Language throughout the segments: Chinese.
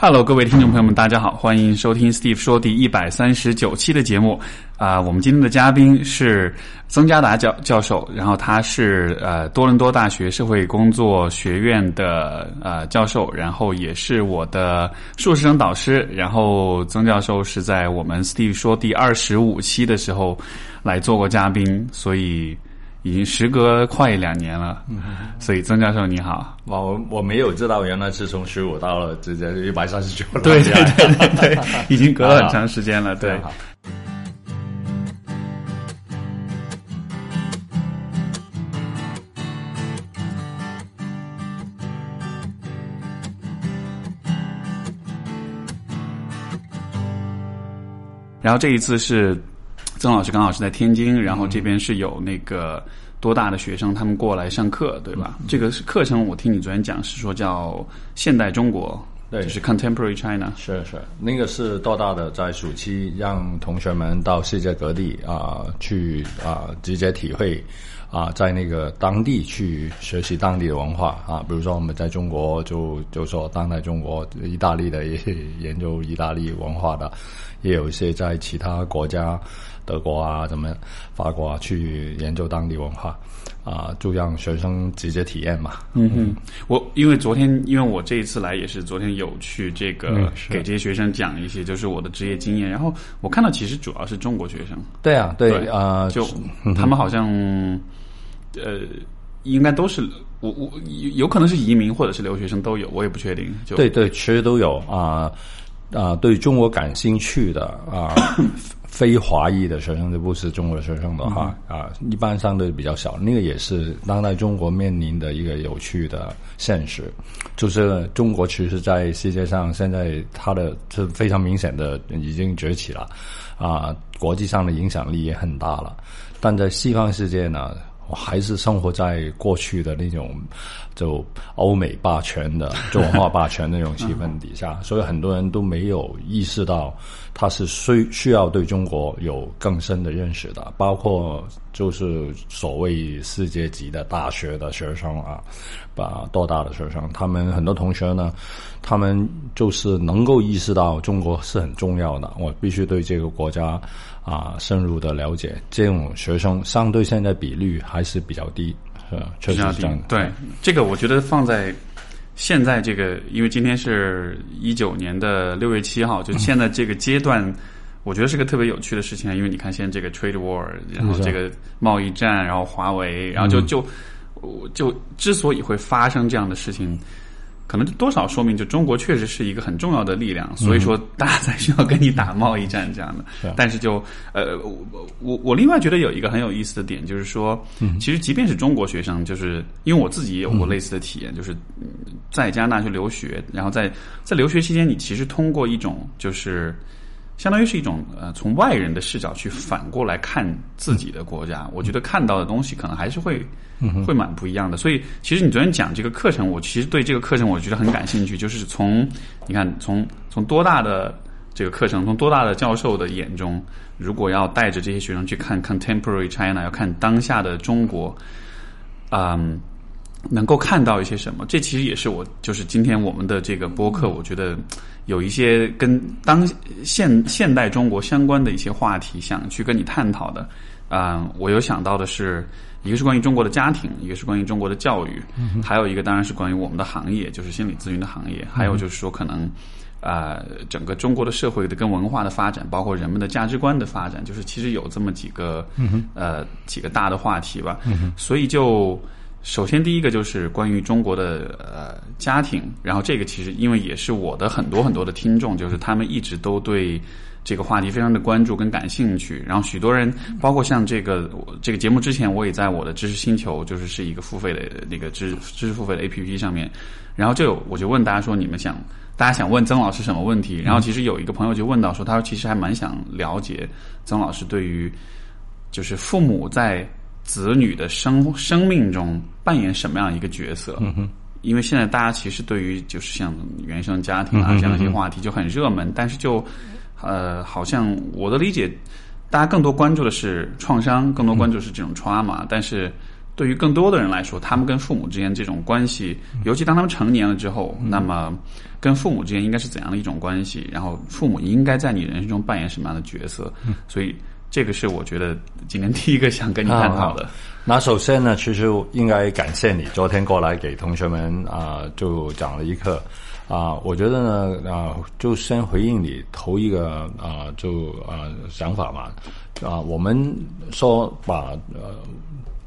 Hello，各位听众朋友们，大家好，欢迎收听 Steve 说第一百三十九期的节目。啊、我们今天的嘉宾是曾家达教教授，然后他是呃多伦多大学社会工作学院的呃教授，然后也是我的硕士生导师。然后曾教授是在我们 Steve 说第二十五期的时候来做过嘉宾，所以已经时隔快两年了。所以曾教授你好。哇，我我没有知道，原来是从十五到了直接一百三十九对对对对，已经隔了很长时间了。对，然后这一次是曾老师刚好是在天津，然后这边是有那个多大的学生他们过来上课，对吧？这个是课程，我听你昨天讲是说叫现代中国，对就是 Contemporary China。是是，那个是多大的在暑期让同学们到世界各地啊、去啊、直接体会啊、在那个当地去学习当地的文化啊，比如说我们在中国就就说当代中国，意大利的也 研究意大利文化的，也有一些在其他国家，德国啊、怎么法国啊去研究当地文化啊、就让学生直接体验嘛。嗯哼，我因为昨天，因为我这一次来也是昨天有去这个嗯给这些学生讲一些就是我的职业经验，然后我看到其实主要是中国学生，对啊，对啊、就他们好像呃应该都是我我有有可能是移民或者是留学生都有，我也不确定。就对对，其实都有啊啊、对中国感兴趣的啊、非华裔的学生，就不是中国学生的话啊、一般相对比较少。那个也是当代中国面临的一个有趣的现实，就是中国其实在世界上现在它的是非常明显的已经崛起了啊、国际上的影响力也很大了，但在西方世界呢。我还是生活在过去的那种就欧美霸权的、就文化霸权那种气氛底下，所以很多人都没有意识到他是需需要对中国有更深的认识的，包括就是所谓世界级的大学的学生啊，把多大的学生，他们很多同学呢，他们就是能够意识到中国是很重要的，我必须对这个国家啊深入的了解。这种学生相对现在比率还是比较低，是确实是这样的。对，这个我觉得放在现在这个，因为今天是一九年的六月七号，就现在这个阶段，我觉得是个特别有趣的事情啊。因为你看现在这个 trade war，然后这个贸易战，然后华为，然后就就就之所以会发生这样的事情。可能多少说明，就中国确实是一个很重要的力量，所以说大家才需要跟你打贸易战这样的。但是就呃，我我我另外觉得有一个很有意思的点，就是说，其实即便是中国学生，就是因为我自己也有过类似的体验，就是嗯在加拿大去留学，然后在在留学期间，你其实通过一种就是。相当于是一种呃，从外人的视角去反过来看自己的国家，我觉得看到的东西可能还是会会蛮不一样的。所以，其实你昨天讲这个课程，我其实对这个课程我觉得很感兴趣，就是从你看从从多大的这个课程，从多大的教授的眼中，如果要带着这些学生去看 contemporary China，要看当下的中国，嗯，能够看到一些什么？这其实也是我就是今天我们的这个播客，我觉得有一些跟当现现代中国相关的一些话题，想去跟你探讨的。啊、我有想到的是，一个是关于中国的家庭，一个是关于中国的教育，还有一个当然是关于我们的行业，就是心理咨询的行业，还有就是说可能。啊、整个中国的社会的跟文化的发展，包括人们的价值观的发展，就是其实有这么几个、呃几个大的话题吧。所以就首先第一个就是关于中国的呃家庭，然后这个其实因为也是我的很多很多的听众，就是他们一直都对这个话题非常的关注跟感兴趣，然后许多人包括像这个这个节目之前，我也在我的知识星球，就是是一个付费的那个知知识付费的 A P P 上面，然后就我就问大家说，你们想大家想问曾老师什么问题？然后其实有一个朋友就问到说，他说其实还蛮想了解曾老师对于就是父母在子女的生生命中扮演什么样一个角色？嗯因为现在大家其实对于就是像原生家庭啊这样一些话题就很热门，但是就呃，好像我的理解，大家更多关注的是创伤，更多关注的是这种 trauma，但是对于更多的人来说，他们跟父母之间这种关系，尤其当他们成年了之后，那么跟父母之间应该是怎样的一种关系？然后父母应该在你人生中扮演什么样的角色？所以这个是我觉得今天第一个想跟你探讨的。那首先呢，其实应该感谢你昨天过来给同学们啊，就讲了一课啊。我觉得呢啊，就先回应你头一个啊，就啊想法嘛啊，我们说把呃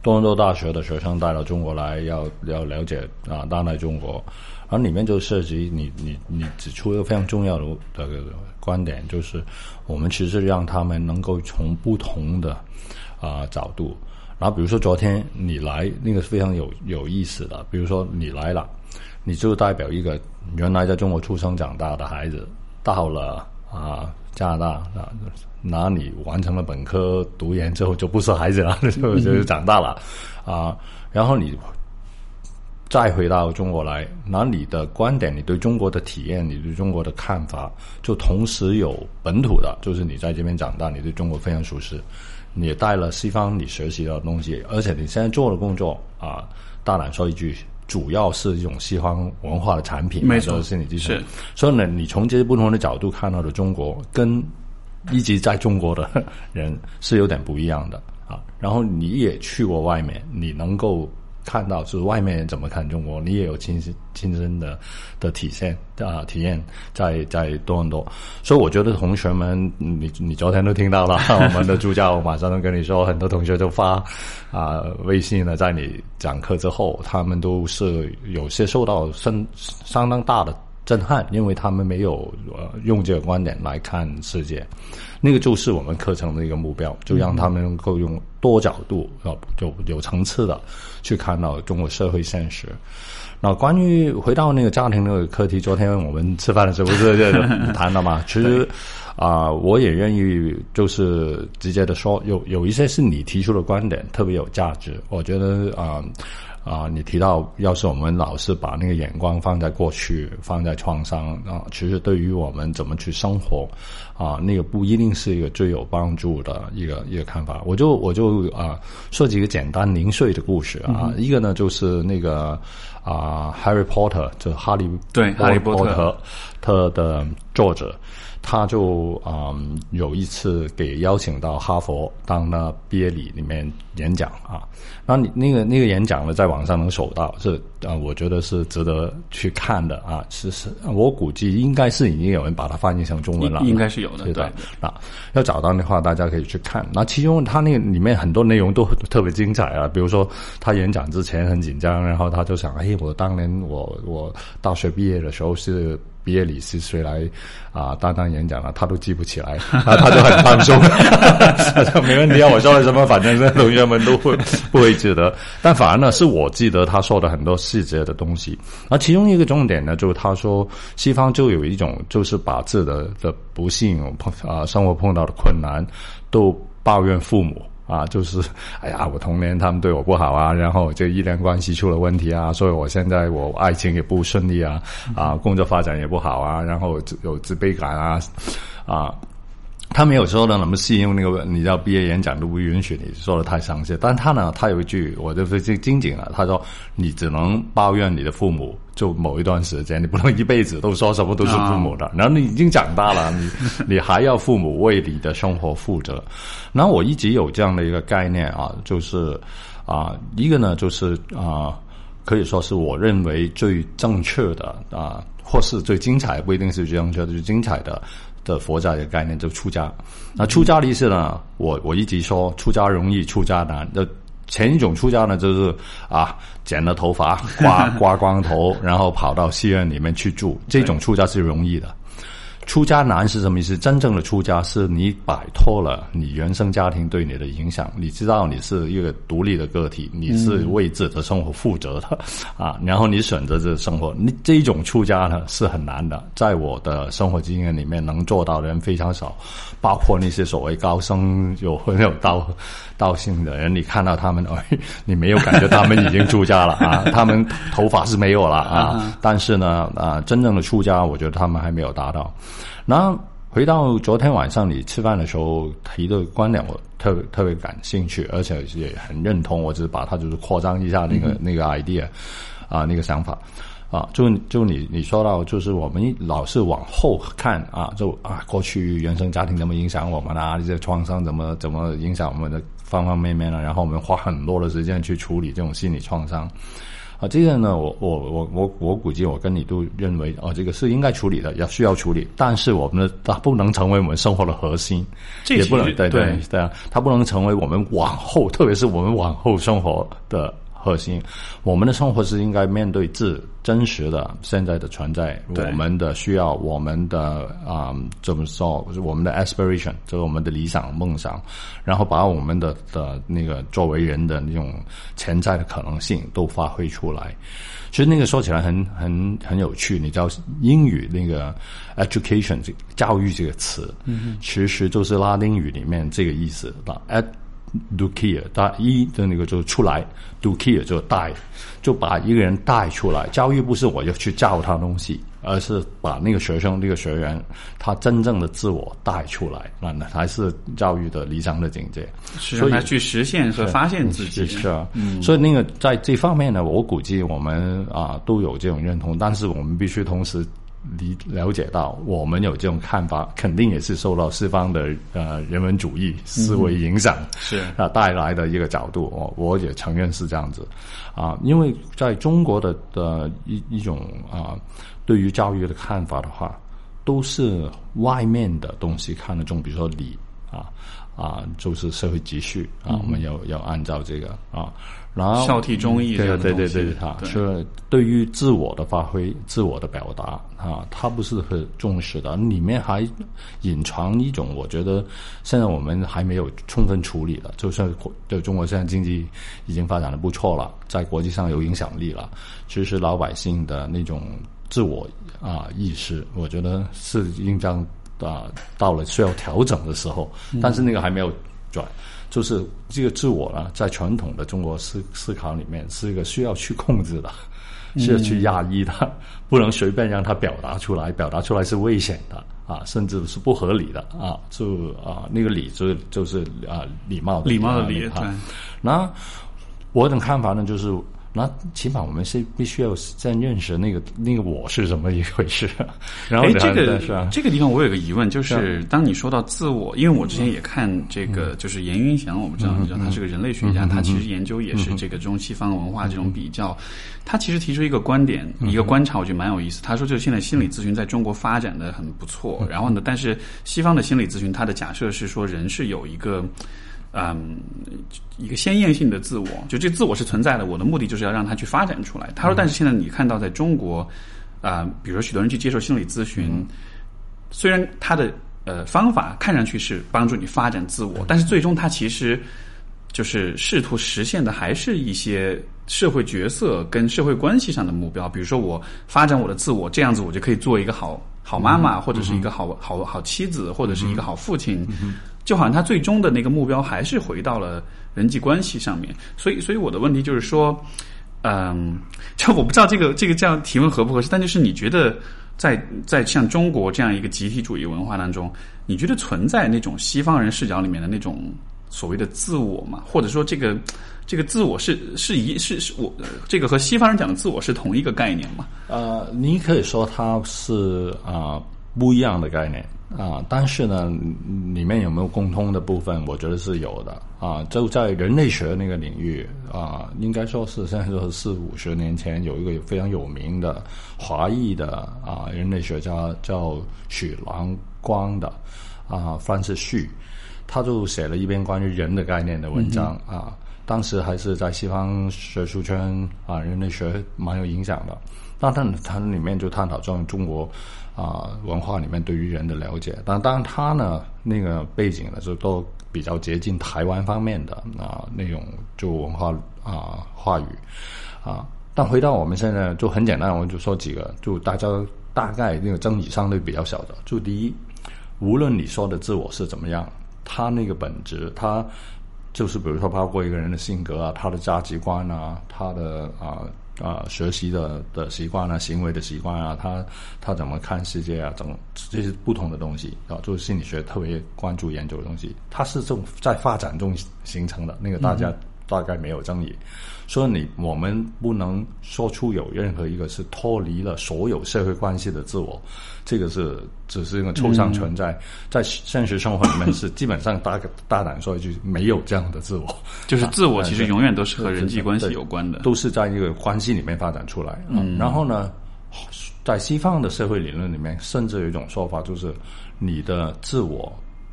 多伦多大学的学生带到中国来，要要了解啊当代中国，而里面就涉及你你你指出一个非常重要的这个观点，就是我们其实让他们能够从不同的啊角度。然后，比如说昨天你来，那个是非常有有意思的。比如说你来了，你就代表一个原来在中国出生长大的孩子，到了啊加拿大啊，哪里完成了本科读研之后就不是孩子了，就就长大了啊。然后你再回到中国来，那你的观点、你对中国的体验、你对中国的看法，就同时有本土的，就是你在这边长大，你对中国非常熟悉。你带了西方你学习的东西，而且你现在做的工作啊，大胆说一句，主要是一种西方文化的产品，没错，心理技术。所以呢，你从这些不同的角度看到的中国，跟一直在中国的人是有点不一样的啊。然后你也去过外面，你能够。看到就是外面人怎么看中国，你也有亲身亲身的的体现啊体验在在多伦多，所以我觉得同学们，你你昨天都听到了，我们的助教马上都跟你说，很多同学都发啊微信呢，在你讲课之后，他们都是有些受到相相当大的。震撼，因为他们没有呃用这个观点来看世界，那个就是我们课程的一个目标，就让他们能够用多角度，有层次的去看到中国社会现实。那关于回到那个家庭那个课题，昨天我们吃饭的时候不是就谈了嘛？其实啊，我也愿意就是直接的说，有有一些是你提出的观点特别有价值，我觉得啊。啊，你提到，要是我们老是把那个眼光放在过去，放在创伤啊，其实对于我们怎么去生活，啊，那个不一定是一个最有帮助的一个一个看法。我就我就啊，说几个简单零碎的故事啊。一个呢，就是那个啊，《Harry Potter》就哈利对哈利波特特的作者。他就嗯有一次给邀请到哈佛当那毕业礼里面演讲啊，那你那个那个演讲呢，在网上能搜到，是啊，我觉得是值得去看的啊。其实，我估计应该是已经有人把它翻译成中文了，应该是有的。对啊，要找到的话，大家可以去看。那其中他那个里面很多内容都特别精彩啊，比如说他演讲之前很紧张，然后他就想，哎，我当年我我大学毕业的时候是。毕业礼是谁来啊？担当演讲了，他都记不起来，啊他就很放松，他说没问题啊，我说了什么，反正同学们都会不会记得。但反而呢，是我记得他说的很多细节的东西。而其中一个重点呢，就是他说西方就有一种，就是把自己的的不幸碰啊，生活碰到的困难，都抱怨父母。啊，就是，哎呀，我童年他们对我不好啊，然后这依恋关系出了问题啊，所以我现在我爱情也不顺利啊，啊，工作发展也不好啊，然后有自卑感啊，啊。他没有说的那么细，因为那个你知道毕业演讲都不允许你说的太详细。但他呢，他有一句，我就非常精警了。他说：“你只能抱怨你的父母，就某一段时间，你不能一辈子都说什么都是父母的。然后你已经长大了，你你还要父母为你的生活负责。然后我一直有这样的一个概念啊，就是啊，一个呢就是啊，可以说是我认为最正确的啊，或是最精彩，不一定是最正确的，最精彩的。”的佛家的概念就出家，那出家的意思呢？我我一直说出家容易出家难。那前一种出家呢，就是啊剪了头发，刮 刮光头，然后跑到寺院里面去住，这种出家是容易的。出家难是什么意思？真正的出家是你摆脱了你原生家庭对你的影响，你知道你是一个独立的个体，你是为自己的生活负责的 啊。然后你选择这生活，你这一种出家呢是很难的，在我的生活经验里面能做到的人非常少，包括那些所谓高僧有很有道道性的人，你看到他们，你没有感觉他们已经出家了啊？他们头发是没有了啊，但是呢啊，真正的出家，我觉得他们还没有达到。那回到昨天晚上你吃饭的时候提的观点，我特别特别感兴趣，而且也很认同。我只是把它就是扩张一下那个、那个 idea 啊，那个想法啊，就就你你说到，就是我们老是往后看啊，就啊过去原生家庭怎么影响我们啊，这些创伤怎么怎么影响我们的方方面面呢？然后我们花很多的时间去处理这种心理创伤。啊，这个呢，我我我我我估计我跟你都认为，啊，这个是应该处理的，要需要处理，但是我们的它不能成为我们生活的核心，这也不能对对对啊，它不能成为我们往后，特别是我们往后生活的。核心，我们的生活是应该面对自真实的现在的存在，我们的需要，我们的啊怎么说？我们的 aspiration，就是我们的理想梦想，然后把我们的的那个作为人的那种潜在的可能性都发挥出来。其实那个说起来很很很有趣，你知道英语那个 education 教育这个词，嗯，其实就是拉丁语里面这个意思吧。do care，大一的那个就出来，do care 就带，就把一个人带出来。教育不是我要去教他东西，而是把那个学生、那个学员他真正的自我带出来，那那才是教育的理想的境界。所以去实现和发现自己是啊。所以那个在这方面呢，我估计我们啊都有这种认同，但是我们必须同时。理了解到，我们有这种看法，肯定也是受到西方的呃人文主义思维影响，是啊带来的一个角度。我我也承认是这样子啊，因为在中国的的一一种啊对于教育的看法的话，都是外面的东西看得重，比如说礼啊啊，就是社会秩序啊，我们要要按照这个啊。然后孝悌忠义，对对对对，他是对于自我的发挥、自我的表达啊，他不是很重视的。里面还隐藏一种，我觉得现在我们还没有充分处理的，就是对中国现在经济已经发展的不错了，在国际上有影响力了。其实老百姓的那种自我啊意识，我觉得是应当啊到了需要调整的时候，但是那个还没有转。就是这个自我呢，在传统的中国思思考里面，是一个需要去控制的，需要去压抑的，不能随便让它表达出来，表达出来是危险的啊，甚至是不合理的啊，就啊那个礼就就是啊礼貌礼貌的礼哈。那我的看法呢，就是。那起码我们是必须要先认识那个那个我是怎么一回事。然后这个这个地方我有个疑问，就是当你说到自我，因为我之前也看这个，就是严云翔，我不知道你知道他是个人类学家，他其实研究也是这个中西方文化这种比较。他其实提出一个观点，一个观察，我觉得蛮有意思。他说，就是现在心理咨询在中国发展的很不错，然后呢，但是西方的心理咨询，他的假设是说人是有一个。嗯，一个鲜艳性的自我，就这自我是存在的。我的目的就是要让它去发展出来。他说，但是现在你看到在中国，啊，比如说许多人去接受心理咨询，虽然他的呃方法看上去是帮助你发展自我，但是最终他其实就是试图实现的还是一些社会角色跟社会关系上的目标。比如说，我发展我的自我，这样子我就可以做一个好好妈妈，或者是一个好好好妻子，或者是一个好父亲。就好像他最终的那个目标还是回到了人际关系上面，所以，所以我的问题就是说，嗯，就我不知道这个这个这样提问合不合适，但就是你觉得在在像中国这样一个集体主义文化当中，你觉得存在那种西方人视角里面的那种所谓的自我吗？或者说，这个这个自我是是一是是我这个和西方人讲的自我是同一个概念吗？呃，你可以说它是啊不一样的概念。啊，但是呢，里面有没有共通的部分？我觉得是有的啊。就在人类学那个领域啊，应该说是现在说四五十年前有一个非常有名的华裔的啊人类学家叫许郎光的啊，范世旭，他就写了一篇关于人的概念的文章啊。当时还是在西方学术圈啊，人类学蛮有影响的。那他他里面就探讨中中国。啊，文化里面对于人的了解，但当然他呢，那个背景呢，就都比较接近台湾方面的啊那种就文化啊话语啊。但回到我们现在就很简单，我就说几个，就大家大概那个争议相对比较小的。就第一，无论你说的自我是怎么样，他那个本质，他就是比如说包括一个人的性格啊，他的价值观啊，他的啊啊学习的的习惯啊，行为的习惯啊，他他怎么看世界啊，怎么这些不同的东西啊，就是心理学特别关注研究的东西，它是这种在发展中形成的，那个大家大概没有争议。所以你我们不能说出有任何一个是脱离了所有社会关系的自我，这个是只是一个抽象存在，在现实生活里面是基本上大大胆说一句没有这样的自我，就是自我其实永远都是和人际关系有关的，都是在一个关系里面发展出来。嗯，然后呢，在西方的社会理论里面，甚至有一种说法就是你的自我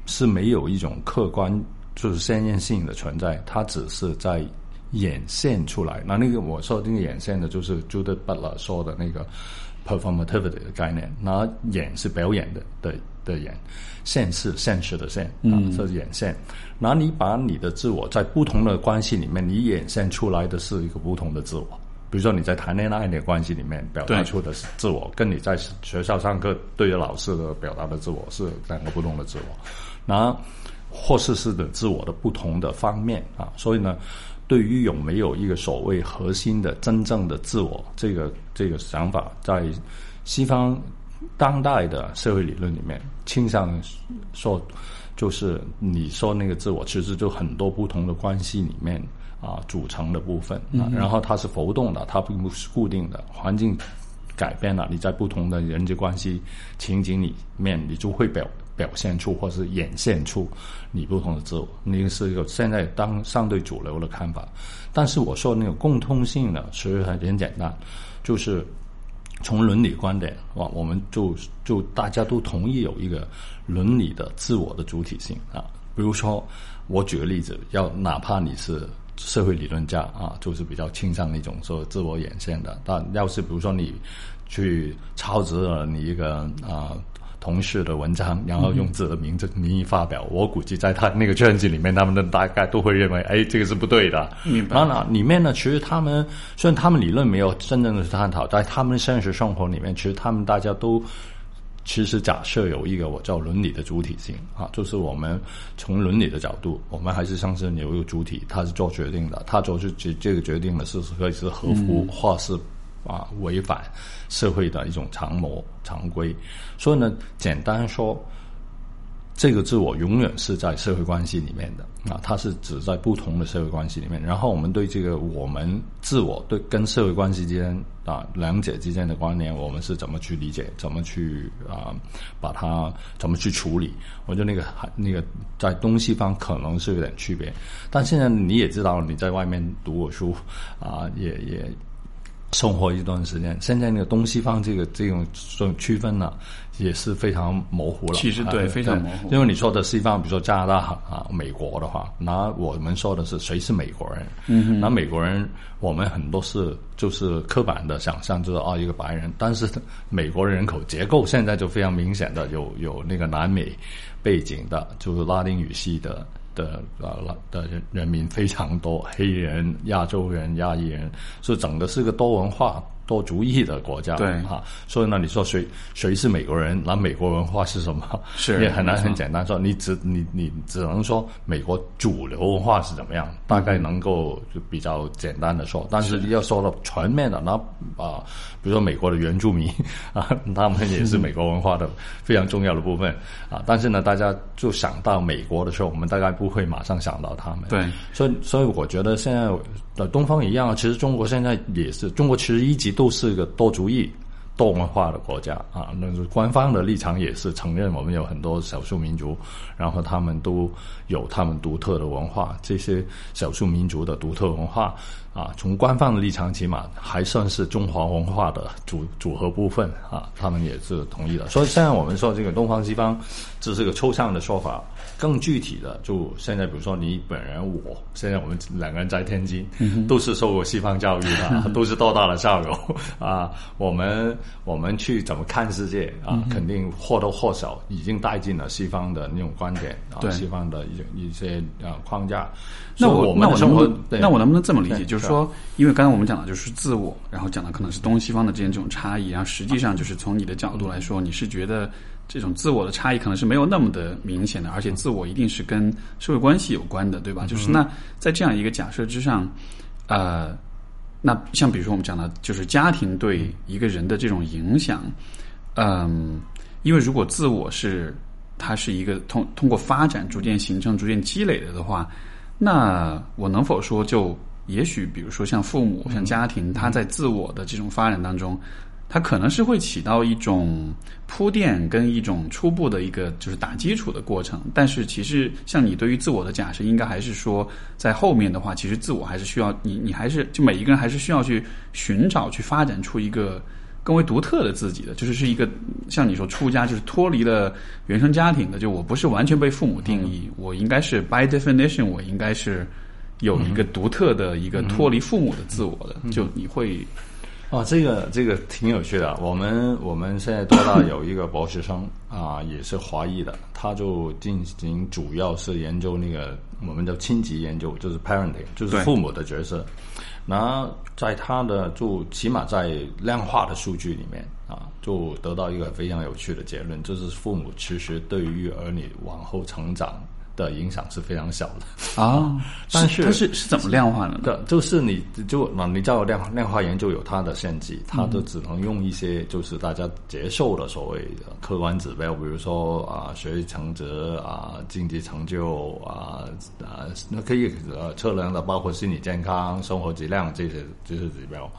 是没有一种客观就是先验性的存在，它只是在。演现出来，那那个我说的那个眼现的，就是 Judith Butler 说的那个 performativity 的概念。那演是表演的的的演，现是现实的现啊，这是演现。那你把你的自我在不同的关系里面，你演现出来的是一个不同的自我。比如说你在谈恋爱的关系里面表达出的自我，跟你在学校上课对着老师的表达的自我是两个不同的自我。那或是是的自我的不同的方面啊，所以呢。对于有没有一个所谓核心的真正的自我，这个这个想法，在西方当代的社会理论里面，倾向说，就是你说那个自我，其实就很多不同的关系里面啊组成的部分啊，然后它是浮动的，它并不是固定的，环境改变了，你在不同的人际关系情景里面，你就会表。表现出或是演现出你不同的自我，那个是一个现在当相对主流的看法。但是我说那个共通性呢，其实很简单，就是从伦理观点，哇，我们就就大家都同意有一个伦理的自我的主体性啊。比如说，我举个例子，要哪怕你是社会理论家啊，就是比较倾向那种说自我演现的，但要是比如说你去超值了你一个啊。同事的文章，然后用自己的名字名义发表，我估计在他那个圈子里面，他们的大概都会认为，哎，这个是不对的。然后呢，里面呢，其实他们虽然他们理论没有真正的探讨，在他们现实生活里面，其实他们大家都其实假设有一个我叫伦理的主体性啊，就是我们从伦理的角度，我们还是相信有一个主体，他是做决定的，他做出这这个决定的是可以是合乎或是。啊，违反社会的一种常模常规，所以呢，简单说，这个自我永远是在社会关系里面的啊，它是指在不同的社会关系里面。然后我们对这个我们自我对跟社会关系之间啊两者之间的关联，我们是怎么去理解，怎么去啊把它怎么去处理？我觉得那个那个在东西方可能是有点区别，但现在你也知道，你在外面读过书啊，也也。生活一段时间，现在那个东西方这个这种这种区分呢，也是非常模糊了。其实对，非常模糊。因为你说的西方，比如说加拿大啊、美国的话，那我们说的是谁是美国人？嗯，那美国人，我们很多是就是刻板的想象，就是啊一个白人。但是美国人口结构现在就非常明显的有有那个南美背景的，就是拉丁语系的。的呃的人人民非常多，黑人、亚洲人、亚裔人，所以整个是个多文化。多主义的国家，对哈，所以呢，你说谁谁是美国人？那美国文化是什么？是 也很难很简单说，你只你你只能说美国主流文化是怎么样，大概能够就比较简单的说。但是要说到全面的，那啊，比如说美国的原住民 啊，他们也是美国文化的非常重要的部分啊。但是呢，大家就想到美国的时候，我们大概不会马上想到他们。对，所以所以我觉得现在。的东方一样啊，其实中国现在也是，中国其实一直都是一个多主义、多文化的国家啊。那是官方的立场也是承认我们有很多少数民族，然后他们都有他们独特的文化，这些少数民族的独特文化。啊，从官方的立场起码还算是中华文化的组组合部分啊，他们也是同意的。所以现在我们说这个东方西方，这是个抽象的说法，更具体的就现在比如说你本人，我现在我们两个人在天津，都是受过西方教育的，都是多大的校友啊。我们我们去怎么看世界啊，肯定或多或少已经带进了西方的那种观点啊，西方的一一些啊框架。那我那我能不能那我能不能这么理解，就是说，因为刚才我们讲的就是自我，然后讲的可能是东西方的之间这种差异，然后实际上就是从你的角度来说，你是觉得这种自我的差异可能是没有那么的明显的，而且自我一定是跟社会关系有关的，对吧？就是那在这样一个假设之上，呃，那像比如说我们讲的，就是家庭对一个人的这种影响，嗯，因为如果自我是它是一个通通过发展逐渐形成、逐渐积累的的话，那我能否说就也许比如说像父母、像家庭，他在自我的这种发展当中。它可能是会起到一种铺垫跟一种初步的一个就是打基础的过程，但是其实像你对于自我的假设，应该还是说在后面的话，其实自我还是需要你，你还是就每一个人还是需要去寻找去发展出一个更为独特的自己。的，就是是一个像你说出家就是脱离了原生家庭的，就我不是完全被父母定义，我应该是 by definition，我应该是有一个独特的一个脱离父母的自我的，就你会。哦，这个这个挺有趣的。我们我们现在多大有一个博士生啊，也是华裔的，他就进行主要是研究那个我们叫亲级研究，就是 parenting，就是父母的角色。然后在他的就起码在量化的数据里面啊，就得到一个非常有趣的结论，就是父母其实对于儿女往后成长。的影响是非常小的啊，但是它是是怎么量化的？的，就是你就那你知道量量化研究有它的限制，它就只能用一些就是大家接受的所谓的客观指标，比如说啊学习成绩啊经济成就啊啊那可以呃测量的包括心理健康、生活质量这些这些指标。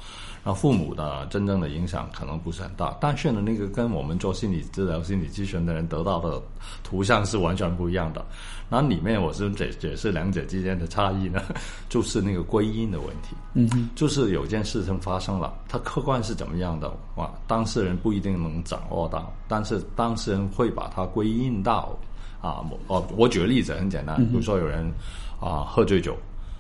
那父母的真正的影响可能不是很大，但是呢，那个跟我们做心理治疗、心理咨询的人得到的图像是完全不一样的。那里面我是解解释两者之间的差异呢，就是那个归因的问题。嗯，就是有件事情发生了，它客观是怎么样的哇？当事人不一定能掌握到，但是当事人会把它归因到啊，我，我举个例子很简单，比如说有人啊喝醉酒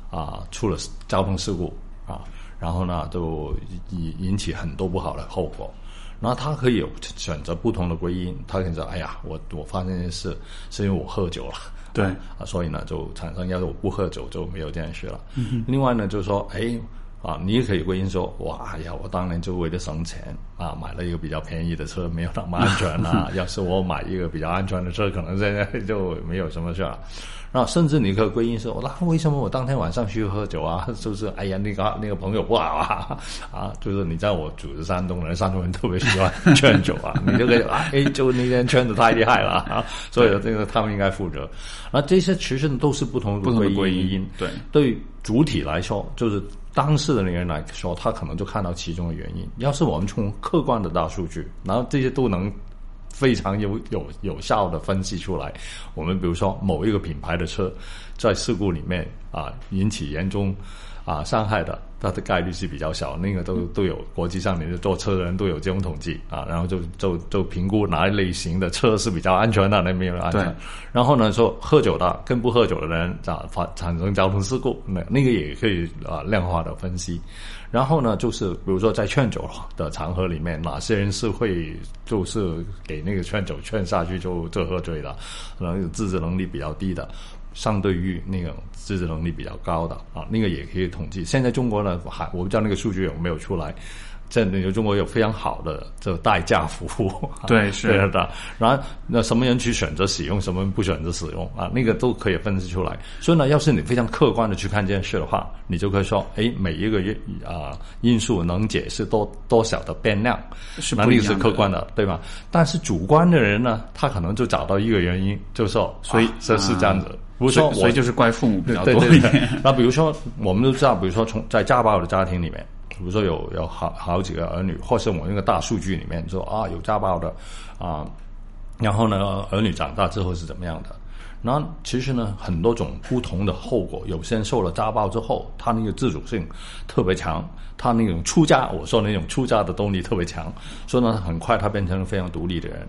啊出了交通事故啊。然后呢，就引引起很多不好的后果。然后他可以有选择不同的归因，他可以说：“哎呀，我我发现这件事是因为我喝酒了。”对啊，所以呢，就产生要是我不喝酒就没有这件事了。另外呢，就是说，哎啊，你也可以归因说：“哇呀，我当年就为了省钱啊，买了一个比较便宜的车，没有那么安全啊。要是我买一个比较安全的车，可能现在就没有什么事了。”然后甚至你可以归因说，那为什么我当天晚上去喝酒啊？是不是？哎呀，那个那个朋友不好啊，啊，就是你知道我组织山东人，山东人特别喜欢劝酒啊，你就可以啊，哎，就那天劝的太厉害了啊，所以这个他们应该负责。那这些其实都是不同的归因，对，对主体来说，就是当事的那个人来说，他可能就看到其中的原因。要是我们从客观的大数据，然后这些都能。非常有有有效的分析出来，我们比如说某一个品牌的车，在事故里面啊引起严重啊伤害的，它的概率是比较小。那个都都有国际上面的坐车的人都有这种统计啊，然后就就就评估哪一类型的车是比较安全的，那没有安全。然后呢，说喝酒的跟不喝酒的人啊发产生交通事故，那那个也可以啊量化的分析。然后呢，就是比如说在劝酒的场合里面，哪些人是会就是给那个劝酒劝下去就就喝醉了，可能有自制能力比较低的，相对于那个自制能力比较高的啊，那个也可以统计。现在中国呢还我不知道那个数据有没有出来。在那个中国有非常好的这个代驾服务，对，是的。然后那什么人去选择使用，什么人不选择使用啊？那个都可以分析出来。所以呢，要是你非常客观的去看这件事的话，你就可以说，哎，每一个因啊因素能解释多多少的变量，是能力是客观的，对吧？但是主观的人呢，他可能就找到一个原因，就说，所以这是这样子。比如说，所以就是怪父母比较多一点。那比如说，我们都知道，比如说从在家暴的家庭里面。比如说有有好好几个儿女，或是我那个大数据里面说啊有家暴的啊，然后呢儿女长大之后是怎么样的？那其实呢很多种不同的后果，有些人受了家暴之后，他那个自主性特别强，他那种出家，我说那种出家的动力特别强，所以呢很快他变成了非常独立的人。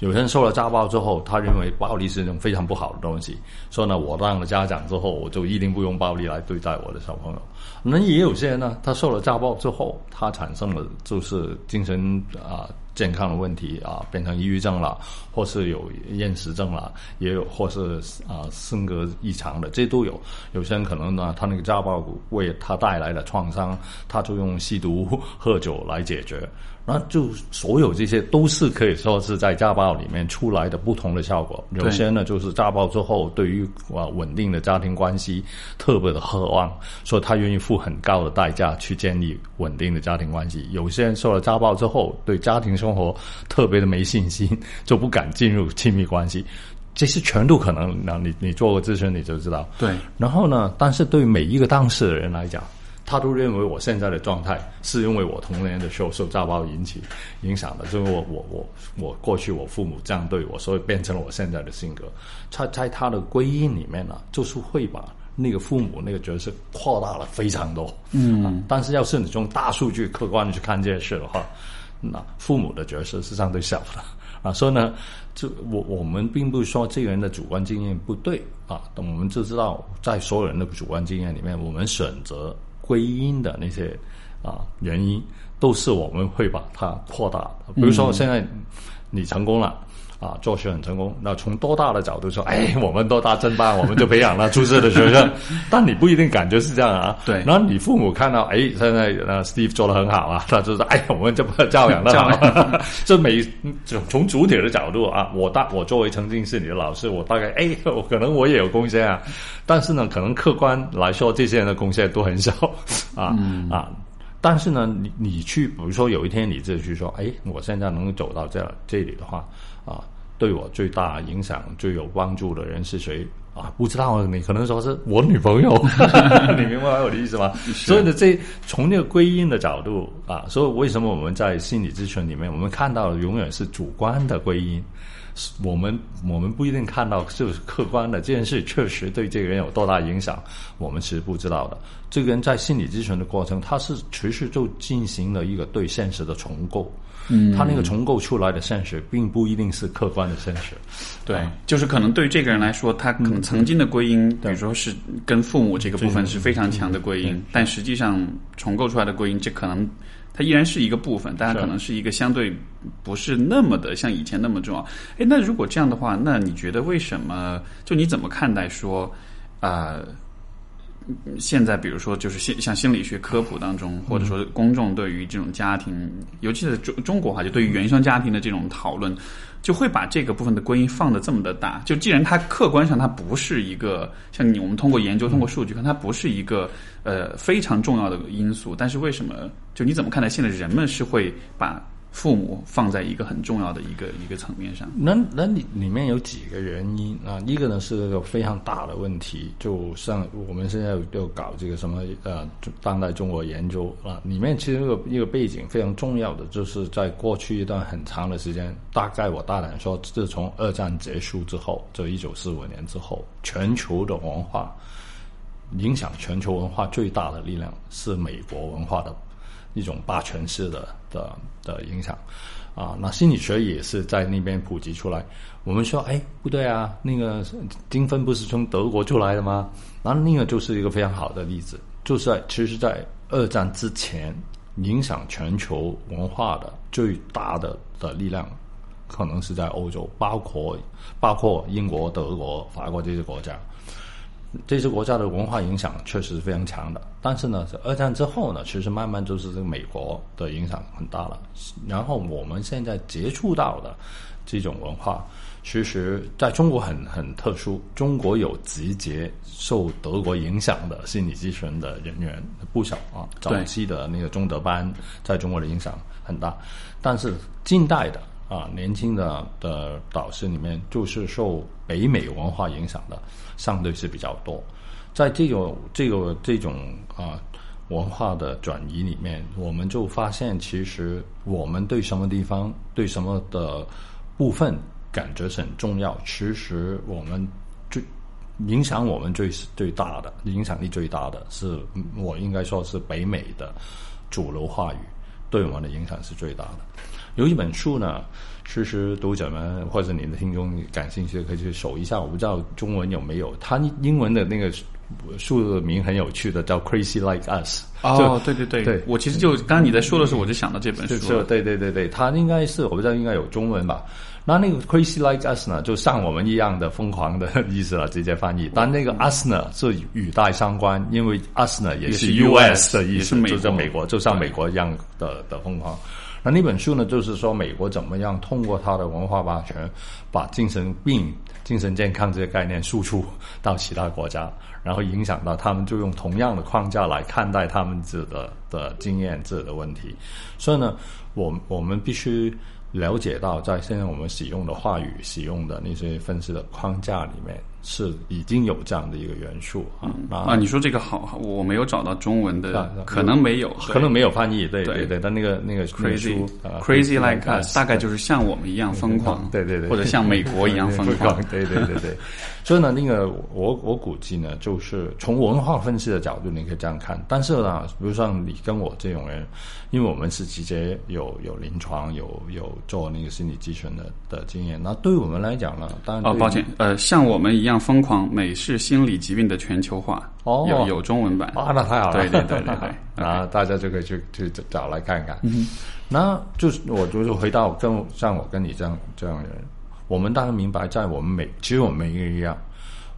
有些人受了家暴之后，他认为暴力是一种非常不好的东西，所以呢我当了家长之后，我就一定不用暴力来对待我的小朋友。那也有些人呢，他受了家暴之后，他产生了就是精神啊健康的问题啊，变成抑郁症了，或是有厌食症了，也有或是啊性格异常的，这都有。有些人可能呢，他那个家暴为他带来的创伤，他就用吸毒、喝酒来解决。那就所有这些都是可以说是在家暴里面出来的不同的效果。有些呢就是家暴之后对于啊稳定的家庭关系特别的渴望，所以他愿意付很高的代价去建立稳定的家庭关系。有些人受了家暴之后对家庭生活特别的没信心，就不敢进入亲密关系。这些全都可能。那你你做过咨询你就知道。对。然后呢，但是对于每一个当事人来讲。他都认为我现在的状态是因为我童年的时候受家暴引起影响的，就是我我我我过去我父母这样对我，所以变成了我现在的性格。他在他的归因里面呢，就是会把那个父母那个角色扩大了非常多。嗯，但是要是你用大数据客观的去看这件事的话，那父母的角色是相对小的啊。所以呢，就我我们并不是说这个人的主观经验不对啊，我们就知道在所有人的主观经验里面，我们选择。归因的那些啊原因，都是我们会把它扩大。比如说，现在你成功了啊，做学很成功。那从多大的角度说，哎，我们多大真棒，我们就培养了出色的学生。但你不一定感觉是这样啊。对。然后你父母看到，哎，现在呃，Steve 做的很好啊，他就说，哎，我们这么教养的好。这每从从主体的角度啊，我大我作为曾经是你的老师，我大概哎，我可能我也有贡献啊。但是呢，可能客观来说，这些人的贡献都很小啊啊！但是呢，你你去，比如说有一天你自己去说，哎，我现在能走到这这里的话，啊，对我最大影响、最有帮助的人是谁啊？不知道，你可能说是我女朋友，你明白我的意思吗？所以呢，这从这个归因的角度啊，所以为什么我们在心理咨询里面，我们看到的永远是主观的归因。我们我们不一定看到就是客观的这件事确实对这个人有多大影响，我们是不知道的。这个人在心理咨询的过程，他是持续就进行了一个对现实的重构。嗯，他那个重构出来的现实，并不一定是客观的现实。对，就是可能对于这个人来说，他可能曾经的归因，比如说是跟父母这个部分是非常强的归因，但实际上重构出来的归因，这可能。它依然是一个部分，但它可能是一个相对不是那么的像以前那么重要。哎，那如果这样的话，那你觉得为什么？就你怎么看待说，啊，现在比如说就是心像心理学科普当中，或者说公众对于这种家庭，尤其是中中国哈，就对于原生家庭的这种讨论。就会把这个部分的归因放的这么的大，就既然它客观上它不是一个像你我们通过研究通过数据看它不是一个呃非常重要的因素，但是为什么就你怎么看待现在人们是会把？父母放在一个很重要的一个一个层面上，那那里里面有几个原因啊？一个呢是一个非常大的问题，就像我们现在要搞这个什么呃当代中国研究啊，里面其实一个一个背景非常重要的，就是在过去一段很长的时间，大概我大胆说，自从二战结束之后，就一九四五年之后，全球的文化影响全球文化最大的力量是美国文化的。一种霸权式的的的影响，啊，那心理学也是在那边普及出来。我们说，哎，不对啊，那个精分不是从德国出来的吗？那那个就是一个非常好的例子，就是在其实，在二战之前，影响全球文化的最大的的力量，可能是在欧洲，包括包括英国、德国、法国这些国家。这些国家的文化影响确实是非常强的，但是呢，二战之后呢，其实慢慢就是这个美国的影响很大了。然后我们现在接触到的这种文化，其实在中国很很特殊，中国有集结受德国影响的心理咨询的人员不少啊。早期的那个中德班在中国的影响很大，但是近代的。啊，年轻的的导师里面，就是受北美文化影响的，相对是比较多。在这种这个这种啊文化的转移里面，我们就发现，其实我们对什么地方、对什么的部分感觉很重要。其实我们最影响我们最最大的影响力最大的是，我应该说是北美的主流话语对我们的影响是最大的。有一本书呢，其实读者们或者你的听众感兴趣的可以去搜一下，我不知道中文有没有。它英文的那个书名很有趣的，叫《Crazy Like Us》。哦，对对对，对我其实就刚刚你在说的时候，我就想到这本书。对对对对，它应该是我不知道应该有中文吧。那那个 Crazy Like Us 呢，就像我们一样的疯狂的意思了，直接翻译。但那个 Us 呢是语带相关，因为 Us 呢也是 US 的意思，就在美国，就像美国一样的的疯狂。那那本书呢，就是说美国怎么样通过它的文化霸权，把精神病、精神健康这些概念输出到其他国家，然后影响到他们，就用同样的框架来看待他们自己的的经验、自己的问题。所以呢，我我们必须。了解到，在现在我们使用的话语、使用的那些分析的框架里面，是已经有这样的一个元素啊。啊，你说这个好，我没有找到中文的，可能没有，可能没有翻译。对对对，但那个那个 crazy，crazy like us，大概就是像我们一样疯狂，对对对，或者像美国一样疯狂，对对对对。所以呢，那个我我估计呢，就是从文化分析的角度，你可以这样看。但是呢，比如像你跟我这种人，因为我们是直接有有临床、有有做那个心理咨询的的经验，那对于我们来讲呢，当然哦，抱歉，呃，像我们一样疯狂，美式心理疾病的全球化，哦，有有中文版啊，那太好了，对对对对对，啊，大家就可以去去找来看看。嗯，那就是我就是回到跟像我跟你这样这样的人。我们当然明白，在我们每其实我们每一个人一样，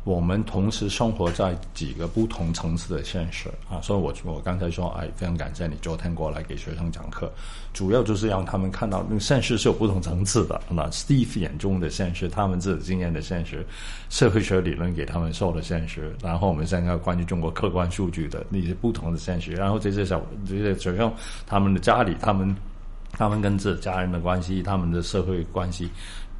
我们同时生活在几个不同层次的现实啊。所以我我刚才说，哎，非常感谢你昨天过来给学生讲课，主要就是让他们看到那个现实是有不同层次的。那 Steve 眼中的现实，他们自己经验的现实，社会学理论给他们说的现实，然后我们现在关于中国客观数据的那些不同的现实，然后这些小这些学生他们的家里，他们他们跟自己家人的关系，他们的社会关系。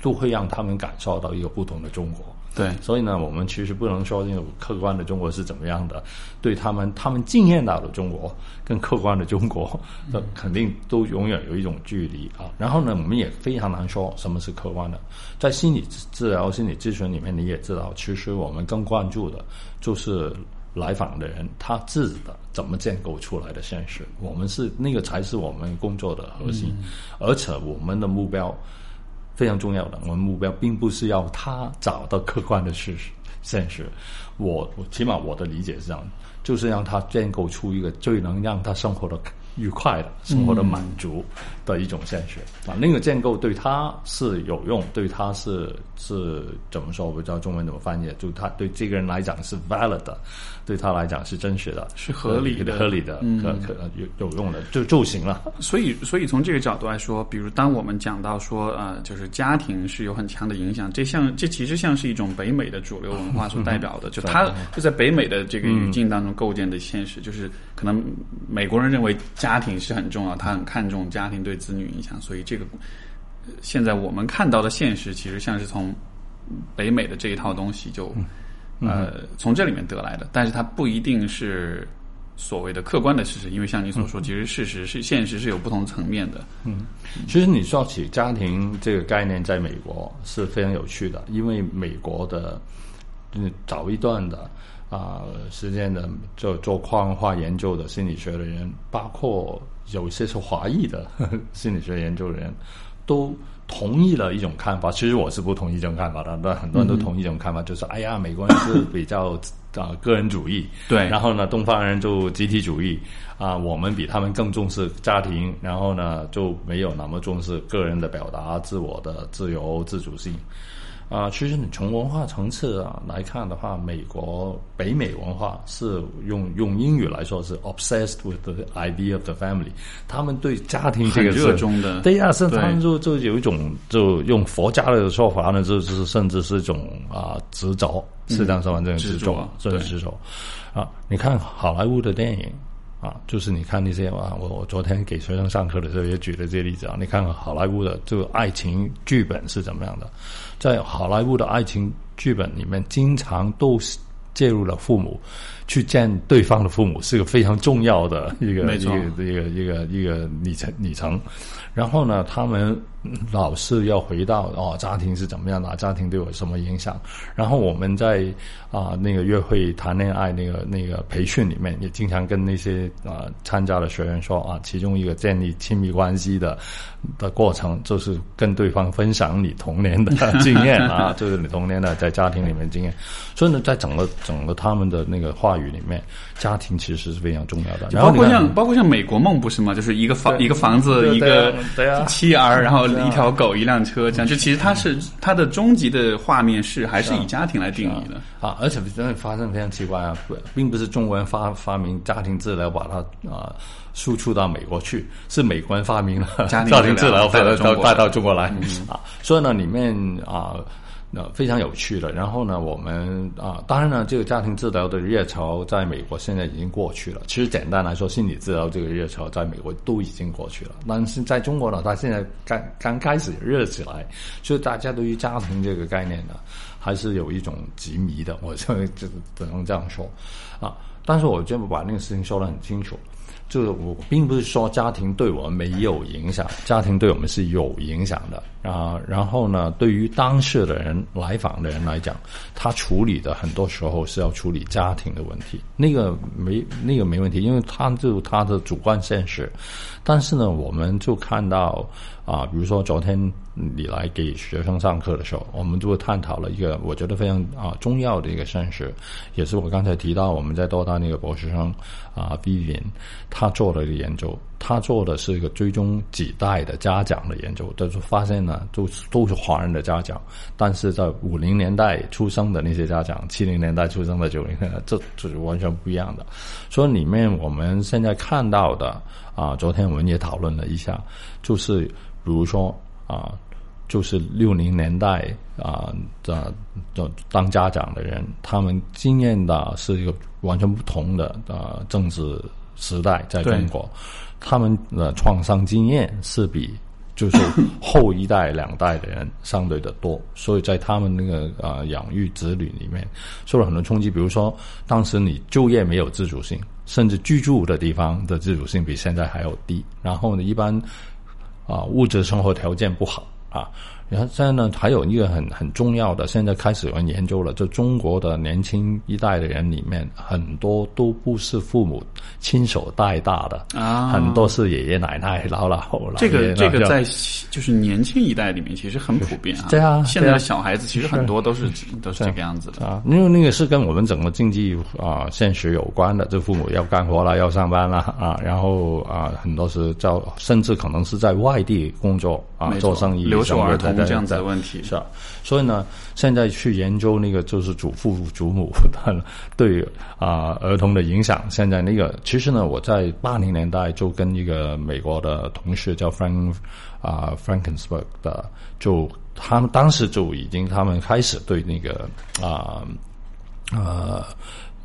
都会让他们感受到一个不同的中国。对，所以呢，我们其实不能说那种客观的中国是怎么样的，对他们他们经验到的中国跟客观的中国，那肯定都永远有一种距离啊。然后呢，我们也非常难说什么是客观的。在心理治疗、心理咨询里面，你也知道，其实我们更关注的就是来访的人他自己的怎么建构出来的现实。我们是那个才是我们工作的核心，而且我们的目标。非常重要的，我们目标并不是要他找到客观的事实。现实，我我起码我的理解是这样，就是让他建构出一个最能让他生活的愉快的生活的满足的一种现实。啊，那个建构对他是有用，对他是是怎么说？我不知道中文怎么翻译，就他对这个人来讲是 valid 的。对他来讲是真实的，是合理的，合理的，可可有有用的就就行了。所以，所以从这个角度来说，比如当我们讲到说，呃，就是家庭是有很强的影响，这像这其实像是一种北美的主流文化所代表的，就它就在北美的这个语境当中构建的现实，就是可能美国人认为家庭是很重要，他很看重家庭对子女影响，所以这个现在我们看到的现实，其实像是从北美的这一套东西就。呃，从这里面得来的，但是它不一定是所谓的客观的事实，因为像你所说，其实事实是现实是有不同层面的。嗯，其实你说起家庭这个概念，在美国是非常有趣的，因为美国的嗯早一段的啊时间的做做跨文化研究的心理学的人，包括有些是华裔的心理学研究的人，都。同意了一种看法，其实我是不同意这种看法的。但很多人都同意这种看法，就是哎呀，美国人是比较啊个人主义，对。然后呢，东方人就集体主义啊，我们比他们更重视家庭，然后呢就没有那么重视个人的表达、自我的自由自主性。啊，其实你从文化层次啊来看的话，美国北美文化是用用英语来说是 obsessed with the idea of the family，他们对家庭这个热衷的，对呀，是他们就就有一种就用佛家的说法呢，就是甚至是一种啊执着，是这样说完？这种执着，这种执着啊，你看好莱坞的电影。啊，就是你看那些啊，我我昨天给学生上课的时候也举了这些例子啊。你看好莱坞的这个爱情剧本是怎么样的？在好莱坞的爱情剧本里面，经常都介入了父母去见对方的父母，是个非常重要的一个一个一个一个一个里程里程。然后呢，他们。老是要回到哦，家庭是怎么样的？家庭对我什么影响？然后我们在啊那个约会谈恋爱那个那个培训里面，也经常跟那些啊参加的学员说啊，其中一个建立亲密关系的的过程，就是跟对方分享你童年的 经验啊，就是你童年的在家庭里面经验。所以呢，在整个整个他们的那个话语里面，家庭其实是非常重要的。包括像包括像美国梦不是吗？就是一个房一个房子一个妻儿，然后。一条狗，一辆车，这样就其实它是它的终极的画面是还是以家庭来定义的啊，而且真的发生非常奇怪啊，并不是中国人发发明家庭治疗，把它啊输出到美国去，是美国人发明了家庭治疗，带到带到中国带到中国来啊。所以呢，里面啊。那非常有趣的，然后呢，我们啊，当然呢，这个家庭治疗的热潮在美国现在已经过去了。其实简单来说，心理治疗这个热潮在美国都已经过去了，但是在中国呢，它现在刚刚开始热起来，所以大家对于家庭这个概念呢，还是有一种执迷的，我就只只能这样说啊。但是我就把那个事情说得很清楚。就我并不是说家庭对我们没有影响，家庭对我们是有影响的啊。然后呢，对于当事的人来访的人来讲，他处理的很多时候是要处理家庭的问题，那个没那个没问题，因为他就他的主观现实。但是呢，我们就看到啊，比如说昨天你来给学生上课的时候，我们就探讨了一个我觉得非常啊重要的一个现实，也是我刚才提到我们在多大那个博士生啊 Vivian。他做了一个研究，他做的是一个追踪几代的家长的研究，就是发现呢，都都是华人的家长，但是在五零年代出生的那些家长，七零年代出生的九零年代，这这是完全不一样的。所以里面我们现在看到的啊，昨天我们也讨论了一下，就是比如说啊，就是六零年代啊的的当家长的人，他们经验的是一个完全不同的呃政治。时代在中国，他们的创伤经验是比 就是后一代两代的人相对的多，所以在他们那个呃养育子女里面受了很多冲击。比如说，当时你就业没有自主性，甚至居住的地方的自主性比现在还要低。然后呢，一般啊物质生活条件不好啊。然后现在呢，还有一个很很重要的，现在开始有人研究了，就中国的年轻一代的人里面，很多都不是父母亲手带大的啊，很多是爷爷奶奶、姥姥、姥这个这个在就就是年轻一代里面其实很普遍啊。对啊，现在的小孩子其实很多都是都是这个样子的啊，因为那个是跟我们整个经济啊现实有关的，就父母要干活了，要上班了啊，然后啊很多是在甚至可能是在外地工作啊，做生意、留守儿童。这样子的问题是啊？所以呢，现在去研究那个就是祖父祖母 对啊儿童的影响。现在那个其实呢，我在八零年代就跟一个美国的同事叫 Frank 啊 Frankensberg 的，就他们当时就已经他们开始对那个啊呃。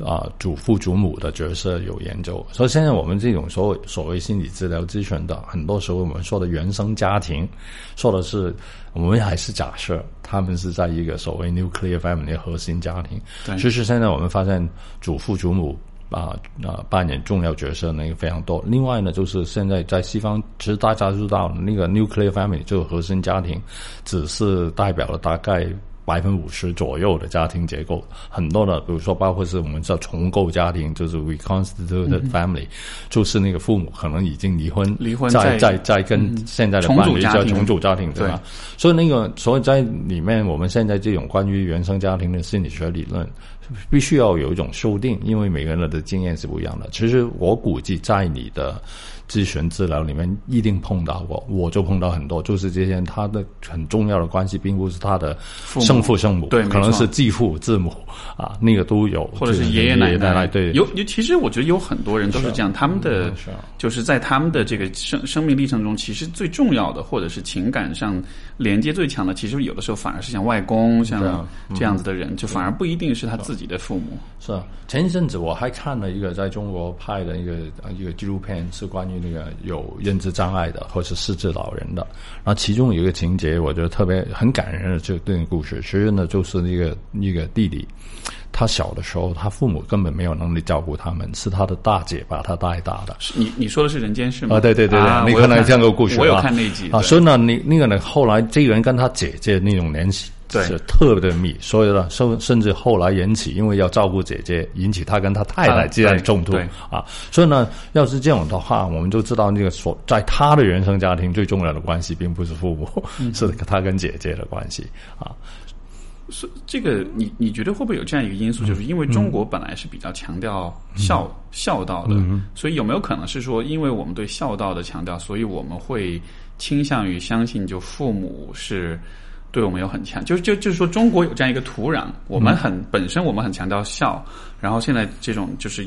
啊，祖父祖母的角色有研究，所以现在我们这种所谓所谓心理治疗咨询的，很多时候我们说的原生家庭，说的是我们还是假设他们是在一个所谓 nuclear family 核心家庭。其实现在我们发现祖父祖母啊啊扮演重要角色那个非常多。另外呢，就是现在在西方，其实大家知道那个 nuclear family 这个核心家庭，只是代表了大概。百分之五十左右的家庭结构，很多的，比如说包括是我们叫重构家庭，就是 reconstituted family，就是那个父母可能已经离婚，离婚再再再跟现在的伴侣叫重组家庭，对吧？所以那个，所以在里面，我们现在这种关于原生家庭的心理学理论，必须要有一种修订，因为每个人的经验是不一样的。其实我估计，在你的。咨询治疗里面一定碰到过，我就碰到很多，就是这些他的很重要的关系，并不是他的生父生母，对，可能是继父继母啊，那个都有，或者是爷爷奶奶，对，有有，其实我觉得有很多人都是这样，他们的就是在他们的这个生生命历程中，其实最重要的，或者是情感上连接最强的，其实有的时候反而是像外公，像这样子的人，就反而不一定是他自己的父母。是啊，前一阵子我还看了一个在中国拍的一个一个纪录片，是关于。那个有认知障碍的，或是失智老人的，然后其中有一个情节，我觉得特别很感人的，就这个故事，其实呢，就是那个一个弟弟，他小的时候，他父母根本没有能力照顾他们，是他的大姐把他带大的。你你说的是人间事吗？啊，对对对对，你可能这样个故事，我有看那集啊。所以呢，你那个呢，后来这个人跟他姐姐那种联系。是特别的密，所以呢，甚甚至后来引起，因为要照顾姐姐，引起他跟他太太之间的冲突啊。所以呢，要是这样的话，我们就知道那个所在他的原生家庭最重要的关系，并不是父母，是他跟姐姐的关系啊。是这个，你你觉得会不会有这样一个因素，就是因为中国本来是比较强调孝孝道的，所以有没有可能是说，因为我们对孝道的强调，所以我们会倾向于相信，就父母是。对我们有很强，就是就就是说，中国有这样一个土壤，我们很本身我们很强调孝，然后现在这种就是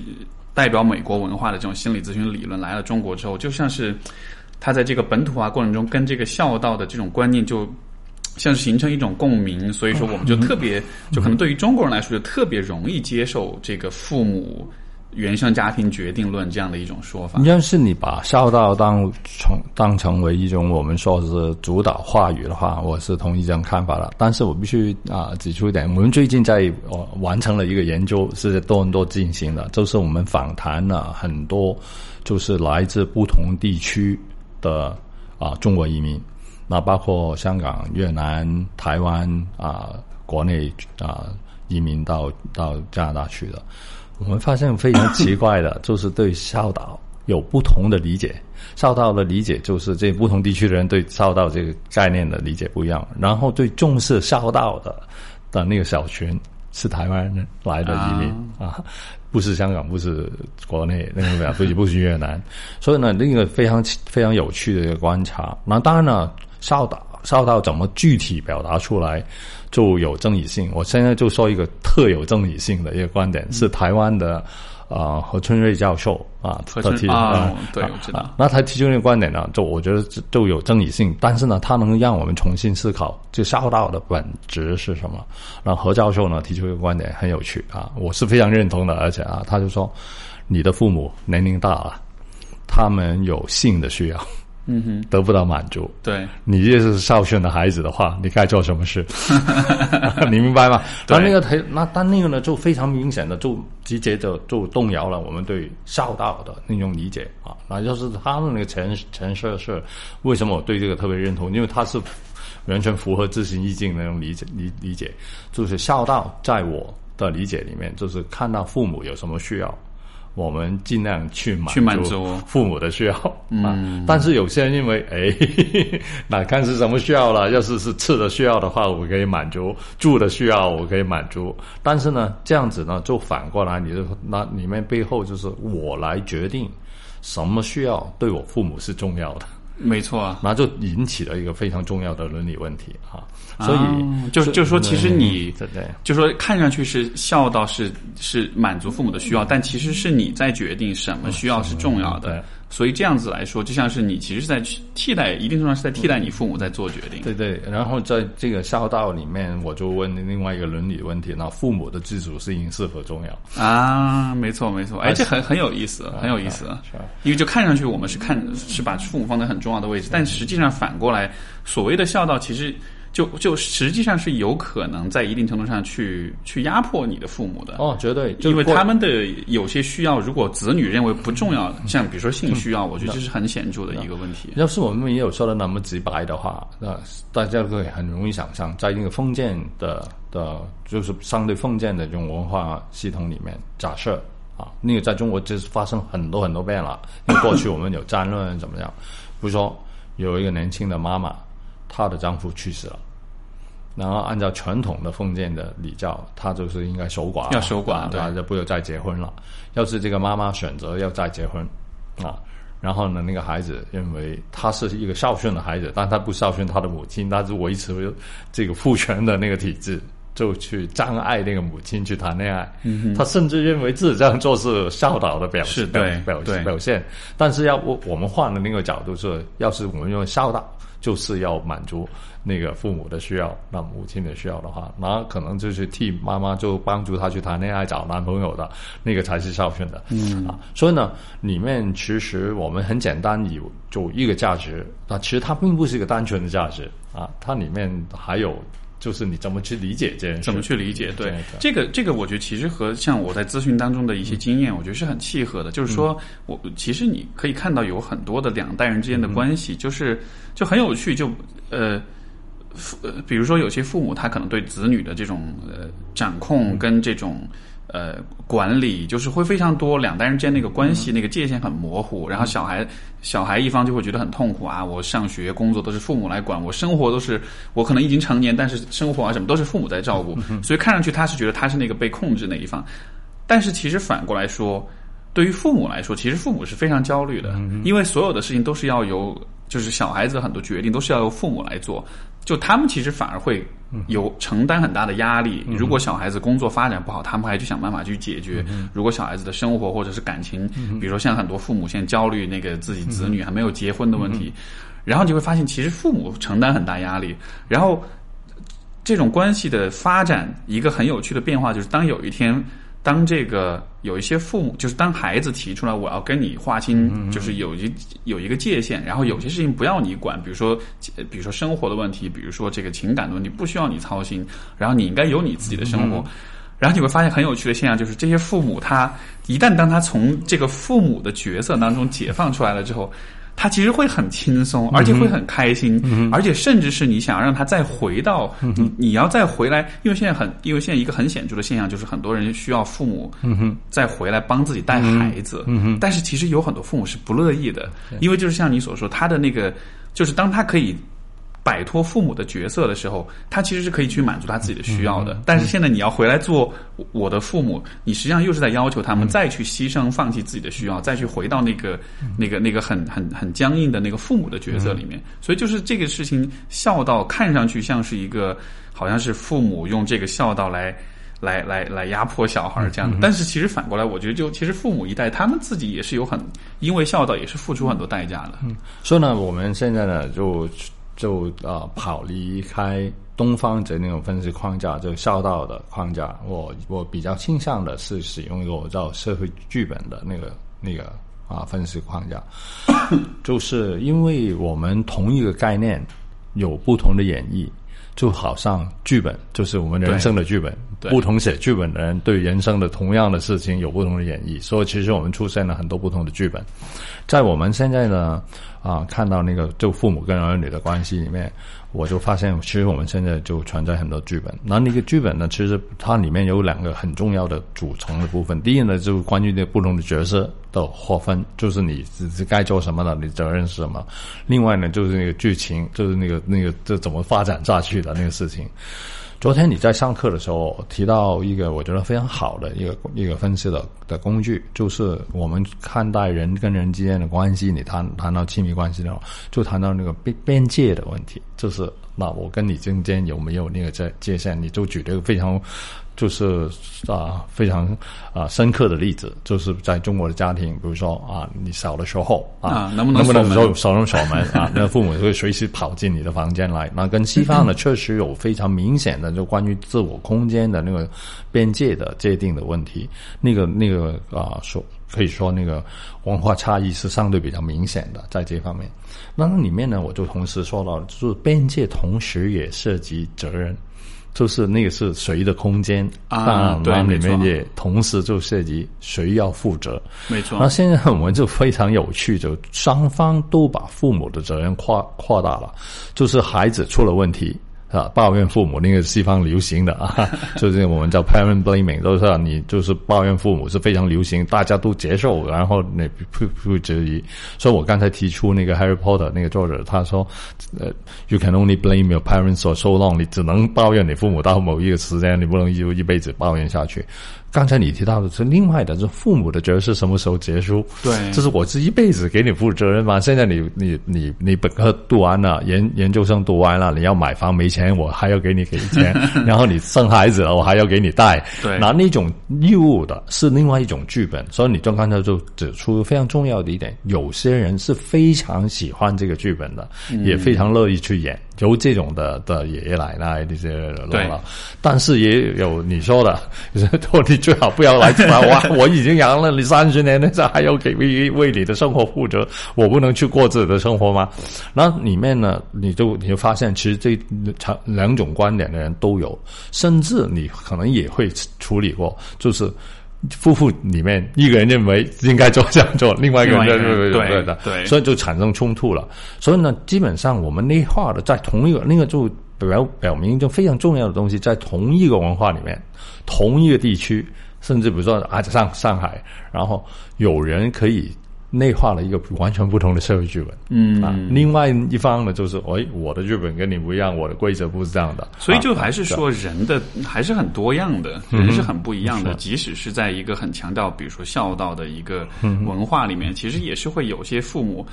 代表美国文化的这种心理咨询理论来了中国之后，就像是他在这个本土化过程中跟这个孝道的这种观念就。像是形成一种共鸣，所以说我们就特别，就可能对于中国人来说，就特别容易接受这个父母原生家庭决定论这样的一种说法。要是你把孝道当成当成为一种我们说是主导话语的话，我是同意这种看法的。但是我必须啊指出一点，我们最近在呃完成了一个研究，是在多伦多进行的，就是我们访谈了很多就是来自不同地区的啊中国移民。那包括香港、越南、台湾啊，国内啊移民到到加拿大去的，我们发现非常奇怪的，就是对孝道有不同的理解。孝道的理解就是这不同地区的人对孝道这个概念的理解不一样。然后最重视孝道的的那个小群是台湾人来的移民啊，不是香港，不是国内那个，不是不是越南。所以呢，那个非常非常有趣的一个观察。那当然呢。孝道，孝道怎么具体表达出来就有争议性。我现在就说一个特有争议性的一个观点，是台湾的啊何春瑞教授啊他提啊，对，我知道。那他提出那个观点呢，就我觉得就有争议性，但是呢，他能让我们重新思考，就孝道的本质是什么。那何教授呢提出一个观点很有趣啊，我是非常认同的，而且啊，他就说你的父母年龄大了，他们有性的需要。嗯哼，得不到满足。对，你这是孝顺的孩子的话，你该做什么事？你 明白吗？但那个他那但那个呢，就非常明显的就直接就就动摇了我们对孝道的那种理解啊。那就是他的那个前前设是为什么我对这个特别认同？因为他是完全符合自行意境那种理解理理解，就是孝道在我的理解里面，就是看到父母有什么需要。我们尽量去满足父母的需要，嗯，但是有些人认为，哎，那看是什么需要了。要是是吃的需要的话，我可以满足；住的需要，我可以满足。但是呢，这样子呢，就反过来，你就那里面背后就是我来决定什么需要对我父母是重要的。没错啊，那就引起了一个非常重要的伦理问题啊。所以就就说，其实你对对就说看上去是孝道是是满足父母的需要，但其实是你在决定什么需要是重要的。所以这样子来说，就像是你其实是在替代，一定程度上是在替代你父母在做决定。对对。然后在这个孝道里面，我就问另外一个伦理问题：那父母的自主性是否重要？啊，没错没错。哎，这很很有意思，很有意思。因为就看上去我们是看是把父母放在很重要的位置，但实际上反过来，所谓的孝道其实。就就实际上是有可能在一定程度上去去压迫你的父母的哦，绝对，因为他们的有些需要，如果子女认为不重要，像比如说性需要，我觉得这是很显著的一个问题。要是我们也有说的那么直白的话，那大家会很容易想象，在那个封建的的，就是相对封建的这种文化系统里面，假设啊，那个在中国就是发生很多很多遍了。因为过去我们有战论怎么样？比如说有一个年轻的妈妈。她的丈夫去世了，然后按照传统的封建的礼教，她就是应该守寡，要守寡，对，就不要再结婚了。要是这个妈妈选择要再结婚啊，然后呢，那个孩子认为他是一个孝顺的孩子，但他不孝顺他的母亲，他是维持这个父权的那个体制，就去障碍那个母亲去谈恋爱。嗯他甚至认为自己这样做是孝道的表示，对表表现。但是要我我们换的那个角度是，要是我们用孝道。就是要满足那个父母的需要，那母亲的需要的话，那可能就是替妈妈就帮助她去谈恋爱、找男朋友的那个才是孝顺的。嗯啊，所以呢，里面其实我们很简单有就一个价值，那其实它并不是一个单纯的价值啊，它里面还有。就是你怎么去理解这件事？怎么去理解？对这个，这个我觉得其实和像我在咨询当中的一些经验，我觉得是很契合的。就是说我其实你可以看到有很多的两代人之间的关系，就是就很有趣。就呃，呃，比如说有些父母他可能对子女的这种呃掌控跟这种。呃，管理就是会非常多，两代人间那个关系那个界限很模糊，然后小孩小孩一方就会觉得很痛苦啊！我上学工作都是父母来管，我生活都是我可能已经成年，但是生活啊什么都是父母在照顾，所以看上去他是觉得他是那个被控制那一方，但是其实反过来说，对于父母来说，其实父母是非常焦虑的，因为所有的事情都是要由。就是小孩子的很多决定都是要由父母来做，就他们其实反而会有承担很大的压力。如果小孩子工作发展不好，他们还去想办法去解决；如果小孩子的生活或者是感情，比如说像很多父母现在焦虑那个自己子女还没有结婚的问题，然后你会发现，其实父母承担很大压力，然后。这种关系的发展，一个很有趣的变化就是，当有一天，当这个有一些父母，就是当孩子提出来我要跟你划清，就是有一有一个界限，然后有些事情不要你管，比如说，比如说生活的问题，比如说这个情感的问题，不需要你操心，然后你应该有你自己的生活，然后你会发现很有趣的现象，就是这些父母他一旦当他从这个父母的角色当中解放出来了之后。他其实会很轻松，而且会很开心，而且甚至是你想让他再回到你，你要再回来，因为现在很，因为现在一个很显著的现象就是很多人需要父母再回来帮自己带孩子，但是其实有很多父母是不乐意的，因为就是像你所说，他的那个就是当他可以。摆脱父母的角色的时候，他其实是可以去满足他自己的需要的。但是现在你要回来做我的父母，你实际上又是在要求他们再去牺牲、放弃自己的需要，再去回到那个、那个、那个很、很、很僵硬的那个父母的角色里面。所以就是这个事情，孝道看上去像是一个，好像是父母用这个孝道来、来、来、来压迫小孩这样的。但是其实反过来，我觉得就其实父母一代他们自己也是有很因为孝道也是付出很多代价的。嗯，所以呢，我们现在呢就。就啊，跑离开东方的那种分析框架，就孝道的框架。我我比较倾向的是使用一个叫社会剧本的那个那个啊分析框架，就是因为我们同一个概念有不同的演绎，就好像剧本就是我们人生的剧本，不同写剧本的人对人生的同样的事情有不同的演绎，所以其实我们出现了很多不同的剧本，在我们现在呢。啊，看到那个就父母跟儿女的关系里面，我就发现，其实我们现在就存在很多剧本。那那个剧本呢，其实它里面有两个很重要的组成的部分。第一呢，就是关于那不同的角色的划分，就是你是该做什么的，你责任是什么。另外呢，就是那个剧情，就是那个那个这怎么发展下去的那个事情。昨天你在上课的时候提到一个我觉得非常好的一个一个分析的的工具，就是我们看待人跟人之间的关系，你谈谈到亲密关系的话，就谈到那个边边界的问题，就是那我跟你中间有没有那个界界限？你就举这个非常。就是啊，非常啊深刻的例子，就是在中国的家庭，比如说啊，你小的时候啊，能不能能守守门守门啊？那父母会随时跑进你的房间来。那跟西方呢，确实有非常明显的就关于自我空间的那个边界的界定的问题。那个那个啊，说可以说那个文化差异是相对比较明显的在这方面。那里面呢，我就同时说到，就是边界同时也涉及责任。就是那个是谁的空间啊？对，里面也同时就涉及谁要负责，没错。那现在我们就非常有趣，就双方都把父母的责任扩扩大了，就是孩子出了问题。啊，抱怨父母那个西方流行的啊，就是我们叫 parent blaming，都是你就是抱怨父母是非常流行，大家都接受，然后那不不质疑。所以我刚才提出那个 Harry Potter 那个作者，他说，呃，you can only blame your parents for so long，你只能抱怨你父母到某一个时间，你不能一一辈子抱怨下去。刚才你提到的是另外的，是父母的角色是什么时候结束？对，这是我这一辈子给你负责任吗？现在你你你你本科读完了，研研究生读完了，你要买房没钱，我还要给你给钱，然后你生孩子了，我还要给你带。对，那那种义务的是另外一种剧本。所以你刚才就指出非常重要的一点，有些人是非常喜欢这个剧本的，也非常乐意去演。由这种的的爷爷奶奶这些对了，但是也有你说的，说你最好不要来烦我，我已经养了你三十年了，这还要给为为你的生活负责，我不能去过自己的生活吗？那里面呢，你就你就发现，其实这两两种观点的人都有，甚至你可能也会处理过，就是。夫妇里面一个人认为应该做这样做，另外一个人认为对的，对，所以就产生冲突了。所以呢，基本上我们内化的在同一个那个就表表明一种非常重要的东西，在同一个文化里面，同一个地区，甚至比如说啊上上海，然后有人可以。内化了一个完全不同的社会剧本，嗯。啊，另外一方呢，就是哎，我的剧本跟你不一样，我的规则不是这样的，所以就还是说人的还是很多样的，人是很不一样的，即使是在一个很强调，比如说孝道的一个文化里面，其实也是会有些父母。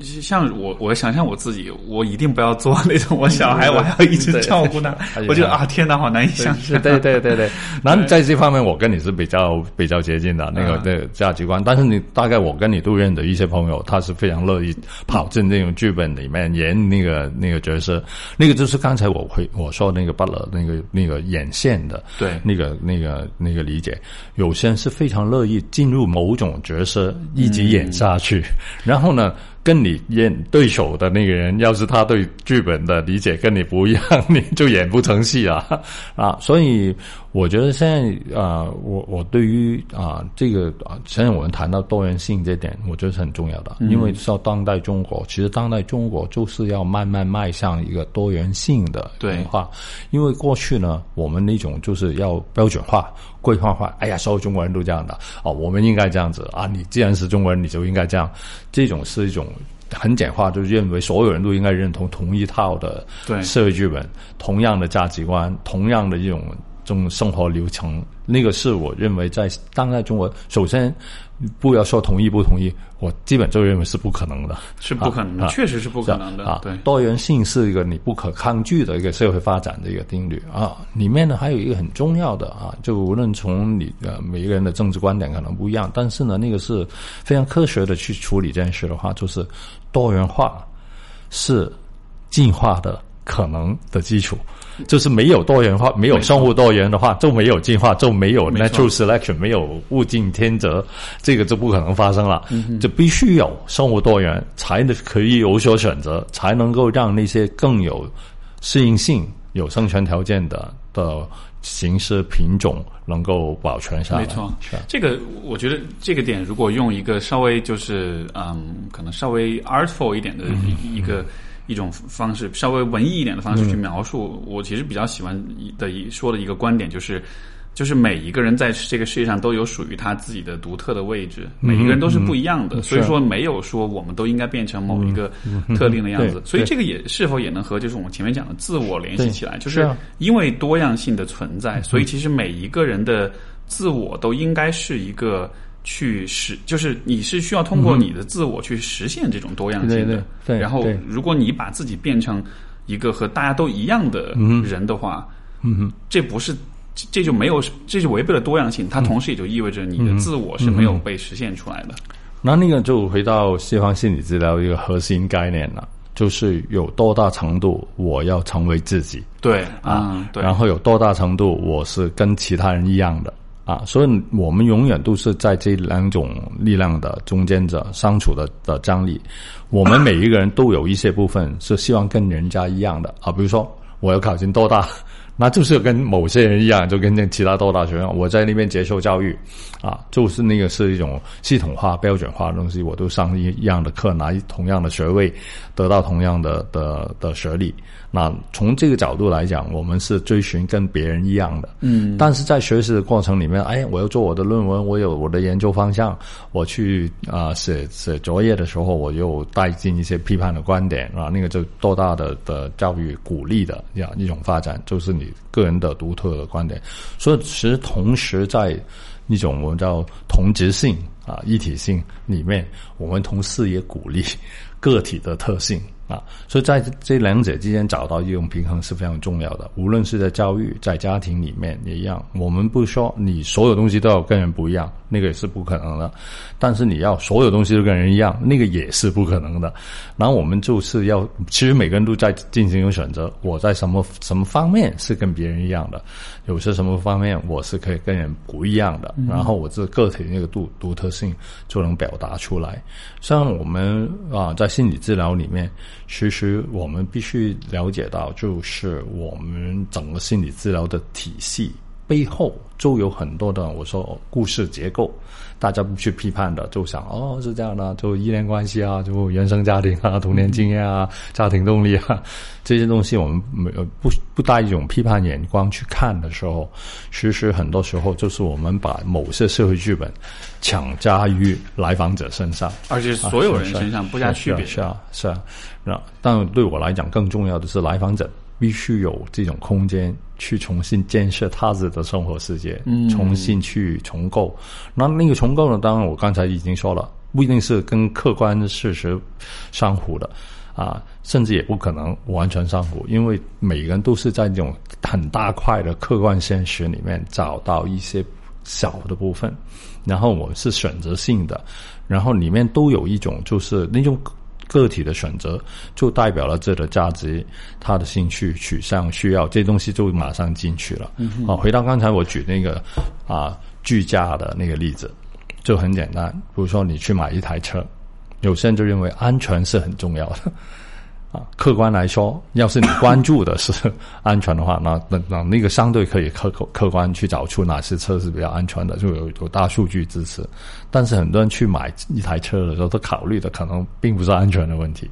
像我，我想象我自己，我一定不要做那种我小孩，我还要一直照顾他，我觉得啊，天哪，好难以想象。对对对对，然后在这方面，我跟你是比较比较接近的那个的价值观。但是你大概我跟你都认得一些朋友，他是非常乐意跑进那种剧本里面演那个那个角色，那个就是刚才我会我说那个巴勒那个那个眼线的，对。那个那个那个理解，有些人是非常乐意进入某种角色一直演下去，然后呢。跟你演对手的那个人，要是他对剧本的理解跟你不一样，你就演不成戏啊啊！所以我觉得现在啊，我我对于啊这个啊，现在我们谈到多元性这点，我觉得是很重要的，因为到当代中国，其实当代中国就是要慢慢迈向一个多元性的文化，因为过去呢，我们那种就是要标准化。规范化，哎呀，所有中国人都这样的哦，我们应该这样子啊！你既然是中国人，你就应该这样。这种是一种很简化，就认为所有人都应该认同同一套的社会剧本，同样的价值观，同样的一种这种生活流程。那个是我认为在当代中国，首先。不要说同意不同意，我基本就认为是不可能的，是不可能的，确实是不可能的。啊，对，多元性是一个你不可抗拒的一个社会发展的一个定律啊。里面呢还有一个很重要的啊，就无论从你的每一个人的政治观点可能不一样，但是呢，那个是非常科学的去处理这件事的话，就是多元化是进化的可能的基础。就是没有多元化，没有生物多元的话，就没有进化，就没有 natural selection，没有物竞天择，这个就不可能发生了。嗯就必须有生物多元，才能可以有所选择，才能够让那些更有适应性、有生存条件的的形式品种能够保存下来。没错，这个我觉得这个点，如果用一个稍微就是嗯，可能稍微 artful 一点的一个。一种方式，稍微文艺一点的方式去描述，我其实比较喜欢的一说的一个观点就是，就是每一个人在这个世界上都有属于他自己的独特的位置，每一个人都是不一样的，所以说没有说我们都应该变成某一个特定的样子，所以这个也是否也能和就是我们前面讲的自我联系起来，就是因为多样性的存在，所以其实每一个人的自我都应该是一个。去实就是你是需要通过你的自我去实现这种多样性的，对。然后，如果你把自己变成一个和大家都一样的人的话，嗯哼，这不是这就没有这就违背了多样性。它同时也就意味着你的自我是没有被实现出来的。那那个就回到西方心理治疗一个核心概念了，就是有多大程度我要成为自己，对啊，对。然后有多大程度我是跟其他人一样的。啊，所以我们永远都是在这两种力量的中间者相处的的张力。我们每一个人都有一些部分是希望跟人家一样的啊，比如说我要考进多大，那就是跟某些人一样，就跟其他多大学生，我在那边接受教育，啊，就是那个是一种系统化、标准化的东西，我都上一样的课，拿同样的学位，得到同样的的的学历。那从这个角度来讲，我们是追寻跟别人一样的。嗯，但是在学习的过程里面，哎，我要做我的论文，我有我的研究方向，我去啊写写作业的时候，我又带进一些批判的观点啊，那个就多大的的教育鼓励的这样一种发展，就是你个人的独特的观点。所以其实同时在一种我们叫同质性啊一体性里面，我们同时也鼓励个体的特性。啊，所以在这两者之间找到一种平衡是非常重要的。无论是在教育、在家庭里面也一样。我们不说你所有东西都要跟人不一样，那个也是不可能的。但是你要所有东西都跟人一样，那个也是不可能的。然后我们就是要，其实每个人都在进行一个选择。我在什么什么方面是跟别人一样的？有些什么方面我是可以跟人不一样的？然后我这个体那个独独特性就能表达出来。像我们啊，在心理治疗里面。其实我们必须了解到，就是我们整个心理治疗的体系背后，就有很多的我说故事结构。大家不去批判的，就想哦是这样的，就依恋关系啊，就原生家庭啊，童年经验啊，家庭动力啊，这些东西我们没有不不带一种批判眼光去看的时候，其实很多时候就是我们把某些社会剧本强加于来访者身上，而且所有人身上不加区别。是啊，是啊，那但对我来讲，更重要的是来访者。必须有这种空间去重新建设他自己的生活世界，重新去重构。那那个重构呢？当然，我刚才已经说了，不一定是跟客观的事实相符的啊，甚至也不可能完全相符，因为每个人都是在这种很大块的客观现实里面找到一些小的部分，然后我是选择性的，然后里面都有一种就是那种。个体的选择就代表了这个价值，他的兴趣取向需要这东西就马上进去了。啊，回到刚才我举那个啊，居家的那个例子，就很简单。比如说你去买一台车，有些人就认为安全是很重要的。啊，客观来说，要是你关注的是 安全的话，那那那那个相对可以客客观去找出哪些车是比较安全的，就有有大数据支持。但是很多人去买一台车的时候，他考虑的可能并不是安全的问题，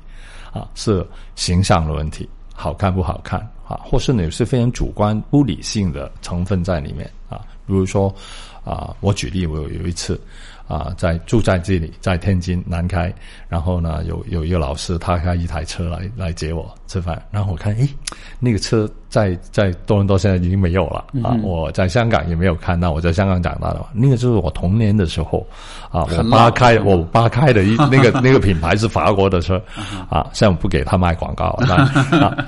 啊，是形象的问题，好看不好看啊，或是有些非常主观不理性的成分在里面啊，比如说啊，我举例，我有有一次。啊，在住在这里，在天津南开，然后呢，有有一个老师，他开一台车来来接我吃饭，然后我看，诶，那个车在在多伦多现在已经没有了啊，我在香港也没有看到，我在香港长大的嘛，那个就是我童年的时候啊，我爸开 我爸开的一那个那个品牌是法国的车啊，现在我不给他卖广告啊，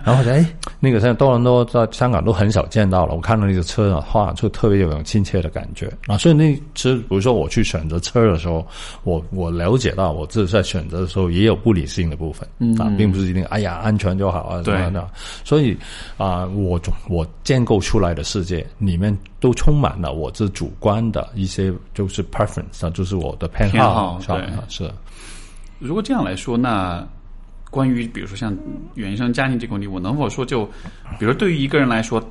然后我觉得，诶，那个现在多伦多在香港都很少见到了，我看到那个车的话，就特别有种亲切的感觉啊，所以那其实比如说我去选择车。车的时候，我我了解到，我自己在选择的时候也有不理性的部分啊，并不是一定哎呀安全就好啊，对的。所以啊，我我建构出来的世界里面都充满了我这主观的一些就是 preference 啊，就是我的偏好。对，是。如果这样来说，那关于比如说像原生家庭这个问题，我能否说就，比如对于一个人来说，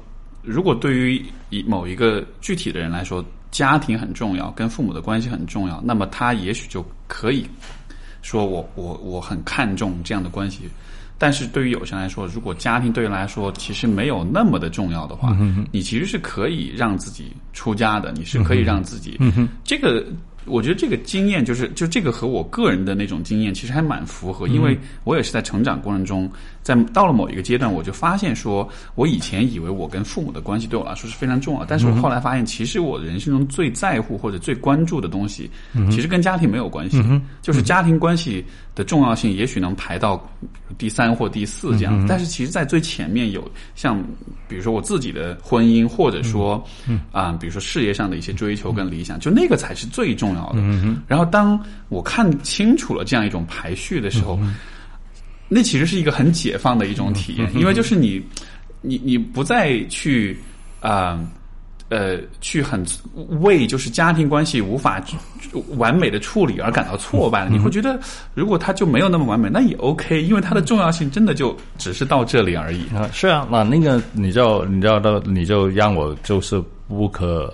如果对于一某一个具体的人来说。家庭很重要，跟父母的关系很重要。那么他也许就可以说我我我很看重这样的关系。但是对于有些人来说，如果家庭对于来说其实没有那么的重要的话，你其实是可以让自己出家的，你是可以让自己这个。我觉得这个经验就是，就这个和我个人的那种经验其实还蛮符合，因为我也是在成长过程中，在到了某一个阶段，我就发现说，我以前以为我跟父母的关系对我来说是非常重要，但是我后来发现，其实我人生中最在乎或者最关注的东西，其实跟家庭没有关系，就是家庭关系的重要性也许能排到第三或第四这样，但是其实在最前面有像比如说我自己的婚姻，或者说啊，比如说事业上的一些追求跟理想，就那个才是最重。重要的。然后，当我看清楚了这样一种排序的时候，那其实是一个很解放的一种体验，因为就是你，你，你不再去啊，呃，去很为就是家庭关系无法完美的处理而感到挫败了。你会觉得，如果他就没有那么完美，那也 OK，因为它的重要性真的就只是到这里而已啊。是啊，那那个你就你知道的，你就让我就是。不可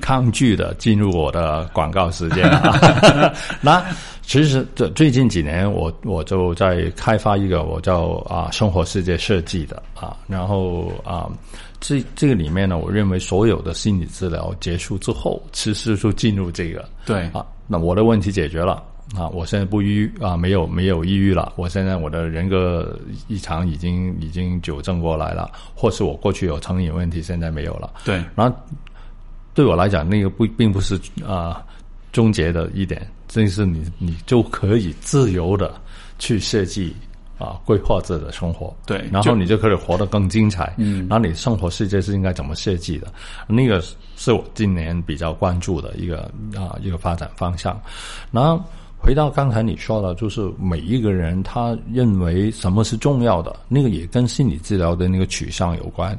抗拒的进入我的广告时间啊。那其实这最近几年，我我就在开发一个我叫啊生活世界设计的啊，然后啊这这个里面呢，我认为所有的心理治疗结束之后，其实就进入这个对啊，那我的问题解决了。啊，我现在不抑郁啊，没有没有抑郁了。我现在我的人格异常已经已经纠正过来了，或是我过去有成瘾问题，现在没有了。对，然后对我来讲，那个不并不是啊终结的一点，正是你你就可以自由的去设计啊规划自己的生活。对，然后你就可以活得更精彩。嗯，然后你生活世界是应该怎么设计的？那个是我今年比较关注的一个啊一个发展方向。然后。回到刚才你说的，就是每一个人他认为什么是重要的，那个也跟心理治疗的那个取向有关。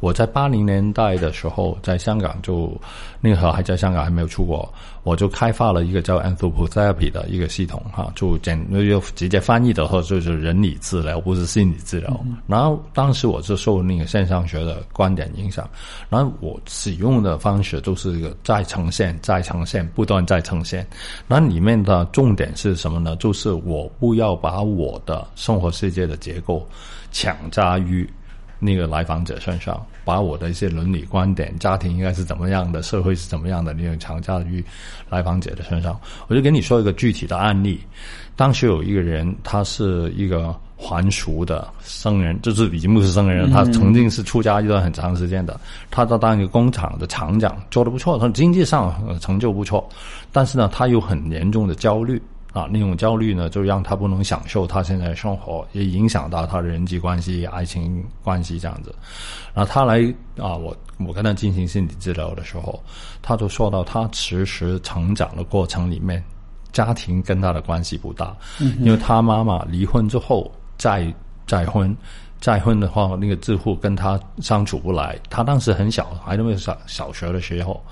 我在八零年代的时候，在香港就那个时候还在香港还没有出国，我就开发了一个叫 Anthropotherapy 的一个系统，哈，就简就直接翻译的话就是人理治疗，不是心理治疗。然后当时我是受那个现象学的观点影响，然后我使用的方式就是一个再呈现、再呈现、不断再呈现。那里面的重点是什么呢？就是我不要把我的生活世界的结构强加于。那个来访者身上，把我的一些伦理观点、家庭应该是怎么样的、社会是怎么样的，那种强加于来访者的身上。我就跟你说一个具体的案例。当时有一个人，他是一个还俗的僧人，就是已经不是僧人，他曾经是出家一段很长时间的。他在当一个工厂的厂长，做的不错，他经济上成就不错。但是呢，他有很严重的焦虑啊，那种焦虑呢，就让他不能享受他现在的生活，也影响到他的人际关系、爱情关系这样子。然后他来啊，我我跟他进行心理治疗的时候，他就说到他其实成长的过程里面，家庭跟他的关系不大，因为他妈妈离婚之后再再婚。再婚的话，那个智户跟他相处不来。他当时很小，还那么小小学的时候，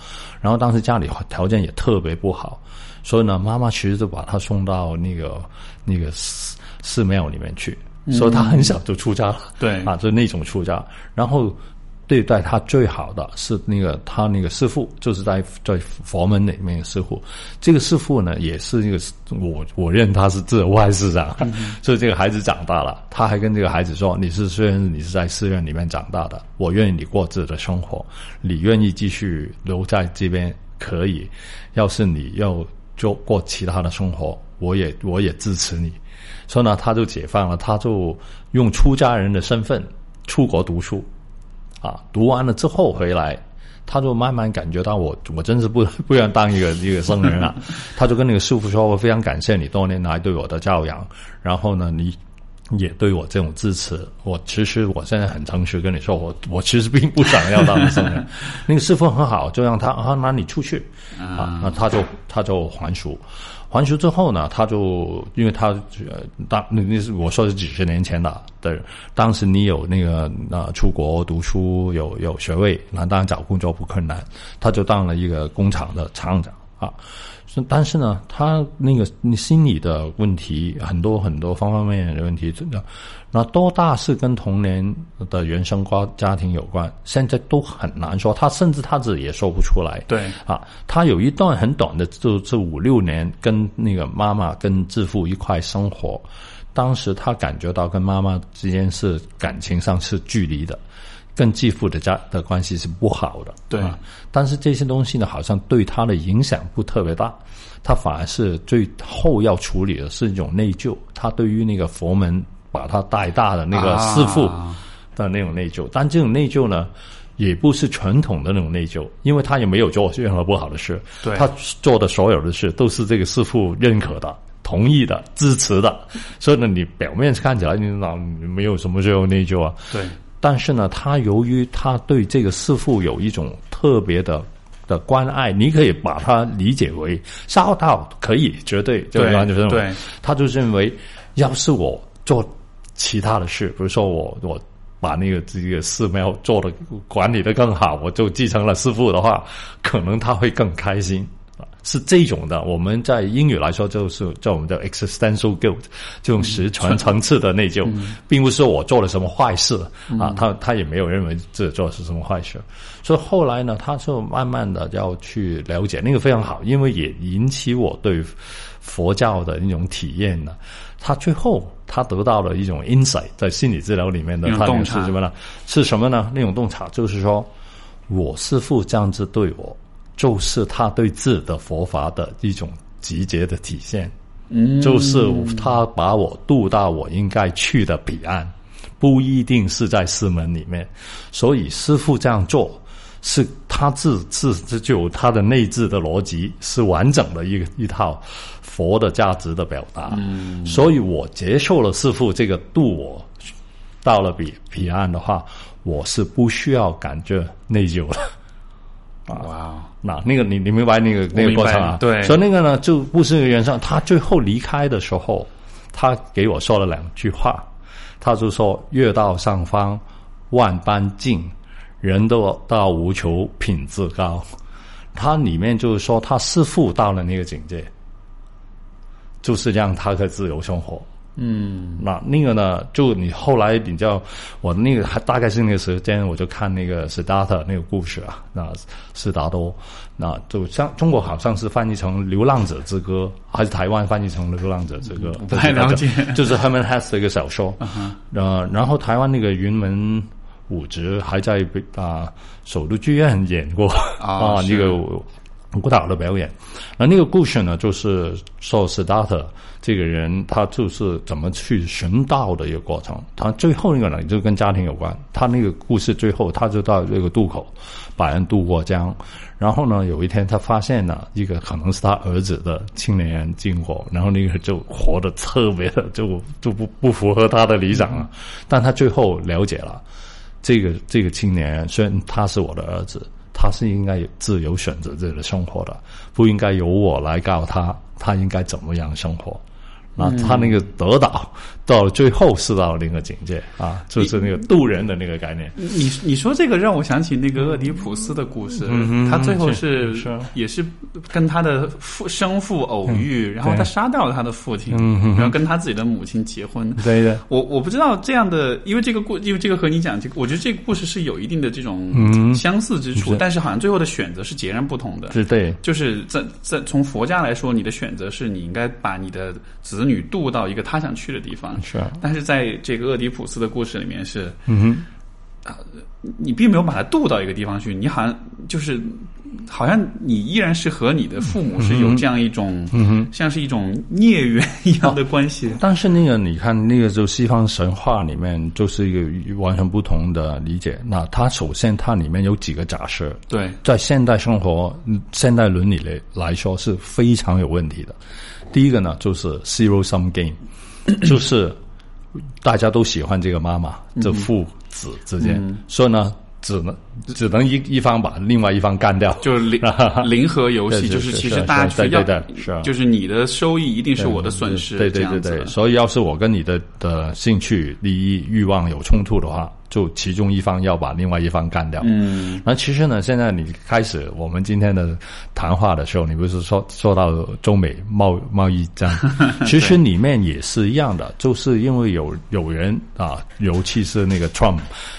然后当时家里条件也特别不好，所以呢，妈妈其实就把他送到那个那个寺寺庙里面去，所以他很小就出家了。对啊，就那种出家，然后。对待他最好的是那个他那个师傅，就是在在佛门里面的师傅。这个师傅呢，也是一个我我认他是自外师长，所以这个孩子长大了，他还跟这个孩子说：“你是虽然你是在寺院里面长大的，我愿意你过自己的生活，你愿意继续留在这边可以。要是你要就过其他的生活，我也我也支持你。”所以呢，他就解放了，他就用出家人的身份出国读书。啊，读完了之后回来，他就慢慢感觉到我，我真是不 不愿当一个一个僧人了。他就跟那个师傅说：“我非常感谢你多年来对我的教养，然后呢，你也对我这种支持。我其实我现在很诚实跟你说，我我其实并不想要当僧人。那个师傅很好，就让他啊，那你出去啊，那他就他就还俗。”还俗之后呢，他就因为他呃当那那是我说是几十年前的，对，当时你有那个呃出国读书有有学位，那当然找工作不困难，他就当了一个工厂的厂长啊。但是呢，他那个你心理的问题很多很多方方面面的问题，真的，那多大是跟童年的原生家家庭有关？现在都很难说，他甚至他自己也说不出来。对啊，他有一段很短的，就这五六年跟那个妈妈跟自父一块生活，当时他感觉到跟妈妈之间是感情上是距离的。跟继父的家的关系是不好的，对。但是这些东西呢，好像对他的影响不特别大，他反而是最后要处理的是一种内疚。他对于那个佛门把他带大的那个师父的那种内疚，但这种内疚呢，也不是传统的那种内疚，因为他也没有做任何不好的事，对他做的所有的事都是这个师父认可的、同意的、支持的，所以呢，你表面看起来你老没有什么这种内疚啊，对。但是呢，他由于他对这个师傅有一种特别的的关爱，你可以把它理解为孝道，可以绝对对就是对，他就认为，要是我做其他的事，比如说我我把那个这个寺庙做的管理的更好，我就继承了师傅的话，可能他会更开心。是这种的，我们在英语来说就是叫我们的 existential guilt，这种实存层次的内疚，并不是说我做了什么坏事啊，他他也没有认为自己做的是什么坏事，所以后来呢，他就慢慢的要去了解那个非常好，因为也引起我对佛教的那种体验呢。他最后他得到了一种 insight，在心理治疗里面的他是什么呢？是什么呢？那种洞察就是说我师父这样子对我。就是他对自的佛法的一种集结的体现，嗯，就是他把我渡到我应该去的彼岸，不一定是在师门里面。所以师傅这样做，是他自自这就有他的内置的逻辑，是完整的一个一套佛的价值的表达。嗯，所以我接受了师傅这个渡我到了彼彼岸的话，我是不需要感觉内疚了。哇，那那个你你明白那个那个过程啊？对，所以那个呢，就不是原上。他最后离开的时候，他给我说了两句话，他就说：“月到上方，万般尽，人都到无求，品质高。”他里面就是说，他师父到了那个境界，就是让他可以自由生活。嗯，那那个呢？就你后来比较，我那个还大概是那个时间，我就看那个斯达特那个故事啊。那斯达多，那就像中国好像是翻译成《流浪者之歌》，还是台湾翻译成《流浪者之歌》？不太了解，就是 Herman Hesse 的一个小说。呃，然后台湾那个云门武职还在啊首都剧院演过啊，那个舞蹈的表演。那那个故事呢，就是说斯达特这个人他就是怎么去寻道的一个过程。他最后那个呢，就跟家庭有关。他那个故事最后，他就到这个渡口，把人渡过江。然后呢，有一天他发现了一个可能是他儿子的青年人经过，然后那个就活得特别的就就不不符合他的理想了。但他最后了解了，这个这个青年人虽然他是我的儿子，他是应该自由选择自己的生活的，不应该由我来告他，他应该怎么样生活。那，他那个得到到最后是到另一个境界啊，就是那个渡人的那个概念。你你说这个让我想起那个俄狄浦斯的故事，他最后是也是跟他的父生父偶遇，然后他杀掉了他的父亲，然后跟他自己的母亲结婚。对的，我我不知道这样的，因为这个故，因为这个和你讲这个，我觉得这个故事是有一定的这种相似之处，但是好像最后的选择是截然不同的。是对，就是在在从佛家来说，你的选择是你应该把你的。子女渡到一个他想去的地方，是。啊但是在这个俄狄浦斯的故事里面是，嗯哼，啊，你并没有把它渡到一个地方去，你好像就是，好像你依然是和你的父母是有这样一种，嗯哼，像是一种孽缘一样的关系。但是那个你看，那个就西方神话里面就是一个完全不同的理解。那它首先它里面有几个假设，对，在现代生活、现代伦理来来说是非常有问题的。第一个呢，就是 zero sum game，就是大家都喜欢这个妈妈，这父子之间，所以呢，只能只能一一方把另外一方干掉，就是零 零和游戏，就是其实大家对的是，就是你的收益一定是我的损失，对对对对，所以要是我跟你的的兴趣、利益、欲望有冲突的话。就其中一方要把另外一方干掉。嗯，那其实呢，现在你开始我们今天的谈话的时候，你不是说说到中美贸贸易战？其实里面也是一样的，就是因为有有人啊，尤其是那个 Trump，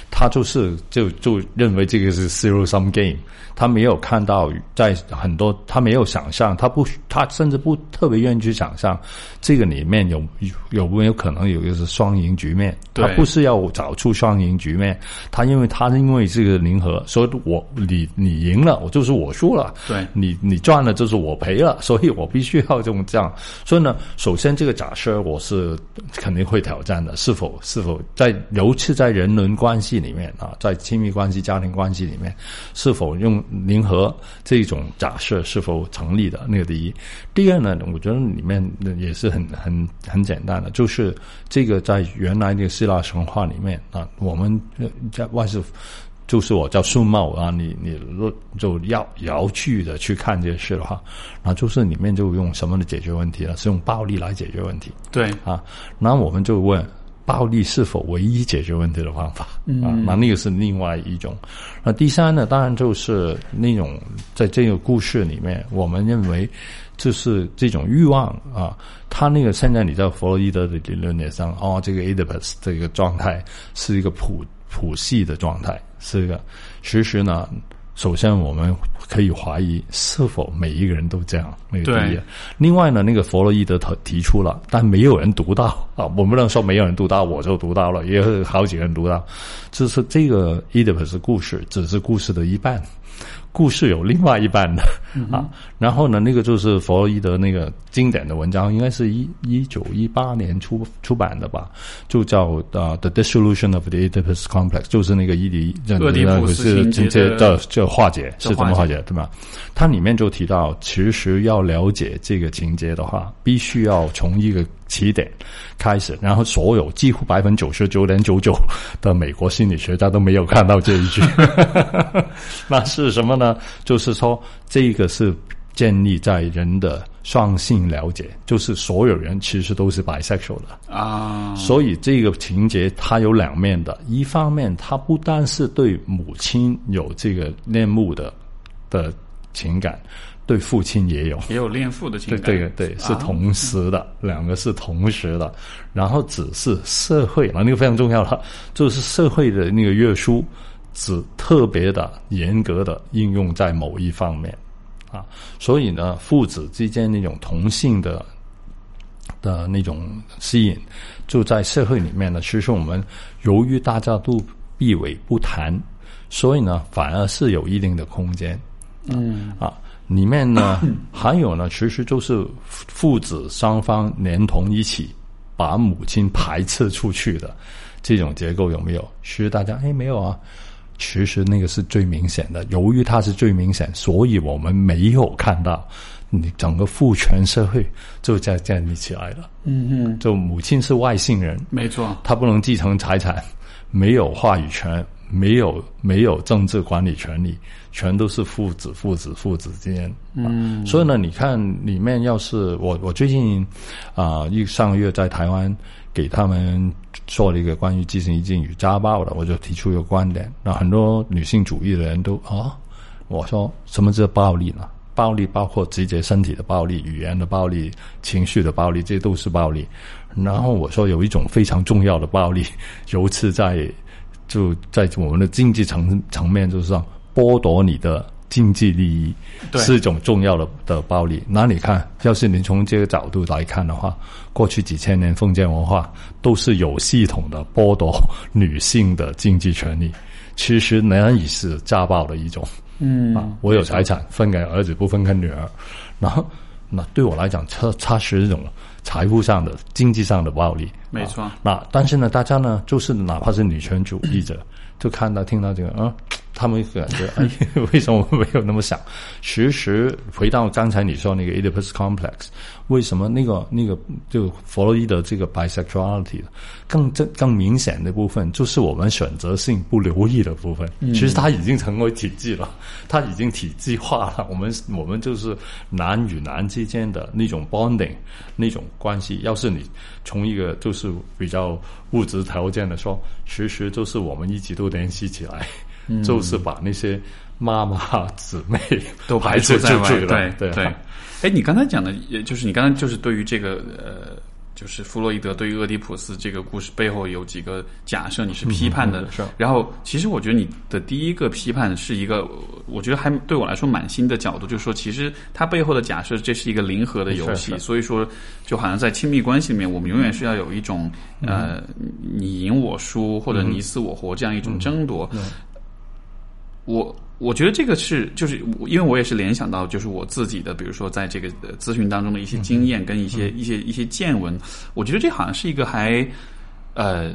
他就是就就认为这个是 zero sum game。他没有看到，在很多他没有想象，他不，他甚至不特别愿意去想象，这个里面有有没有可能有一个是双赢局面？他不是要找出双赢局面，他因为他因为这个零和，所以我你你赢了，我就是我输了，对，你你赚了就是我赔了，所以我必须要这种这样。所以呢，首先这个假设我是肯定会挑战的，是否是否在尤其在人伦关系里面啊，在亲密关系、家庭关系里面，是否用。零和这种假设是否成立的？那个第一，第二呢？我觉得里面也是很很很简单的，就是这个在原来的希腊神话里面啊，我们在外是就是我叫顺茂啊，你你就要要去的去看这些事的话，那就是里面就用什么的解决问题了？是用暴力来解决问题？对啊，那我们就问。暴力是否唯一解决问题的方法？啊，那那个是另外一种。那第三呢？当然就是那种在这个故事里面，我们认为就是这种欲望啊。他那个现在你在弗洛伊德的理论上，哦，这个 Oedipus 这个状态是一个谱谱系的状态，是一个其实呢。首先，我们可以怀疑是否每一个人都这样。那个第一。另外呢，那个弗洛伊德他提出了，但没有人读到啊。我不能说没有人读到，我就读到了，也有好几个人读到。就是这个《伊德普斯故事只是故事的一半。故事有另外一半的啊，然后呢，那个就是弗洛伊德那个经典的文章，应该是一一九一八年出出版的吧，就叫呃《The Dissolution of the Oedipus Complex》，就是那个伊迪俄狄浦斯情节的这化解是怎么化解，对吧？它里面就提到，其实要了解这个情节的话，必须要从一个。起点开始，然后所有几乎百分之九十九点九九的美国心理学家都没有看到这一句，那是什么呢？就是说，这个是建立在人的双性了解，就是所有人其实都是 bisexual 的啊。所以这个情节它有两面的，一方面它不单是对母亲有这个恋慕的的情感。对父亲也有，也有恋父的情感。对对对，是同时的，两个是同时的。然后只是社会，啊那个非常重要了，就是社会的那个约束，只特别的严格的应用在某一方面啊。所以呢，父子之间那种同性的的那种吸引，就在社会里面呢，其实我们由于大家都避讳不谈，所以呢，反而是有一定的空间。嗯啊，里面呢 还有呢，其实就是父子双方连同一起把母亲排斥出去的这种结构有没有？其实大家哎没有啊，其实那个是最明显的。由于它是最明显，所以我们没有看到。你整个父权社会就在建立起来了。嗯嗯，就母亲是外姓人，没错，她不能继承财产，没有话语权，没有没有政治管理权利，全都是父子父子父子之间。嗯，所以呢，你看里面要是我我最近啊一上个月在台湾给他们做了一个关于继承遗禁与家暴的，我就提出一个观点，那很多女性主义的人都啊，我说什么叫暴力呢？暴力包括直接身体的暴力、语言的暴力、情绪的暴力，这都是暴力。然后我说有一种非常重要的暴力，尤其在就在我们的经济层层面，就是说剥夺你的经济利益，是一种重要的的暴力。那你看，要是你从这个角度来看的话，过去几千年封建文化都是有系统的剥夺女性的经济权利，其实难以是家暴的一种。嗯啊，我有财产分给儿子，不分给女儿，然后那对我来讲，它它是一种财富上的、经济上的暴力，没错。那但是呢，大家呢，就是哪怕是女权主义者，就看到听到这个，嗯。他们感觉哎，为什么没有那么想？其实回到刚才你说那个 Oedipus complex，为什么那个那个就弗洛伊德这个 bisexuality 更更更明显的部分，就是我们选择性不留意的部分。其实它已经成为体制了，它已经体制化了。我们我们就是男与男之间的那种 bonding 那种关系。要是你从一个就是比较物质条件的说，其实就是我们一直都联系起来。就是把那些妈妈姊妹 都排除在外，对对对。哎，你刚才讲的，也就是你刚才就是对于这个呃，就是弗洛伊德对于俄狄浦斯这个故事背后有几个假设，你是批判的。是。然后，其实我觉得你的第一个批判是一个，我觉得还对我来说蛮新的角度，就是说，其实它背后的假设，这是一个零和的游戏。所以说，就好像在亲密关系里面，我们永远是要有一种呃，你赢我输或者你死我活这样一种争夺。我我觉得这个是，就是因为我也是联想到，就是我自己的，比如说在这个咨询当中的一些经验跟一些一些一些见闻，我觉得这好像是一个还呃，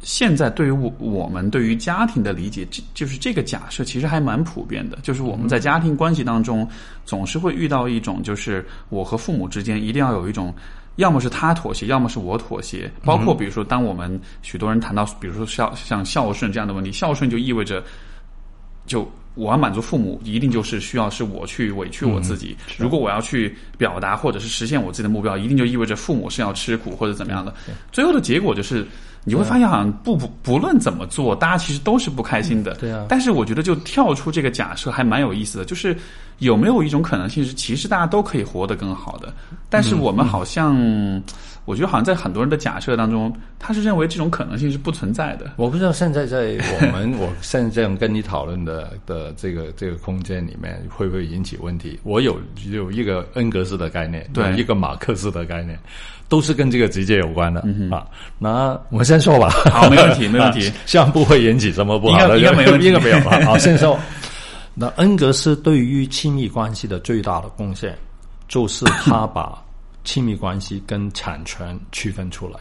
现在对于我我们对于家庭的理解，这就是这个假设其实还蛮普遍的，就是我们在家庭关系当中总是会遇到一种，就是我和父母之间一定要有一种，要么是他妥协，要么是我妥协，包括比如说当我们许多人谈到，比如说孝像孝顺这样的问题，孝顺就意味着。就我要满足父母，一定就是需要是我去委屈我自己。如果我要去表达或者是实现我自己的目标，一定就意味着父母是要吃苦或者怎么样的。最后的结果就是，你会发现好像不不不论怎么做，大家其实都是不开心的。对啊。但是我觉得就跳出这个假设还蛮有意思的，就是有没有一种可能性是，其实大家都可以活得更好的，但是我们好像。我觉得好像在很多人的假设当中，他是认为这种可能性是不存在的。我不知道现在在我们 我现在这样跟你讨论的的这个这个空间里面会不会引起问题？我有有一个恩格斯的概念，对一个马克思的概念，都是跟这个直接有关的啊。那我们先说吧，好，没问题，没问题，希望不会引起什么不好的，应该没问题，应该没有吧？好，先说。那恩格斯对于亲密关系的最大的贡献，就是他把。亲密关系跟产权区分出来，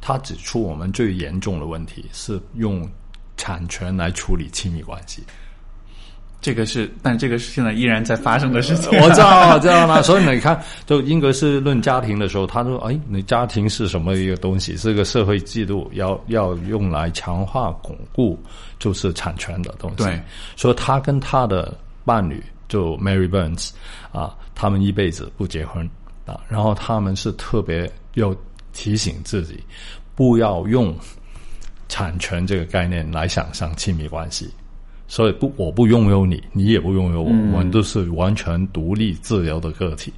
他指出我们最严重的问题是用产权来处理亲密关系。这个是，但这个是现在依然在发生的事情。我知道，知道吗？所以你看，就英格斯论家庭的时候，他说：“哎，你家庭是什么一个东西？是个社会制度，要要用来强化巩固，就是产权的东西。”对，所以他跟他的伴侣就 Mary Burns 啊，他们一辈子不结婚。啊，然后他们是特别要提醒自己，不要用产权这个概念来想象亲密关系。所以不，我不拥有你，你也不拥有我，我们都是完全独立自由的个体。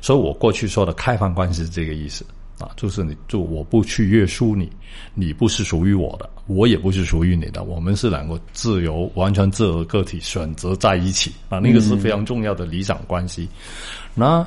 所以我过去说的开放关系是这个意思啊，就是你就我不去约束你，你不是属于我的，我也不是属于你的，我们是两个自由、完全自由的个体选择在一起啊，那个是非常重要的理想关系。那。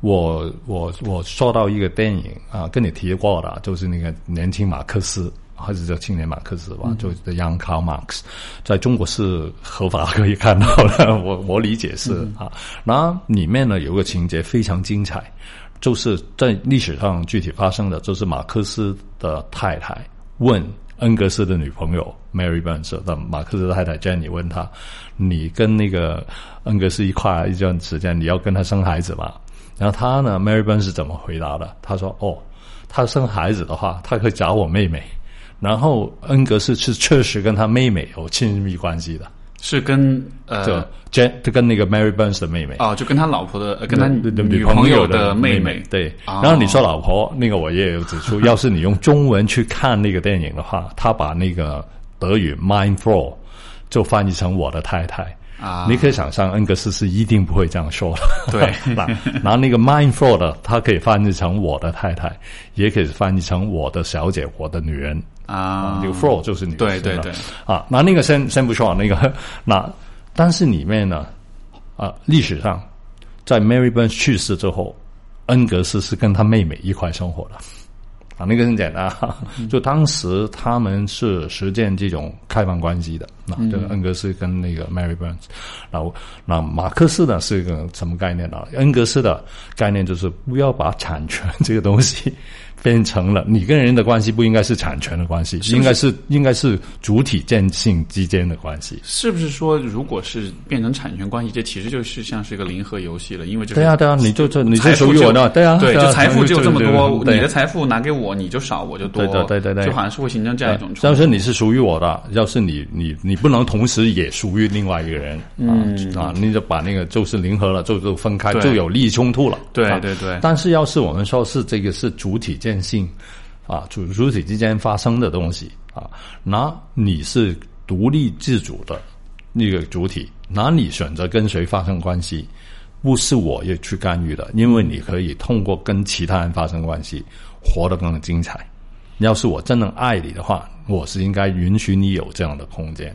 我我我说到一个电影啊，跟你提过的，就是那个年轻马克思还是叫青年马克思吧，就 The Young Karl Marx，在中国是合法可以看到的，我我理解是啊。那里面呢有个情节非常精彩，就是在历史上具体发生的，就是马克思的太太问恩格斯的女朋友 Mary Burns 的马克思的太太 Jenny 问他：“你跟那个恩格斯一块一段时间，你要跟他生孩子吗？”然后他呢，Mary Burns 是怎么回答的？他说：“哦，他生孩子的话，他可以找我妹妹。”然后恩格斯是确实跟他妹妹有亲密关系的，是跟呃，就就跟那个 Mary Burns 的妹妹哦，就跟他老婆的，跟他女朋友的妹妹。对，然后你说老婆，那个我也有指出，要是你用中文去看那个电影的话，他把那个德语 “mind flow” 就翻译成我的太太。啊，你可以想象，恩格斯是一定不会这样说的。对，然后那个 mindful 的，它可以翻译成我的太太，也可以翻译成我的小姐，我的女人啊。这个 flow 就是女对对对啊。那那个先先不说那个，那但是里面呢，啊，历史上在 Mary Burns 去世之后，恩格斯是跟他妹妹一块生活的。啊，那个很简单，就当时他们是实践这种开放关系的。那这个恩格斯跟那个 Mary Burns，然后那马克思呢是一个什么概念呢？恩格斯的概念就是不要把产权 这个东西。变成了你跟人的关系不应该是产权的关系，应该是应该是主体间性之间的关系。是不是说，如果是变成产权关系，这其实就是像是一个零和游戏了？因为就对啊对啊，你就这你就属于我的，对啊对，就财富就这么多，你的财富拿给我，你就少，我就多，对对对对，就好像是会形成这样一种。但是你是属于我的，要是你你你不能同时也属于另外一个人，嗯啊，你就把那个就是零和了，就就分开，就有利益冲突了。对对对。但是要是我们说是这个是主体间性。啊，主主体之间发生的东西啊，那你是独立自主的那个主体，那你选择跟谁发生关系，不是我也去干预的，因为你可以通过跟其他人发生关系，活得更精彩。要是我真的爱你的话，我是应该允许你有这样的空间。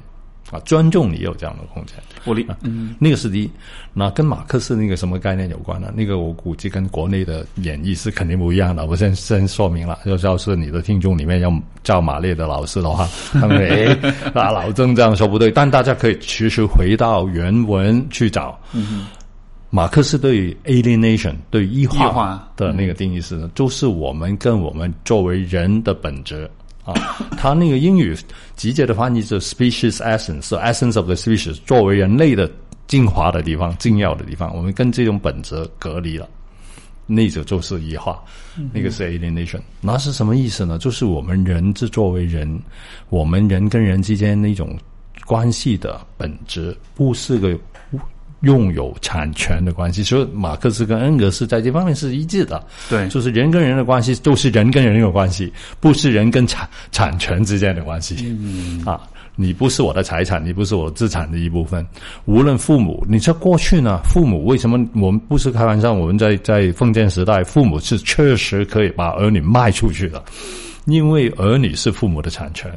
啊，尊重你有这样的空间，我理，嗯，那个是第一。那跟马克思那个什么概念有关呢？那个我估计跟国内的演绎是肯定不一样的。我先先说明了，要要是你的听众里面要叫马列的老师的话，他们 哎，那老郑这样说不对。但大家可以其实回到原文去找，嗯，马克思对 alienation 对异化的那个定义是，就是我们跟我们作为人的本质。啊，他那个英语直接的翻译是 species essence，是 essence of the species，作为人类的精华的地方、精要的地方，我们跟这种本质隔离了，那就就是异化，那个是 alienation。那是什么意思呢？就是我们人是作为人，我们人跟人之间那种关系的本质，不是个。拥有产权的关系，所以马克思跟恩格斯在这方面是一致的。对，就是人跟人的关系都是人跟人有关系，不是人跟产产权之间的关系。嗯啊，你不是我的财产，你不是我资产的一部分。无论父母，你在过去呢，父母为什么我们不是开玩笑？我们在在封建时代，父母是确实可以把儿女卖出去的，因为儿女是父母的产权。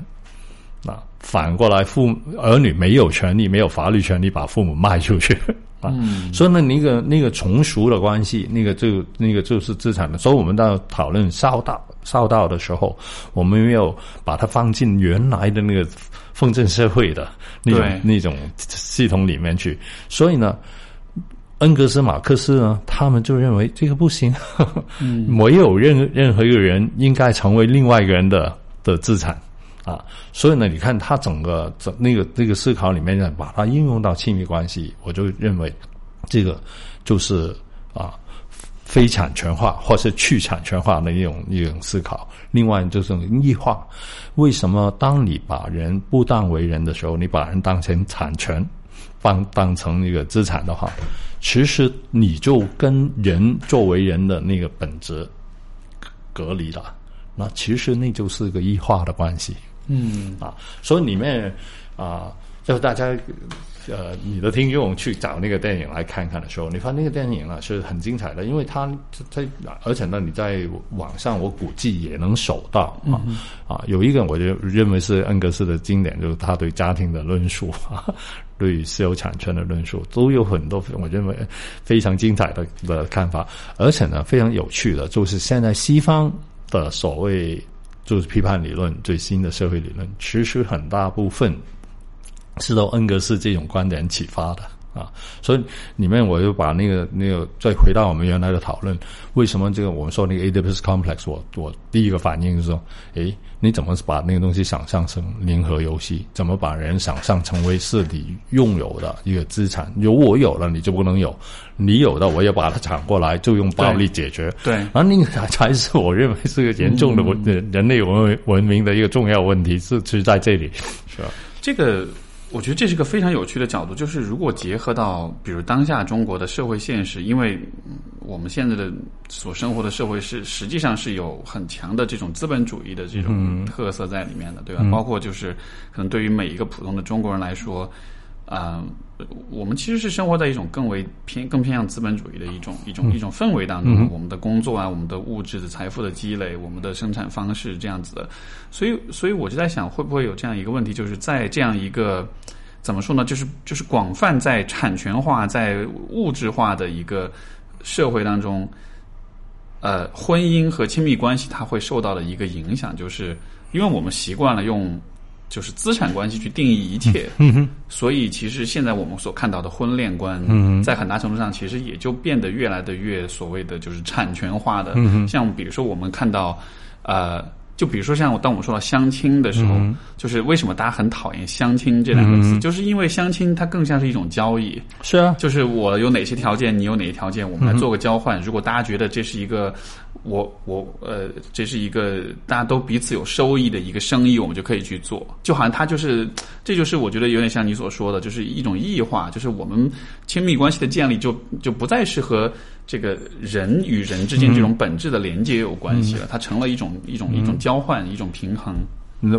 啊，反过来，父儿女没有权利，没有法律权利把父母卖出去啊。所以呢，那个那个从属的关系，那个就那个就是资产的。所以我们到讨论孝道孝道的时候，我们没有把它放进原来的那个封建社会的那种那种系统里面去。所以呢，恩格斯、马克思呢，他们就认为这个不行，没有任任何一个人应该成为另外一个人的的资产。啊，所以呢，你看他整个整那个那个思考里面呢，把它应用到亲密关系，我就认为这个就是啊非产权化或是去产权化的一种一种思考。另外就是异化，为什么当你把人不当为人的时候，你把人当成产权，当当成一个资产的话，其实你就跟人作为人的那个本质隔离了。那其实那就是个异化的关系。嗯啊，所以里面啊，就是大家呃，你的听众去找那个电影来看看的时候，你发现那个电影啊是很精彩的，因为它在而且呢，你在网上我估计也能搜到啊啊，有一个我就认为是恩格斯的经典，就是他对家庭的论述啊，对私有产权的论述，都有很多我认为非常精彩的的看法，而且呢，非常有趣的，就是现在西方的所谓。就是批判理论最新的社会理论，其实很大部分是由恩格斯这种观点启发的。啊，所以里面我就把那个那个再回到我们原来的讨论，为什么这个我们说那个 a d p s complex，我我第一个反应是说，诶，你怎么把那个东西想象成零和游戏？怎么把人想象成为是你拥有的一个资产？有我有了，你就不能有；你有的，我也把它抢过来，就用暴力解决。对，然后那个才是我认为是个严重的文人类文文明的一个重要问题，是是在这里，是吧？这个。我觉得这是个非常有趣的角度，就是如果结合到比如当下中国的社会现实，因为我们现在的所生活的社会是实际上是有很强的这种资本主义的这种特色在里面的，对吧？包括就是可能对于每一个普通的中国人来说。啊，我们其实是生活在一种更为偏、更偏向资本主义的一种、一种、一种氛围当中。我们的工作啊，我们的物质的财富的积累，我们的生产方式这样子的。所以，所以我就在想，会不会有这样一个问题，就是在这样一个怎么说呢？就是就是广泛在产权化、在物质化的一个社会当中，呃，婚姻和亲密关系它会受到的一个影响，就是因为我们习惯了用。就是资产关系去定义一切，所以其实现在我们所看到的婚恋观，在很大程度上其实也就变得越来的越所谓的就是产权化的。像比如说我们看到，呃。就比如说，像当我们说到相亲的时候，就是为什么大家很讨厌“相亲”这两个字，就是因为相亲它更像是一种交易。是啊，就是我有哪些条件，你有哪些条件，我们来做个交换。如果大家觉得这是一个我我呃，这是一个大家都彼此有收益的一个生意，我们就可以去做。就好像它就是，这就是我觉得有点像你所说的，就是一种异化，就是我们亲密关系的建立就就不再是和。这个人与人之间这种本质的连接有关系了，它成了一种一种一种交换，一种平衡。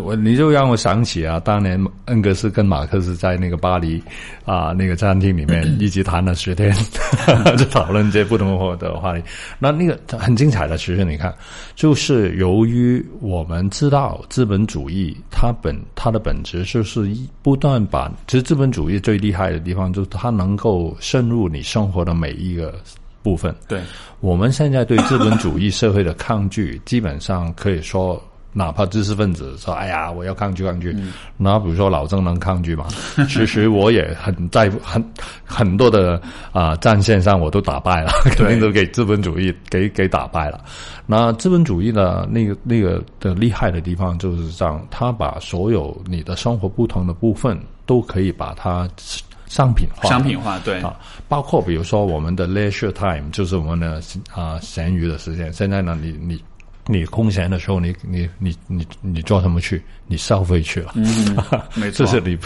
我你就让我想起啊，当年恩格斯跟马克思在那个巴黎啊那个餐厅里面 一起谈了十天，就讨论这些不同的话题。那那个很精彩的，其实你看，就是由于我们知道资本主义它本它的本质就是一不断把，其实资本主义最厉害的地方就是它能够渗入你生活的每一个。部分，对，我们现在对资本主义社会的抗拒，基本上可以说，哪怕知识分子说：“哎呀，我要抗拒抗拒。”那比如说老郑能抗拒吗？其实我也很在很很多的啊战线上，我都打败了，肯定都给资本主义给给打败了。那资本主义的那个那个的厉害的地方，就是这样，他把所有你的生活不同的部分，都可以把它。商品化，商品化，对啊，包括比如说我们的 leisure time，就是我们的啊闲余的时间。现在呢，你你你空闲的时候，你你你你你做什么去？你消费去了，嗯，没错，就是你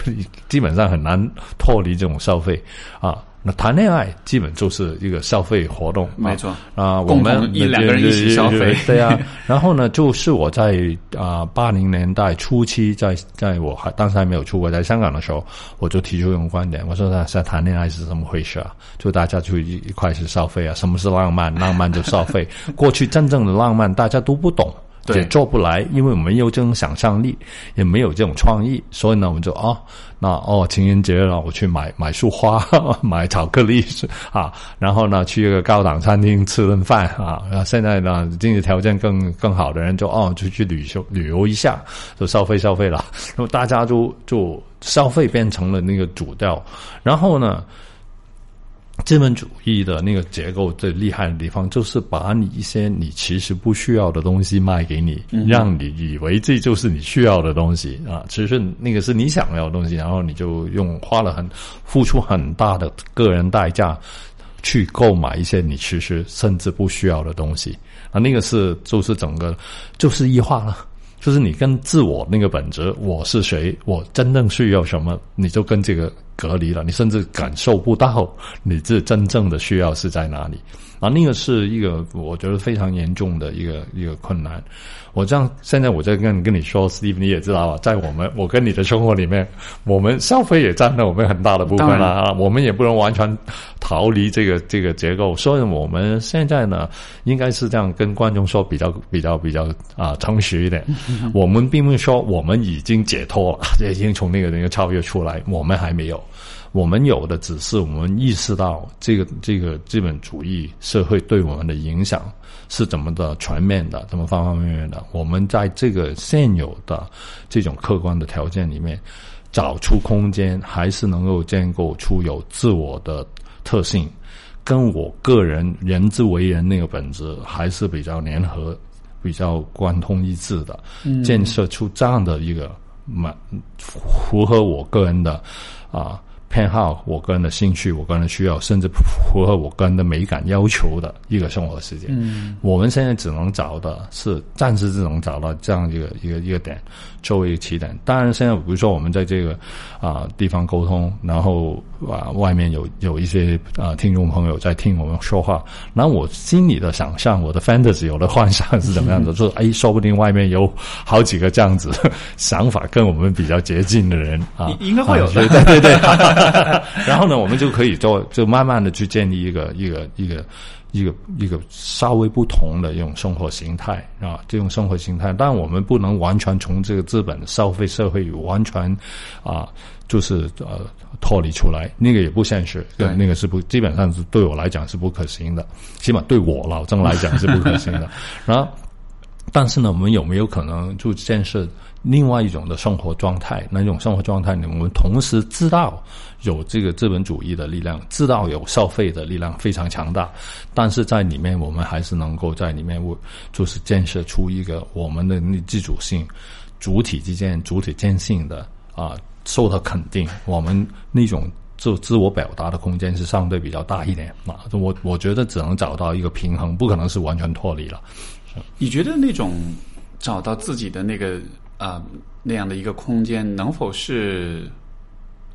基本上很难脱离这种消费啊。那谈恋爱基本就是一个消费活动，没错啊，我们一两个人一起消费，对啊。然后呢，就是我在啊八零年代初期，在在我还当时还没有出国，在香港的时候，我就提出一种观点，我说在在谈恋爱是怎么回事啊？就大家就一一块去消费啊，什么是浪漫？浪漫就消费。过去真正的浪漫大家都不懂。也做不来，因为我们没有这种想象力，也没有这种创意，所以呢，我们就哦，那哦，情人节了，我去买买束花，买巧克力啊，然后呢，去一个高档餐厅吃顿饭啊。现在呢，经济条件更更好的人就哦，出去旅游旅游一下，就消费消费了。那么大家就就消费变成了那个主调，然后呢。资本主义的那个结构最厉害的地方，就是把你一些你其实不需要的东西卖给你，让你以为这就是你需要的东西啊。其实那个是你想要的东西，然后你就用花了很付出很大的个人代价去购买一些你其实甚至不需要的东西啊。那个是就是整个就是异化了。就是你跟自我那个本质，我是谁，我真正需要什么，你就跟这个隔离了，你甚至感受不到你这真正的需要是在哪里。啊，那个是一个我觉得非常严重的一个一个困难。我这样现在我在跟跟你说，Steve，你也知道啊，在我们我跟你的生活里面，我们消费也占了我们很大的部分了啊。我们也不能完全逃离这个这个结构，所以我们现在呢，应该是这样跟观众说，比较比较比较啊诚实一点。我们并不是说我们已经解脱了，已经从那个那个超越出来，我们还没有。我们有的只是我们意识到这个这个资本主义社会对我们的影响是怎么的全面的，怎么方方面面的。我们在这个现有的这种客观的条件里面找出空间，还是能够建构出有自我的特性，跟我个人人之为人那个本质还是比较联合、比较贯通一致的，建设出这样的一个满符合我个人的啊。偏好我个人的兴趣，我个人的需要，甚至符合我个人的美感要求的一个生活时间。嗯，我们现在只能找的是暂时只能找到这样一个一个一个点作为起点。当然，现在比如说我们在这个啊地方沟通，然后啊外面有有一些啊听众朋友在听我们说话，那我心里的想象，我的 fantasy 有的幻想是怎么样的？说哎，说不定外面有好几个这样子想法跟我们比较接近的人啊，应该会有的，对对对。然后呢，我们就可以做，就慢慢的去建立一个一个一个一个一个一个稍微不同的一种生活形态啊，这种生活形态，但我们不能完全从这个资本消费社会完全啊，就是呃脱离出来，那个也不现实，对，那个是不基本上是对我来讲是不可行的，起码对我老郑来讲是不可行的。然后，但是呢，我们有没有可能就建设？另外一种的生活状态，那种生活状态呢？我们同时知道有这个资本主义的力量，知道有消费的力量非常强大，但是在里面我们还是能够在里面，我就是建设出一个我们的那自主性、主体之间主体间性的啊，受到肯定，我们那种自自我表达的空间是相对比较大一点啊。我我觉得只能找到一个平衡，不可能是完全脱离了。你觉得那种找到自己的那个？啊，那样的一个空间能否是？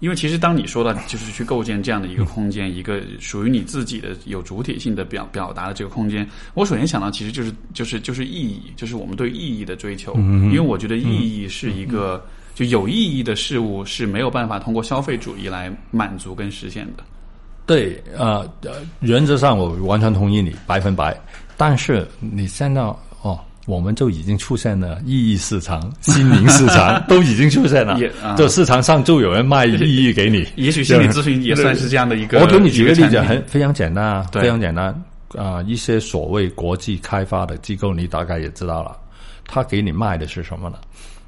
因为其实当你说到就是去构建这样的一个空间，一个属于你自己的有主体性的表表达的这个空间，我首先想到其实就是就是就是意义，就是我们对意义的追求。因为我觉得意义是一个就有意义的事物是没有办法通过消费主义来满足跟实现的。对，呃，原则上我完全同意你百分百，但是你现在哦。我们就已经出现了意义市场、心灵市场，都已经出现了。就市场上就有人卖意义给你。也许心理咨询也算是这样的一个。我给你举个例子，很非常简单啊，非常简单啊。一些所谓国际开发的机构，你大概也知道了，他给你卖的是什么呢？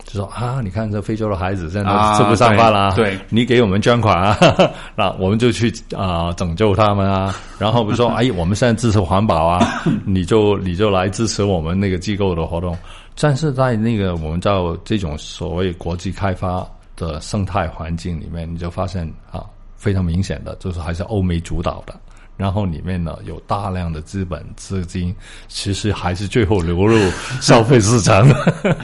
就说啊，你看这非洲的孩子现在吃不上饭啦，对，你给我们捐款啊，那我们就去啊拯救他们啊。然后比如说，哎，我们现在支持环保啊，你就你就来支持我们那个机构的活动。但是在那个我们叫这种所谓国际开发的生态环境里面，你就发现啊，非常明显的就是还是欧美主导的。然后里面呢有大量的资本资金，其实还是最后流入消费市场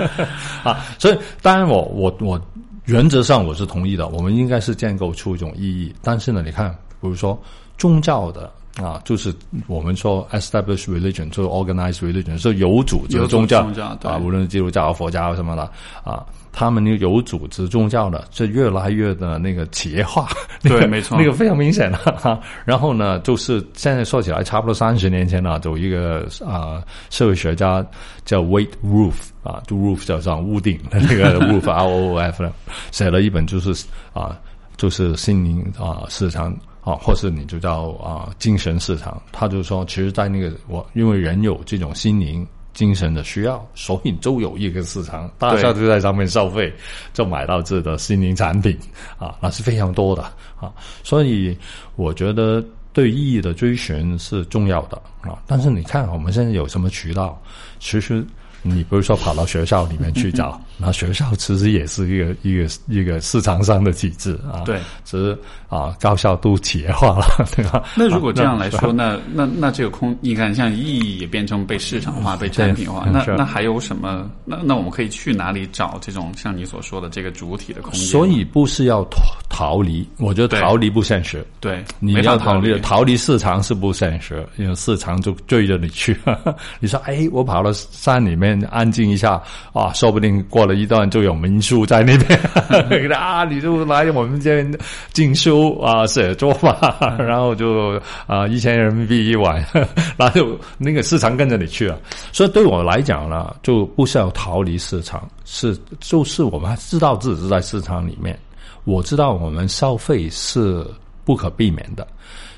啊。所以当然我我我原则上我是同意的，我们应该是建构出一种意义。但是呢，你看，比如说宗教的啊，就是我们说 established religion，就是 organized religion，是有组织宗教啊，无论是基督教、佛教什么的啊。他们那个有组织宗教的，这越来越的那个企业化，对，没错，那个非常明显的哈。然后呢，就是现在说起来，差不多三十年前呢，有一个啊社会学家叫 Wait Roof 啊，就 Roof 叫上屋顶的那个 Roof R O F 呢，写了一本就是啊，就是心灵啊市场啊，或是你就叫啊精神市场。他就说，其实，在那个我因为人有这种心灵。精神的需要，所以都有一个市场，大家都在上面消费，就买到这的心灵产品啊，那是非常多的啊。所以我觉得对意义的追寻是重要的啊。但是你看我们现在有什么渠道？其实。你不是说跑到学校里面去找，那学校其实也是一个一个一个市场上的体制啊，对，只是啊高校都企业化了，对吧？那如果这样来说，那那那这个空，你看像意义也变成被市场化、被产品化，那那还有什么？那那我们可以去哪里找这种像你所说的这个主体的空间？所以不是要逃逃离，我觉得逃离不现实。对，你要逃离逃离市场是不现实，因为市场就追着你去。你说哎，我跑到山里面。安静一下啊，说不定过了一段就有民宿在那边 啊，你就来我们这边进修啊、写作吧，然后就啊一千人民币一晚，然后那个市场跟着你去了。所以对我来讲呢，就不需要逃离市场，是就是我们知道自己是在市场里面，我知道我们消费是不可避免的。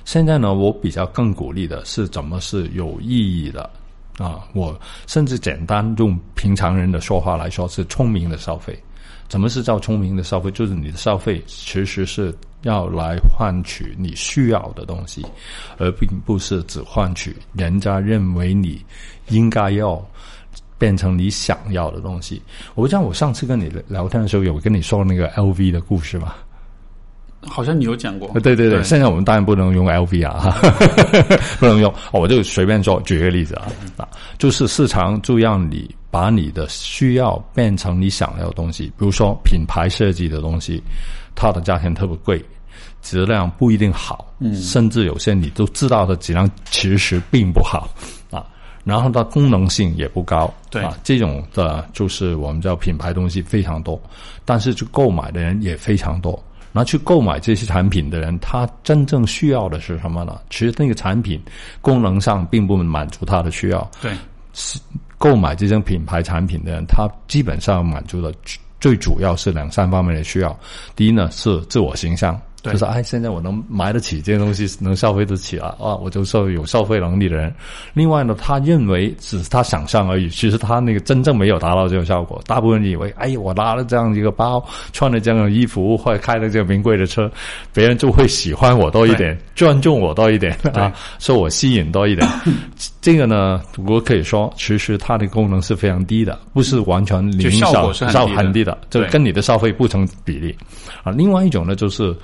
现在呢，我比较更鼓励的是怎么是有意义的啊？我甚至简单用平常人的说话来说，是聪明的消费。怎么是叫聪明的消费？就是你的消费其实是要来换取你需要的东西，而并不是只换取人家认为你应该要变成你想要的东西。我不知道我上次跟你聊天的时候有跟你说那个 LV 的故事吗？好像你有讲过。对对对，现在我们当然不能用 LV 啊，不能用。我就随便说举个例子啊啊，就是市场就让你把你的需要变成你想要的东西，比如说品牌设计的东西，它的价钱特别贵，质量不一定好，嗯，甚至有些你都知道的质量其实并不好啊。然后它功能性也不高，对啊，这种的就是我们叫品牌东西非常多，但是去购买的人也非常多。然后去购买这些产品的人，他真正需要的是什么呢？其实那个产品功能上并不满足他的需要。对，是购买这种品牌产品的人，他基本上满足的最主要是两三方面的需要。第一呢是自我形象。就是哎，现在我能买得起这些东西，能消费得起了啊，我就是有消费能力的人。另外呢，他认为只是他想象而已，其实他那个真正没有达到这种效果。大部分人以为，哎，我拿了这样一个包，穿了这样的衣服，或者开了这个名贵的车，别人就会喜欢我多一点，尊重我多一点啊，受我吸引多一点。这个呢，我可以说，其实它的功能是非常低的，不是完全零效，效很低的，就跟你的消费不成比例啊。另外一种呢，就是。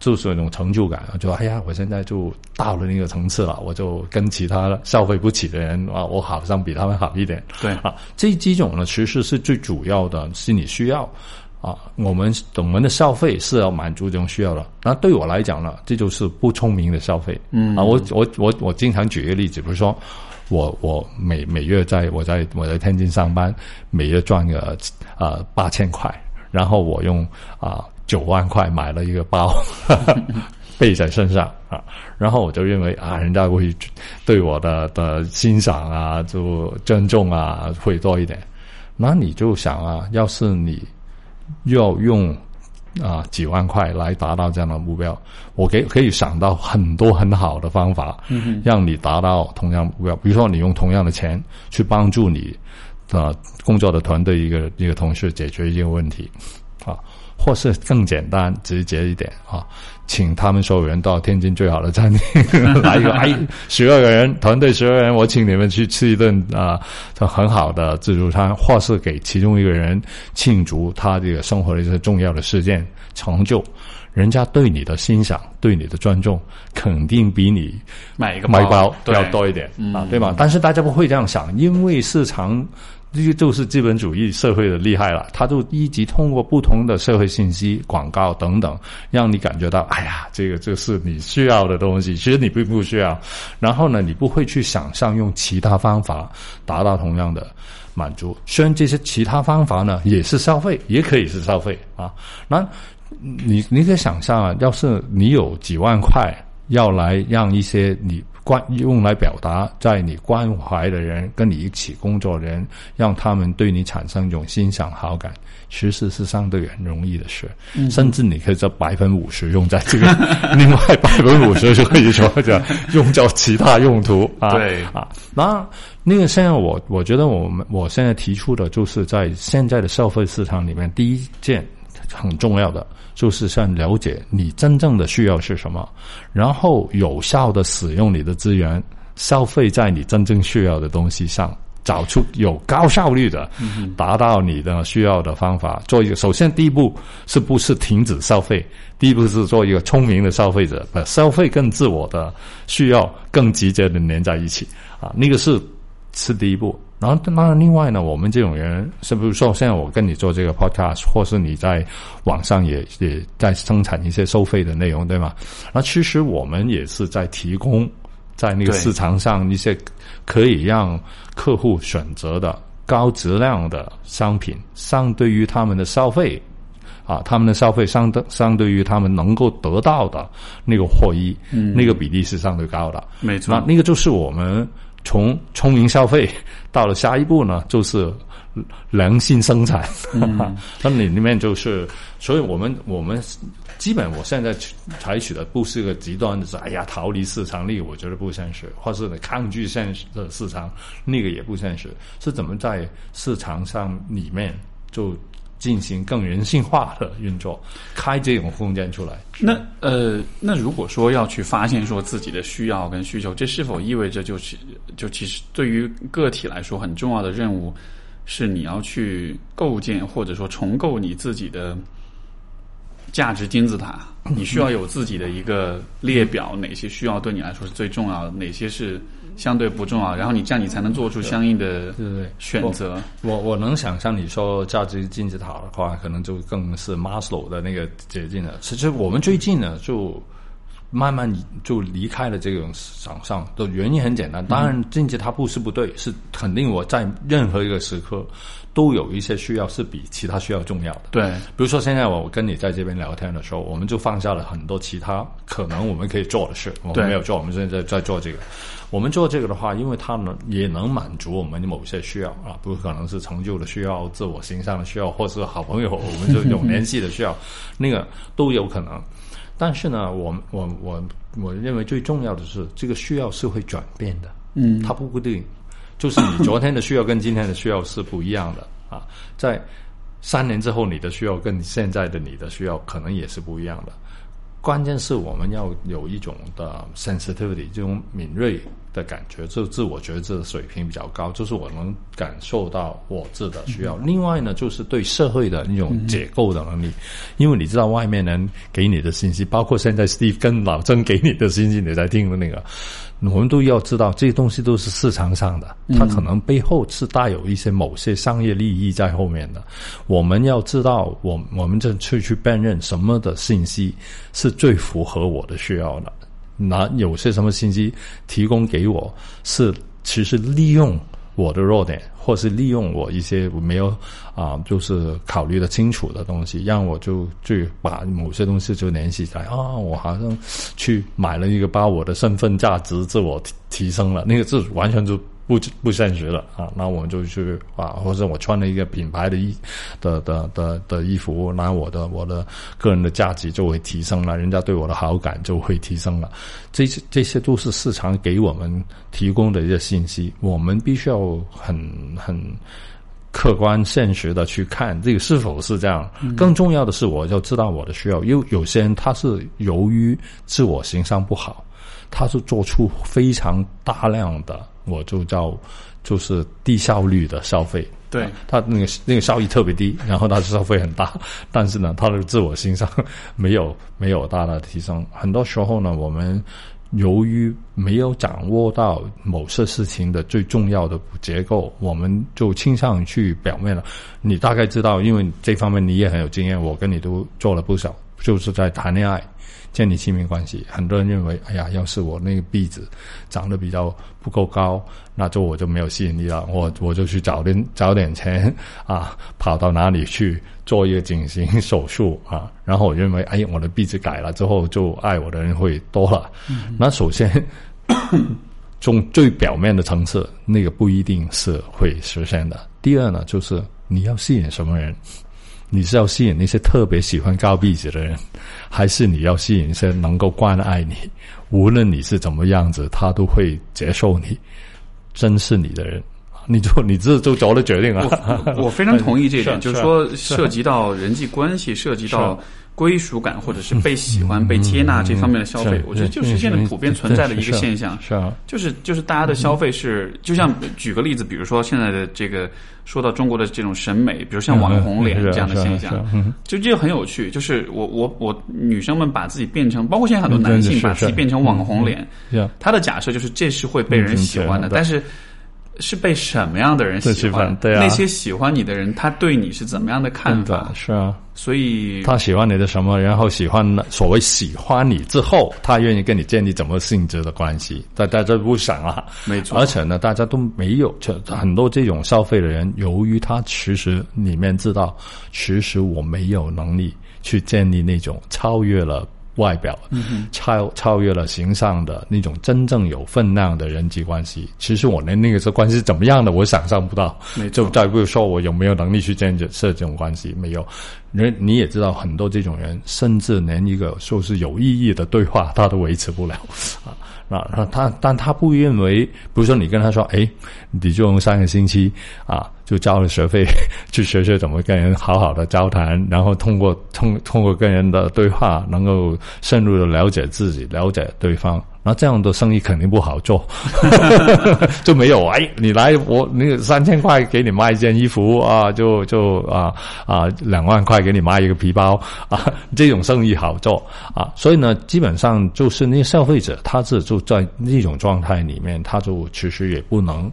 就是那种成就感，就哎呀，我现在就到了那个层次了，我就跟其他消费不起的人啊，我好像比他们好一点。对啊，这几种呢，其实是最主要的心理需要啊。我们我们的消费是要满足这种需要的。那对我来讲呢，这就是不聪明的消费。嗯啊，我我我我经常举一个例子，比如说我我每每月在我在我在天津上班，每月赚个啊八千块，然后我用啊。九万块买了一个包，背在身上啊，然后我就认为啊，人家会对我的的欣赏啊，就尊重啊，会多一点。那你就想啊，要是你要用啊几万块来达到这样的目标，我可以可以想到很多很好的方法，让你达到同样目标。比如说，你用同样的钱去帮助你的工作的团队一个一个同事解决一个问题啊。或是更简单直接一点啊，请他们所有人到天津最好的餐厅来一个，哎，十二个人团队十二人，我请你们去吃一顿啊，很好的自助餐，或是给其中一个人庆祝他这个生活的一些重要的事件成就，人家对你的欣赏、对你的尊重，肯定比你买一个买包要多一点啊，对吧？但是大家不会这样想，因为市场。这个就是资本主义社会的厉害了，他就一直通过不同的社会信息、广告等等，让你感觉到，哎呀，这个这是你需要的东西，其实你并不需要。然后呢，你不会去想象用其他方法达到同样的满足。虽然这些其他方法呢，也是消费，也可以是消费啊。那你你可以想象啊，要是你有几万块，要来让一些你。关用来表达在你关怀的人跟你一起工作的人，让他们对你产生一种欣赏好感，其实是相对很容易的事。甚至你可以这百分五十用在这个，另外百分五十就可以说叫用到其他用途啊。对啊，那那个现在我我觉得我们我现在提出的就是在现在的消费市场里面，第一件很重要的。就是先了解你真正的需要是什么，然后有效的使用你的资源，消费在你真正需要的东西上，找出有高效率的，达到你的需要的方法。做一个，首先第一步是不是停止消费？第一步是做一个聪明的消费者，把消费跟自我的需要更直接的连在一起啊，那个是是第一步。然后，当然，另外呢，我们这种人，是不是说，现在我跟你做这个 podcast，或是你在网上也也在生产一些收费的内容，对吗？那其实我们也是在提供在那个市场上一些可以让客户选择的高质量的商品，相对于他们的消费啊，他们的消费相对相对于他们能够得到的那个获益，嗯，那个比例是相对高的，没错，那那个就是我们。从聪明消费到了下一步呢，就是良性生产。那里里面就是，所以我们我们基本我现在采取的不是一个极端的，是哎呀逃离市场，那个我觉得不现实，或是抗拒现实的市场，那个也不现实。是怎么在市场上里面就？进行更人性化的运作，开这种空间出来。那呃，那如果说要去发现说自己的需要跟需求，这是否意味着就是就其实对于个体来说很重要的任务，是你要去构建或者说重构你自己的价值金字塔？你需要有自己的一个列表，哪些需要对你来说是最重要的，哪些是？相对不重要，然后你这样你才能做出相应的对对选择。我我能想象你说价值金字塔的话，可能就更是 Maslow 的那个捷径了。其实我们最近呢，就慢慢就离开了这种市场上的原因很简单。当然，金字塔不是不对，是肯定我在任何一个时刻。都有一些需要是比其他需要重要的。对，比如说现在我跟你在这边聊天的时候，我们就放下了很多其他可能我们可以做的事，我们没有做，我们现在在做这个。我们做这个的话，因为它能也能满足我们某些需要啊，不可能是成就的需要、自我形象的需要，或是好朋友我们就有联系的需要，那个都有可能。但是呢，我我我我认为最重要的是，这个需要是会转变的，嗯，它不固定。就是你昨天的需要跟今天的需要是不一样的啊，在三年之后你的需要跟现在的你的需要可能也是不一样的。关键是我们要有一种的 sensitivity，这种敏锐的感觉，就自我觉知的水平比较高，就是我能感受到我自的需要。另外呢，就是对社会的那种解构的能力，因为你知道外面人给你的信息，包括现在 Steve 跟老曾给你的信息，你在听的那个。我们都要知道，这些东西都是市场上的，它可能背后是带有一些某些商业利益在后面的。我们要知道，我我们这去去辨认什么的信息是最符合我的需要的。那有些什么信息提供给我，是其实利用。我的弱点，或是利用我一些我没有啊，就是考虑的清楚的东西，让我就去把某些东西就联系起来啊，我好像去买了一个包，我的身份价值自我提提升了，那个是完全就。不不现实了啊！那我们就去啊，或者我穿了一个品牌的衣的的的的衣服，那我的我的个人的价值就会提升了，人家对我的好感就会提升了。这些这些都是市场给我们提供的一些信息，我们必须要很很客观现实的去看这个是否是这样。更重要的是，我要知道我的需要，因为有些人他是由于自我形象不好，他是做出非常大量的。我就叫就是低效率的消费，对他那个那个效益特别低，然后他的消费很大，但是呢，他的自我欣赏没有没有大的提升。很多时候呢，我们由于没有掌握到某些事情的最重要的结构，我们就倾向于去表面了。你大概知道，因为这方面你也很有经验，我跟你都做了不少，就是在谈恋爱。建立亲密关系，很多人认为，哎呀，要是我那个壁纸长得比较不够高，那就我就没有吸引力了。我我就去找点找点钱啊，跑到哪里去做一个整形手术啊？然后我认为，哎，我的壁纸改了之后，就爱我的人会多了。那首先，从最表面的层次，那个不一定是会实现的。第二呢，就是你要吸引什么人？你是要吸引那些特别喜欢高鼻子的人，还是你要吸引一些能够关爱你，无论你是怎么样子，他都会接受你，珍视你的人？你就你这就做了决定啊！我非常同意这一点，就是说涉及到人际关系，涉及到。归属感或者是被喜欢、被接纳这方面的消费，我觉得就是现在普遍存在的一个现象。是啊，就是就是大家的消费是，就像举个例子，比如说现在的这个说到中国的这种审美，比如像网红脸这样的现象，就这个很有趣。就是我我我女生们把自己变成，包括现在很多男性把自己变成网红脸，他的假设就是这是会被人喜欢的，但是。是被什么样的人喜欢？对啊，那些喜欢你的人，他对你是怎么样的看法？是啊，所以他喜欢你的什么？然后喜欢所谓喜欢你之后，他愿意跟你建立怎么性质的关系？大大家不想啊，没错。而且呢，大家都没有，就很多这种消费的人，由于他其实里面知道，其实我没有能力去建立那种超越了。外表，超超越了形象的那种真正有分量的人际关系。其实我连那个时候关系是怎么样的，我想象不到。就再不如说我有没有能力去建设这种关系，没有。人你也知道，很多这种人，甚至连一个说是有意义的对话，他都维持不了啊。啊他，但他不认为，比如说你跟他说，哎，你就用三个星期啊，就交了学费去学学怎么跟人好好的交谈，然后通过通通过跟人的对话，能够深入的了解自己，了解对方。那这样的生意肯定不好做，就没有哎，你来我那个三千块给你卖一件衣服啊，就就啊啊两万块给你卖一个皮包 啊，这种生意好做啊。所以呢，基本上就是那消费者他是就在那种状态里面，他就其实也不能。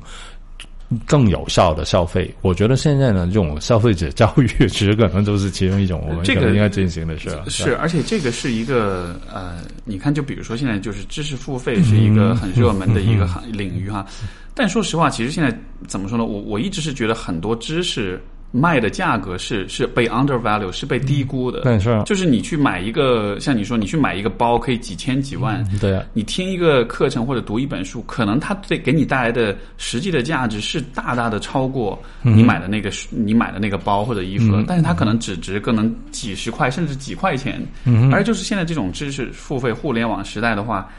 更有效的消费，我觉得现在呢，这种消费者教育其实可能都是其中一种我们这个应该进行的事。是，而且这个是一个呃，你看，就比如说现在就是知识付费是一个很热门的一个行领域哈，但说实话，其实现在怎么说呢？我我一直是觉得很多知识。卖的价格是是被 undervalue 是被低估的，对是，就是你去买一个像你说你去买一个包可以几千几万，对。啊，你听一个课程或者读一本书，可能它对给你带来的实际的价值是大大的超过你买的那个你买的那个包或者衣服，但是它可能只值可能几十块甚至几块钱，而就是现在这种知识付费互联网时代的话。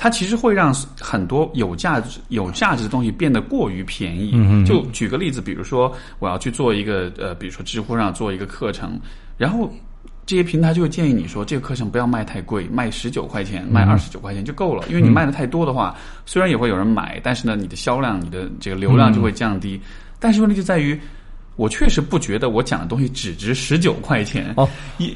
它其实会让很多有价值、有价值的东西变得过于便宜。嗯就举个例子，比如说我要去做一个呃，比如说知乎上做一个课程，然后这些平台就会建议你说，这个课程不要卖太贵，卖十九块钱、卖二十九块钱就够了。因为你卖的太多的话，虽然也会有人买，但是呢，你的销量、你的这个流量就会降低。但是问题就在于，我确实不觉得我讲的东西只值十九块钱。哦，因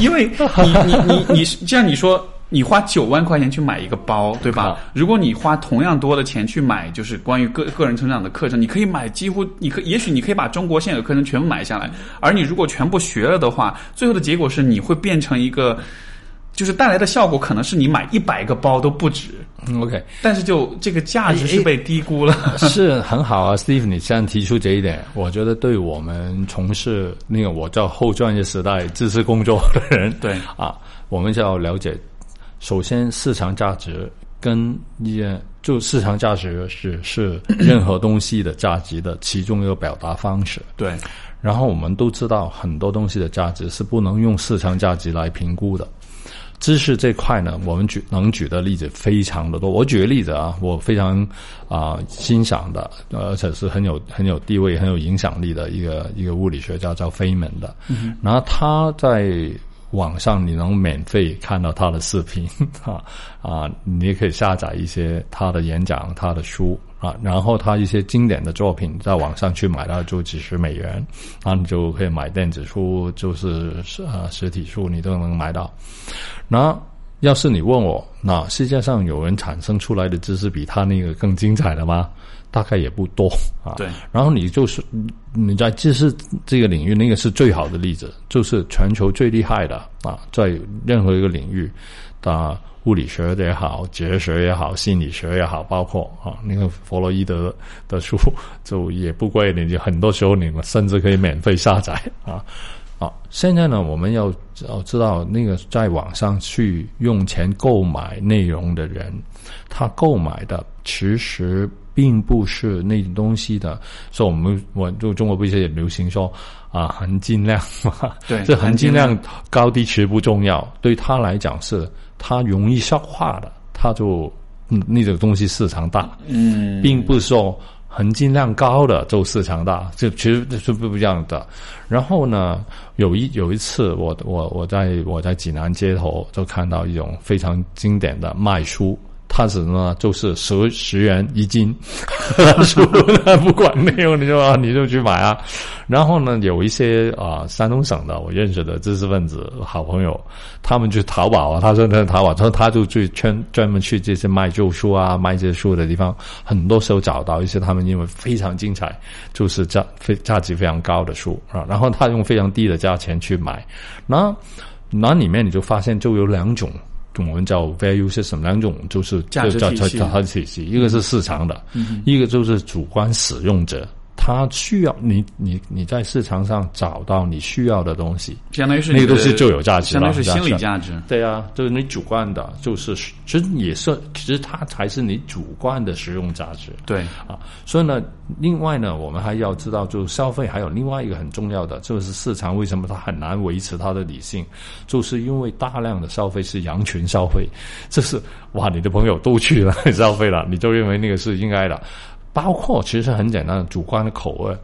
因为你你你你，像你说。你花九万块钱去买一个包，对吧？如果你花同样多的钱去买，就是关于个个人成长的课程，你可以买几乎，你可也许你可以把中国现有课程全部买下来。而你如果全部学了的话，最后的结果是你会变成一个，就是带来的效果可能是你买一百个包都不止。OK，但是就这个价值是被低估了。是很好啊，Steve，你现在提出这一点，我觉得对我们从事那个我叫后专业时代知识工作的人，对啊，我们就要了解。首先，市场价值跟也就市场价值是是任何东西的价值的其中一个表达方式。对。然后我们都知道，很多东西的价值是不能用市场价值来评估的。知识这块呢，我们举能举的例子非常的多。我举个例子啊，我非常啊欣赏的，而且是很有很有地位、很有影响力的一个一个物理学家叫费门的。嗯。然后他在。网上你能免费看到他的视频 啊啊，你也可以下载一些他的演讲、他的书啊，然后他一些经典的作品在网上去买到就几十美元，然后你就可以买电子书，就是呃实体书你都能买到。那要是你问我，那世界上有人产生出来的知识比他那个更精彩的吗？大概也不多啊。对，然后你就是你在知识这个领域，那个是最好的例子，就是全球最厉害的啊，在任何一个领域，啊，物理学也好，哲学也好，心理学也好，包括啊，那个弗洛伊德的书就也不贵，你就很多时候你们甚至可以免费下载啊啊。现在呢，我们要要知道那个在网上去用钱购买内容的人，他购买的其实。并不是那种东西的，所以我们我就中国不是也流行说啊含金量嘛？对，这含金量高低其实不重要，对他来讲是他容易消化的，他就嗯那种东西市场大，嗯，并不是说含金量高的就市场大，这其实是不一样的。然后呢，有一有一次我我我在我在济南街头就看到一种非常经典的卖书。它是呢？就是十十元一斤，书不管内容，你就啊，你就去买啊。然后呢，有一些啊，山东省的我认识的知识分子好朋友，他们去淘宝啊，他说在淘宝，他说他就去专专门去这些卖旧书啊、卖这些书的地方，很多时候找到一些他们因为非常精彩，就是价非价值非常高的书啊，然后他用非常低的价钱去买，那那里面你就发现就有两种。我们叫 value system，两种就是价值体系，体系，一个是市场的，一个就是主观使用者他他需要你你你在市场上找到你需要的东西，相当于是那个东西就有价值了，相当于是心理价值。对啊，就是你主观的，就是其实也是，其实它才是你主观的实用价值。对啊，所以呢，另外呢，我们还要知道，就是消费还有另外一个很重要的，就是市场为什么它很难维持它的理性，就是因为大量的消费是羊群消费，这是哇，你的朋友都去了 消费了，你就认为那个是应该的。包括其实很简单的主观的口味，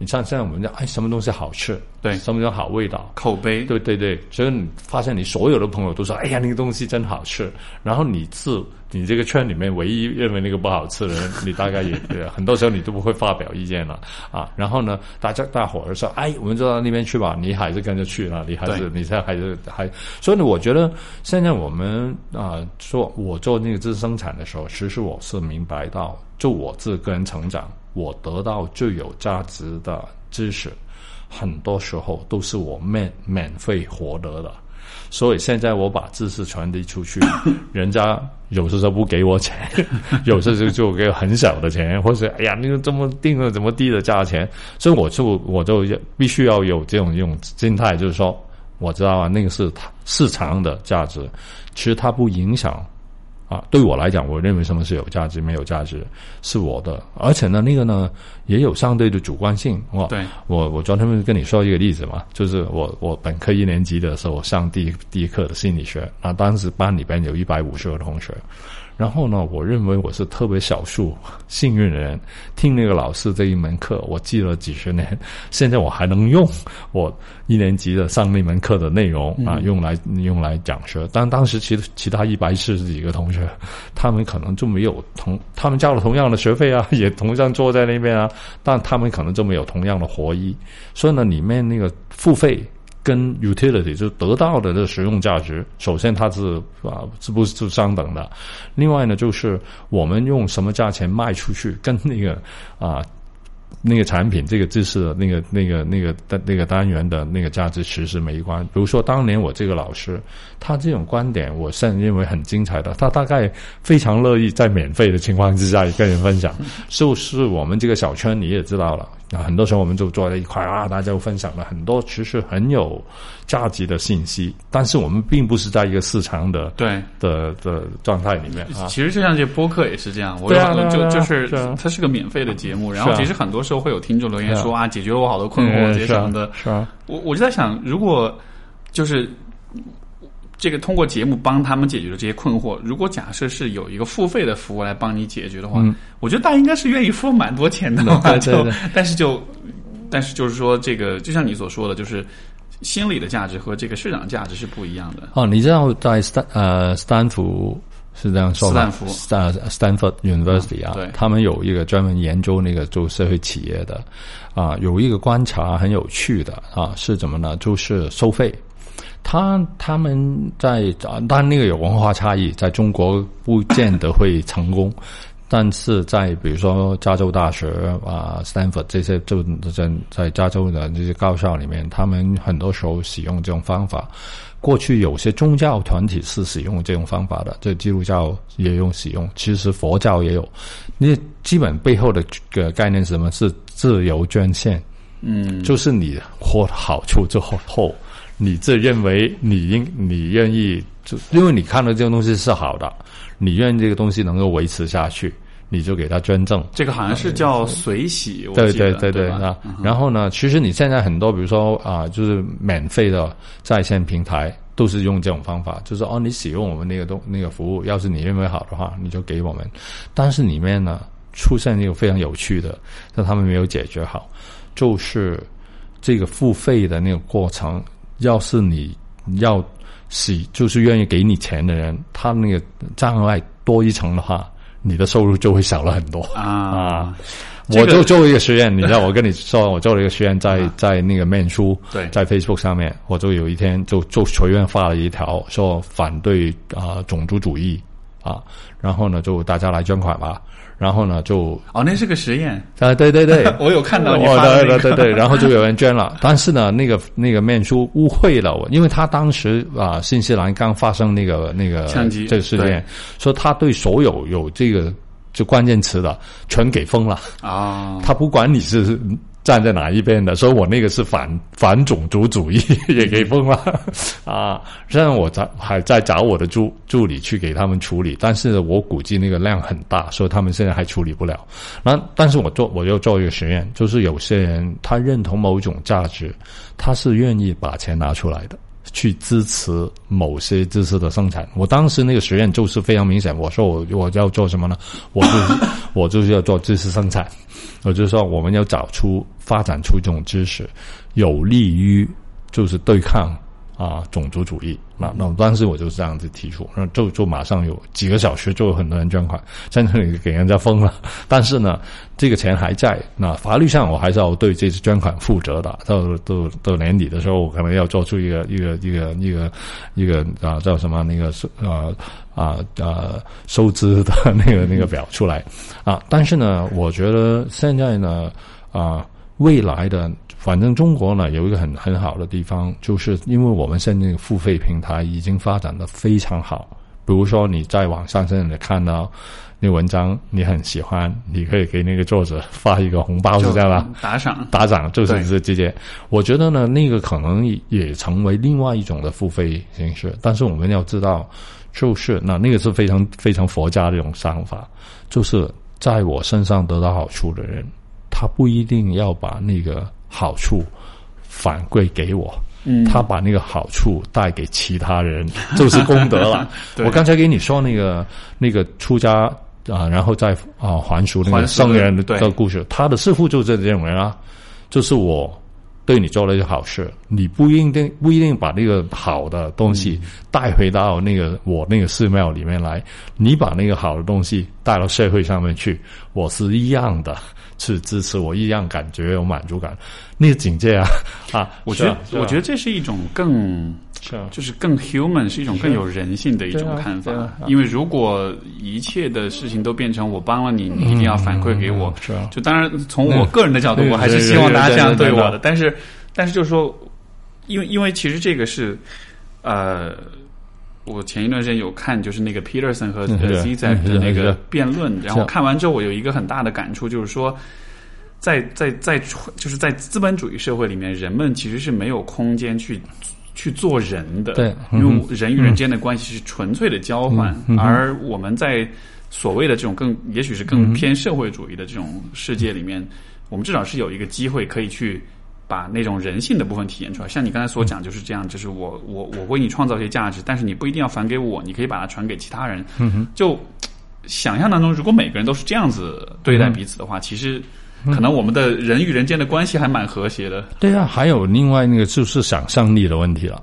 你像现在我们讲，哎，什么东西好吃？对，什么叫好味道？口碑，对对对。所以你发现你所有的朋友都说，哎呀，那个东西真好吃。然后你是你这个圈里面唯一认为那个不好吃的人，你大概也很多时候你都不会发表意见了啊。然后呢，大家大伙儿说，哎，我们就到那边去吧，你还是跟着去了，你还是你现在还是还。所以呢，我觉得现在我们啊，做我做那个知识生产的时候，其实我是明白到。就我自个人成长，我得到最有价值的知识，很多时候都是我免免费获得的。所以现在我把知识传递出去，人家有时候不给我钱，有时候就给很小的钱，或者哎呀，那个这么定了这么低的价钱，所以我就我就必须要有这种一种心态，就是说，我知道啊，那个是市场的价值，其实它不影响。啊，对我来讲，我认为什么是有价值，没有价值是我的，而且呢，那个呢也有相对的主观性。我对我我昨天跟你说一个例子嘛，就是我我本科一年级的时候上第一第一课的心理学，那当时班里边有一百五十个同学。然后呢，我认为我是特别少数 幸运的人，听那个老师这一门课，我记了几十年，现在我还能用我一年级的上那门课的内容啊，用来用来讲学。但当时其其他一百四十几个同学，他们可能就没有同他们交了同样的学费啊，也同样坐在那边啊，但他们可能就没有同样的活意。所以呢，里面那个付费。跟 utility 就得到的这实用价值，首先它是啊，是不是相等的？另外呢，就是我们用什么价钱卖出去，跟那个啊。那个产品，这个知识的那个、那个、那个的那个单元的那个价值其实没关。比如说，当年我这个老师，他这种观点，我现在认为很精彩的。他大概非常乐意在免费的情况之下跟人分享。就是我们这个小圈，你也知道了，啊，很多时候我们就坐在一块啊，大家就分享了很多其实很有价值的信息。但是我们并不是在一个市场的对的的状态里面啊。其实就像这播客也是这样，我就就是它是个免费的节目，然后其实很多。时候会有听众留言说啊，解决了我好多困惑，这些什么的。是啊，我我就在想，如果就是这个通过节目帮他们解决了这些困惑，如果假设是有一个付费的服务来帮你解决的话，我觉得大家应该是愿意付蛮多钱的。就但是就但是就是说，这个就像你所说的，就是心理的价值和这个市场价值是不一样的。哦，你知道在斯呃斯坦福。是这样说的，斯坦福，Stanford University 啊，对，他们有一个专门研究那个做社会企业的，啊，有一个观察很有趣的啊，是怎么呢？就是收费，他他们在当然那个有文化差异，在中国不见得会成功，但是在比如说加州大学啊，Stanford 这些就在在加州的这些高校里面，他们很多时候使用这种方法。过去有些宗教团体是使用这种方法的，这基督教也用使用，其实佛教也有。那基本背后的个概念是什么？是自由捐献。嗯，就是你获好处之后后，你自认为你应你愿意，就因为你看到这个东西是好的，你愿意这个东西能够维持下去。你就给他捐赠，这个好像是叫随喜，对对对对啊。然后呢，其实你现在很多，比如说啊，就是免费的在线平台，都是用这种方法，就是哦，你使用我们那个东那个服务，要是你认为好的话，你就给我们。但是里面呢，出现一个非常有趣的，但他们没有解决好，就是这个付费的那个过程，要是你要洗就是愿意给你钱的人，他那个障碍多一层的话。你的收入就会少了很多啊！我就做一个实验，你知道，我跟你说，我做了一个实验，在 在那个面书，对，在 Facebook 上面，我就有一天就就随便发了一条，说反对啊种族主义啊，然后呢，就大家来捐款吧。然后呢，就哦，那是个实验啊，对对对，我有看到你发的，对对对，然后就有人捐了，但是呢，那个那个面书误会了我，因为他当时啊，新西兰刚发生那个那个枪击这个事件，说他对所有有这个就关键词的全给封了啊。他不管你是。站在哪一边的？所以我那个是反反种族主义，也给封了 啊！虽然我在还在找我的助助理去给他们处理，但是我估计那个量很大，所以他们现在还处理不了。那但是我做我又做一个实验，就是有些人他认同某种价值，他是愿意把钱拿出来的，去支持某些知识的生产。我当时那个实验就是非常明显，我说我我要做什么呢？我就是我就是要做知识生产。我就说，我们要找出发展出这种知识，有利于就是对抗啊种族主义。那那当时我就是这样子提出，那就就马上有几个小时就有很多人捐款，在那里给人家封了。但是呢，这个钱还在。那法律上我还是要对这次捐款负责的。到到到年底的时候，我可能要做出一个一个一个一个一个啊叫什么那个啊啊啊收支的那个那个表出来啊。但是呢，我觉得现在呢啊未来的。反正中国呢有一个很很好的地方，就是因为我们现在付费平台已经发展的非常好。比如说你在网上现在看到那文章，你很喜欢，你可以给那个作者发一个红包，是这样吧？打赏，打赏就是这直接。我觉得呢，那个可能也成为另外一种的付费形式。但是我们要知道，就是那那个是非常非常佛家的一种想法，就是在我身上得到好处的人，他不一定要把那个。好处反馈给我，他把那个好处带给其他人，就是功德了。我刚才给你说那个那个出家啊，然后再啊还俗那个僧人的故事，他的师傅就是这种人啊，就是我对你做了一个好事，你不一定不一定把那个好的东西带回到那个我那个寺庙里面来，你把那个好的东西带到社会上面去，我是一样的。去支持我一样感觉有满足感，那个境界啊啊！我觉得我觉得这是一种更就是更 human，是一种更有人性的一种看法。因为如果一切的事情都变成我帮了你，你一定要反馈给我，是就当然从我个人的角度，我还是希望大家这样对我的。但是但是就是说，因为因为其实这个是呃。我前一段时间有看，就是那个 Peterson 和 Zizek 的那个辩论，然后看完之后，我有一个很大的感触，就是说，在在在就是在资本主义社会里面，人们其实是没有空间去去做人的，对，因为人与人之间的关系是纯粹的交换，而我们在所谓的这种更也许是更偏社会主义的这种世界里面，我们至少是有一个机会可以去。把那种人性的部分体现出来，像你刚才所讲就是这样，就是我我我为你创造一些价值，但是你不一定要返给我，你可以把它传给其他人。就想象当中，如果每个人都是这样子对待彼此的话，其实可能我们的人与人间的关系还蛮和谐的。对啊，还有另外那个就是想象力的问题了。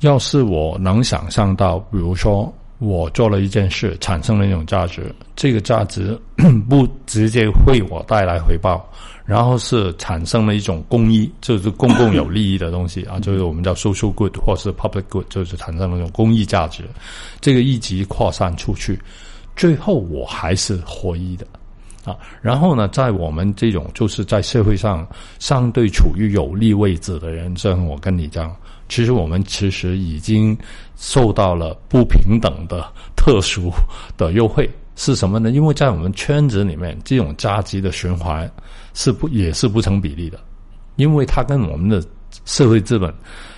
要是我能想象到，比如说我做了一件事，产生了一种价值，这个价值 不直接为我带来回报。然后是产生了一种公益，就是公共有利益的东西 啊，就是我们叫 social good 或是 public good，就是产生了一种公益价值。这个一级扩散出去，最后我还是获益的啊。然后呢，在我们这种就是在社会上相对处于有利位置的人，像我跟你讲，其实我们其实已经受到了不平等的特殊的优惠。是什么呢？因为在我们圈子里面，这种加急的循环是不也是不成比例的，因为它跟我们的社会资本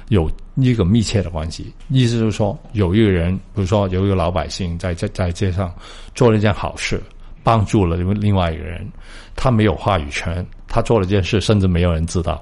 有一个密切的关系。意思就是说，有一个人，比如说有一个老百姓在在在街上做了一件好事，帮助了另外一个人，他没有话语权，他做了件事，甚至没有人知道。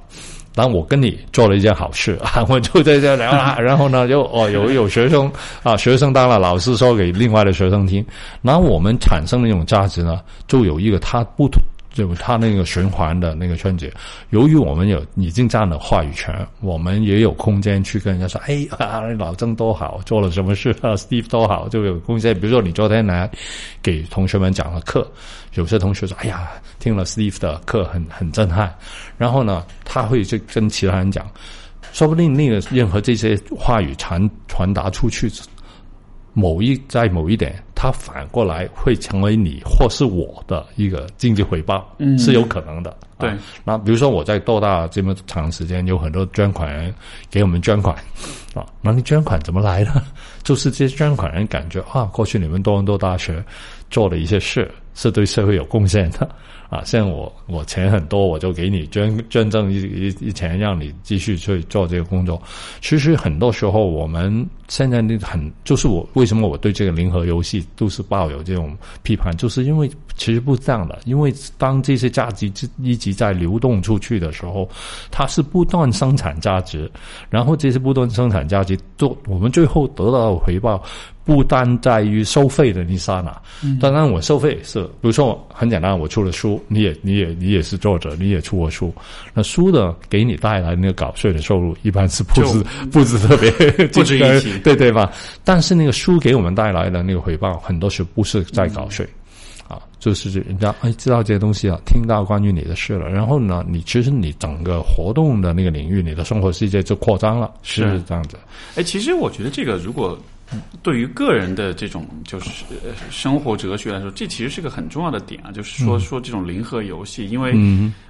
当我跟你做了一件好事啊，我就在这聊啦。然后呢，就哦，有有学生啊，学生当了老师说给另外的学生听，然后我们产生的一种价值呢，就有一个他不同。就他那个循环的那个圈子，由于我们有已经占了话语权，我们也有空间去跟人家说：“哎啊，老郑多好，做了什么事啊？Steve 多好，就有空间。比如说你昨天来给同学们讲了课，有些同学说：“哎呀，听了 Steve 的课很很震撼。”然后呢，他会去跟其他人讲，说不定那个任何这些话语传传达出去。某一在某一点，它反过来会成为你或是我的一个经济回报，是有可能的。对，那比如说我在多大这么长时间，有很多捐款人给我们捐款啊，那你捐款怎么来的？就是这些捐款人感觉啊，过去你们多伦多大学做了一些事。是对社会有贡献的啊。像我我钱很多，我就给你捐捐赠一一一钱，让你继续去做这个工作。其实很多时候我们现在那很就是我为什么我对这个零和游戏都是抱有这种批判，就是因为其实不是这样的。因为当这些价值一直在流动出去的时候，它是不断生产价值，然后这些不断生产价值做我们最后得到的回报。不单在于收费的那刹那，当然我收费是，比如说很简单，我出了书，你也你也你也是作者，你也出过书，那书的给你带来那个稿税的收入，一般是不是 不是特别 不值一提，对对吧？但是那个书给我们带来的那个回报，很多时不是在稿税，啊，就是人家哎知道这些东西啊，听到关于你的事了，然后呢，你其实你整个活动的那个领域，你的生活世界就扩张了，是这样子。哎，其实我觉得这个如果。对于个人的这种就是生活哲学来说，这其实是个很重要的点啊。就是说说这种零和游戏，因为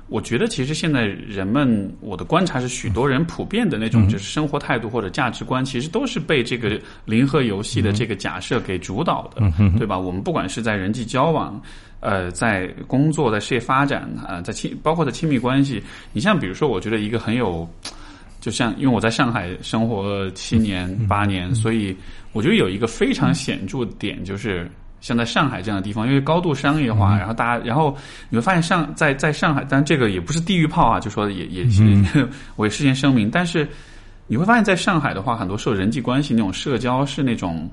我觉得其实现在人们，我的观察是，许多人普遍的那种就是生活态度或者价值观，其实都是被这个零和游戏的这个假设给主导的，对吧？我们不管是在人际交往，呃，在工作、在事业发展啊，在亲，包括在亲密关系，你像比如说，我觉得一个很有。就像，因为我在上海生活了七年八年，所以我觉得有一个非常显著的点，就是像在上海这样的地方，因为高度商业化，然后大家，然后你会发现上在在上海，但这个也不是地域炮啊，就说也也是，我也事先声明，但是你会发现在上海的话，很多时候人际关系那种社交是那种，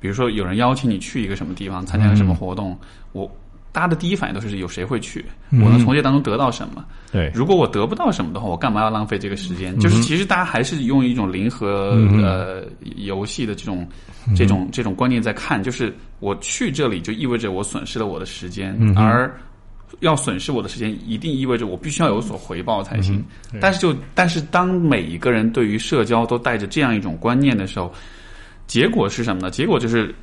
比如说有人邀请你去一个什么地方参加个什么活动，我。大家的第一反应都是有谁会去？我能从这当中得到什么？对，如果我得不到什么的话，我干嘛要浪费这个时间？就是其实大家还是用一种零和呃游戏的这种这种这种观念在看，就是我去这里就意味着我损失了我的时间，而要损失我的时间，一定意味着我必须要有所回报才行。但是就但是当每一个人对于社交都带着这样一种观念的时候，结果是什么呢？结果就是。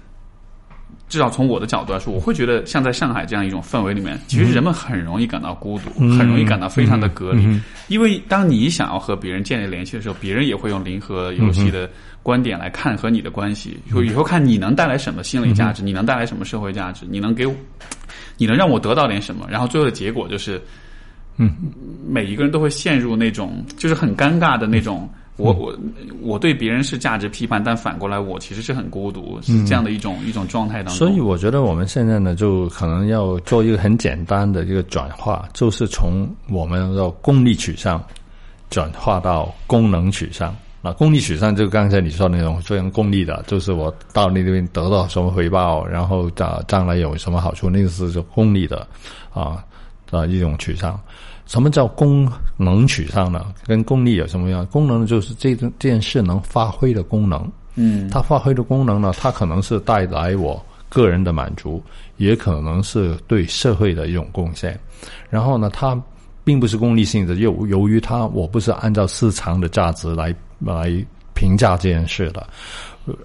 至少从我的角度来说，我会觉得像在上海这样一种氛围里面，其实人们很容易感到孤独，很容易感到非常的隔离。因为当你想要和别人建立联系的时候，别人也会用零和游戏的观点来看和你的关系，以后看你能带来什么心理价值，你能带来什么社会价值，你能给我，你能让我得到点什么。然后最后的结果就是，嗯，每一个人都会陷入那种就是很尴尬的那种。我我我对别人是价值批判，但反过来我其实是很孤独，是这样的一种一种状态当中。所以我觉得我们现在呢，就可能要做一个很简单的一个转化，就是从我们的功利取向转化到功能取向。那功利取向就刚才你说那种非常功利的，就是我到那边得到什么回报，然后将将来有什么好处，那个是功利的啊的一种取向。什么叫功能取向呢？跟功利有什么样？功能就是这这件事能发挥的功能。嗯，它发挥的功能呢，它可能是带来我个人的满足，也可能是对社会的一种贡献。然后呢，它并不是功利性的，由由于它我不是按照市场的价值来来评价这件事的。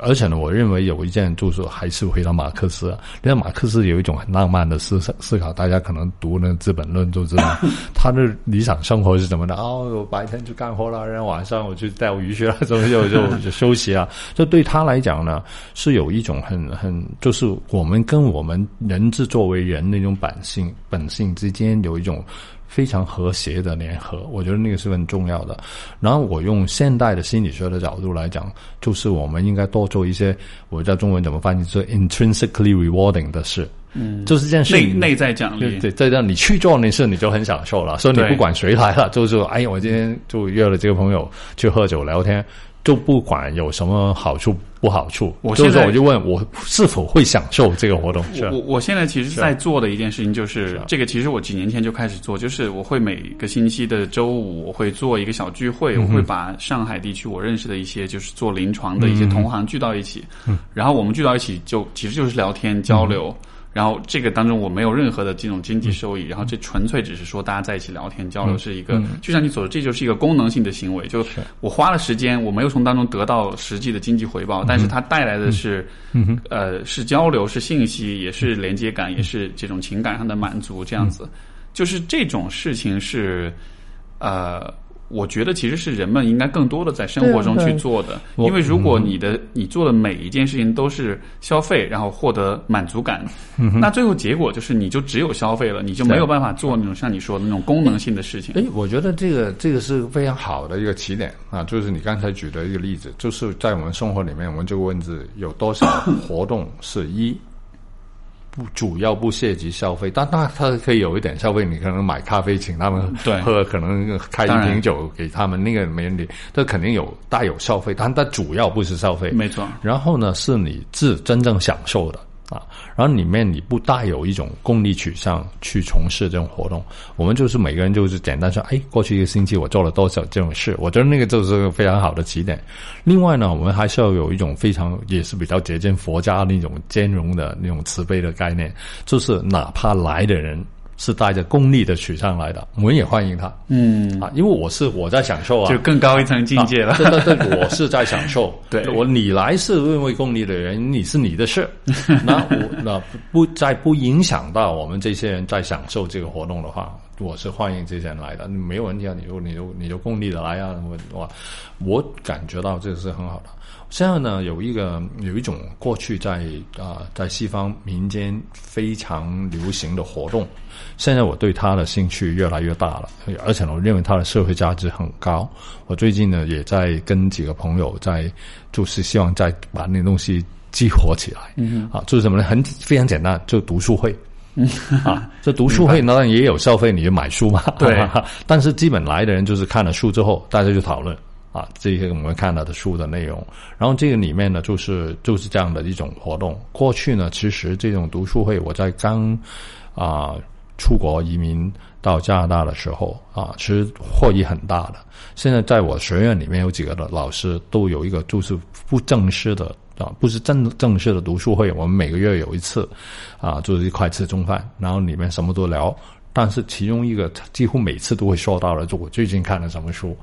而且呢，我认为有一件就是还是回到马克思。因为马克思有一种很浪漫的思思考，大家可能读那《资本论》就知道，他的理想生活是怎么的？哦，我白天去干活了，然后晚上我去钓鱼去了，怎么就就就休息啊？这对他来讲呢，是有一种很很，就是我们跟我们人之作为人那种本性本性之间有一种。非常和谐的联合，我觉得那个是很重要的。然后我用现代的心理学的角度来讲，就是我们应该多做一些，我叫中文怎么翻译？是 intrinsically rewarding 的事。嗯，就是这件事内内在奖励。对，这样你去做那事，你就很享受了。所以你不管谁来了，就是哎呀，我今天就约了这个朋友去喝酒聊天。就不管有什么好处不好处，我现在我就问我是否会享受这个活动。我我现在其实在做的一件事情就是这个，其实我几年前就开始做，就是我会每个星期的周五我会做一个小聚会，我会把上海地区我认识的一些就是做临床的一些同行聚到一起，然后我们聚到一起就其实就是聊天交流。然后这个当中我没有任何的这种经济收益，然后这纯粹只是说大家在一起聊天交流，是一个就像你所说，这就是一个功能性的行为。就我花了时间，我没有从当中得到实际的经济回报，但是它带来的是，呃，是交流，是信息，也是连接感，也是这种情感上的满足。这样子，就是这种事情是，呃，我觉得其实是人们应该更多的在生活中去做的，因为如果你的你做的每一件事情都是消费，然后获得满足感，那最后结果就是你就只有消费了，你就没有办法做那种像你说的那种功能性的事情。哎，我觉得这个这个是非常好的一个起点啊，就是你刚才举的一个例子，就是在我们生活里面，我们这个问题有多少活动是一。不主要不涉及消费，但那他可以有一点消费，你可能买咖啡请他们喝，可能开一瓶酒给他们，那个没问题。这肯定有带有消费，但它主要不是消费，没错。然后呢，是你自真正享受的。啊，然后里面你不带有一种功利取向去从事这种活动，我们就是每个人就是简单说，哎，过去一个星期我做了多少这种事，我觉得那个就是个非常好的起点。另外呢，我们还是要有一种非常也是比较接近佛家那种兼容的那种慈悲的概念，就是哪怕来的人。是带着功利的取向来的，我们也欢迎他。嗯啊，因为我是我在享受啊，就更高一层境界了。对对对，我是在享受。对我你来是因为功利的人，你是你的事。那我那不在不影响到我们这些人在享受这个活动的话，我是欢迎这些人来的，没有问题啊。你就你就你就共利的来啊，我我，我感觉到这个是很好的。现在呢，有一个有一种过去在啊在西方民间非常流行的活动，现在我对他的兴趣越来越大了，而且我认为他的社会价值很高。我最近呢也在跟几个朋友在，就是希望再把那东西激活起来。嗯啊，就是什么呢？很非常简单，就读书会。啊，这读书会当然也有消费，你就买书嘛。对，但是基本来的人就是看了书之后，大家就讨论。啊，这些我们看到的书的内容，然后这个里面呢，就是就是这样的一种活动。过去呢，其实这种读书会，我在刚啊出国移民到加拿大的时候啊，其实获益很大的。现在在我学院里面有几个的老师都有一个就是不正式的啊，不是正正式的读书会，我们每个月有一次啊，就是一块吃中饭，然后里面什么都聊。但是其中一个几乎每次都会说到的，就我最近看了什么书，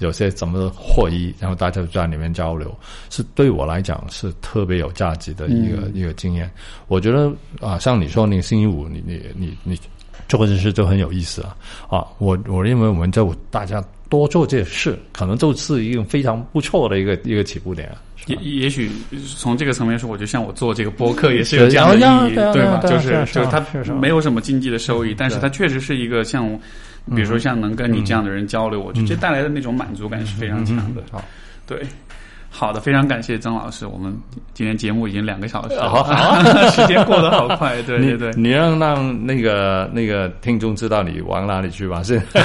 有些什么获益，然后大家在里面交流，是对我来讲是特别有价值的一个一个经验。我觉得啊，像你说那个星期五，你你你你做这事就很有意思啊啊！我我认为我们就大家多做这些事，可能就是一个非常不错的一个一个起步点。也也许从这个层面说，我就像我做这个播客也是有这样的意义，对吧？就是就是它没有什么经济的收益，但是它确实是一个像，比如说像能跟你这样的人交流，我觉得这带来的那种满足感是非常强的。好，对。好的，非常感谢曾老师。我们今天节目已经两个小时了，好好，时间过得好快。对对对，你让让那个那个听众知道你往哪里去吧。是，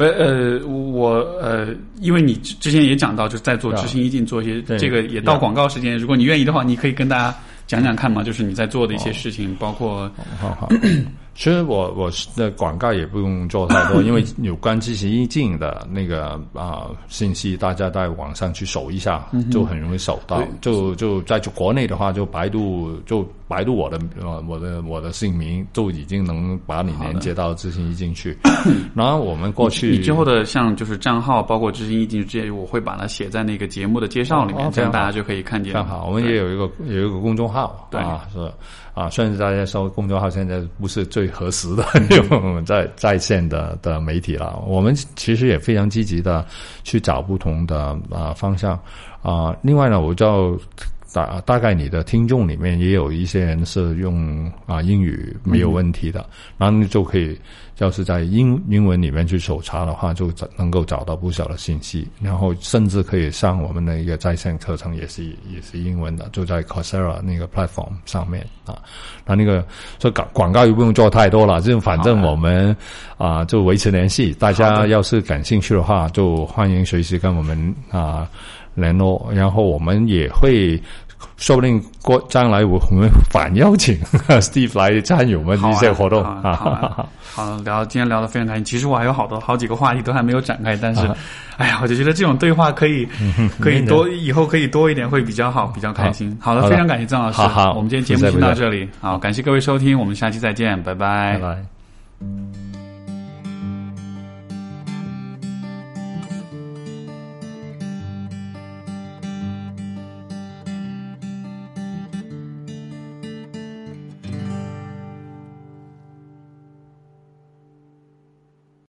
呃，我呃，因为你之前也讲到，就是在做执行一定做一些这个也到广告时间。如果你愿意的话，你可以跟大家讲讲看嘛，就是你在做的一些事情，包括好好。其实我我的广告也不用做太多，因为有关知行意境的那个啊信息，大家在网上去搜一下，就很容易搜到。就就在国内的话，就百度就百度我的呃我的我的姓名，就已经能把你连接到知行意境去。然后我们过去你之后的像就是账号，包括知行意境这些，我会把它写在那个节目的介绍里面，这样大家就可以看见。看好，我们也有一个有一个公众号，对啊是。啊，虽然大家说公众号现在不是最合适的 在在线的的媒体了，我们其实也非常积极的去找不同的啊方向啊。另外呢，我就大大概你的听众里面也有一些人是用啊英语没有问题的，然后你就可以。要是在英英文里面去搜查的话，就能够找到不少的信息，然后甚至可以上我们的一个在线课程，也是也是英文的，就在 Coursera 那个 platform 上面啊。那那个这广广告又不用做太多了，就反正我们啊就维持联系，大家要是感兴趣的话，就欢迎随时跟我们啊联络，然后我们也会。说不定过将来我们 反邀请 Steve 来参与我们一些活动啊。好，聊今天聊的非常开心。其实我还有好多好几个话题都还没有展开，但是，哎呀，我就觉得这种对话可以可以多，以后可以多一点会比较好，比较开心。好的，非常感谢郑老师。好，我们今天节目就到这里。好，感谢各位收听，我们下期再见，拜拜。拜拜。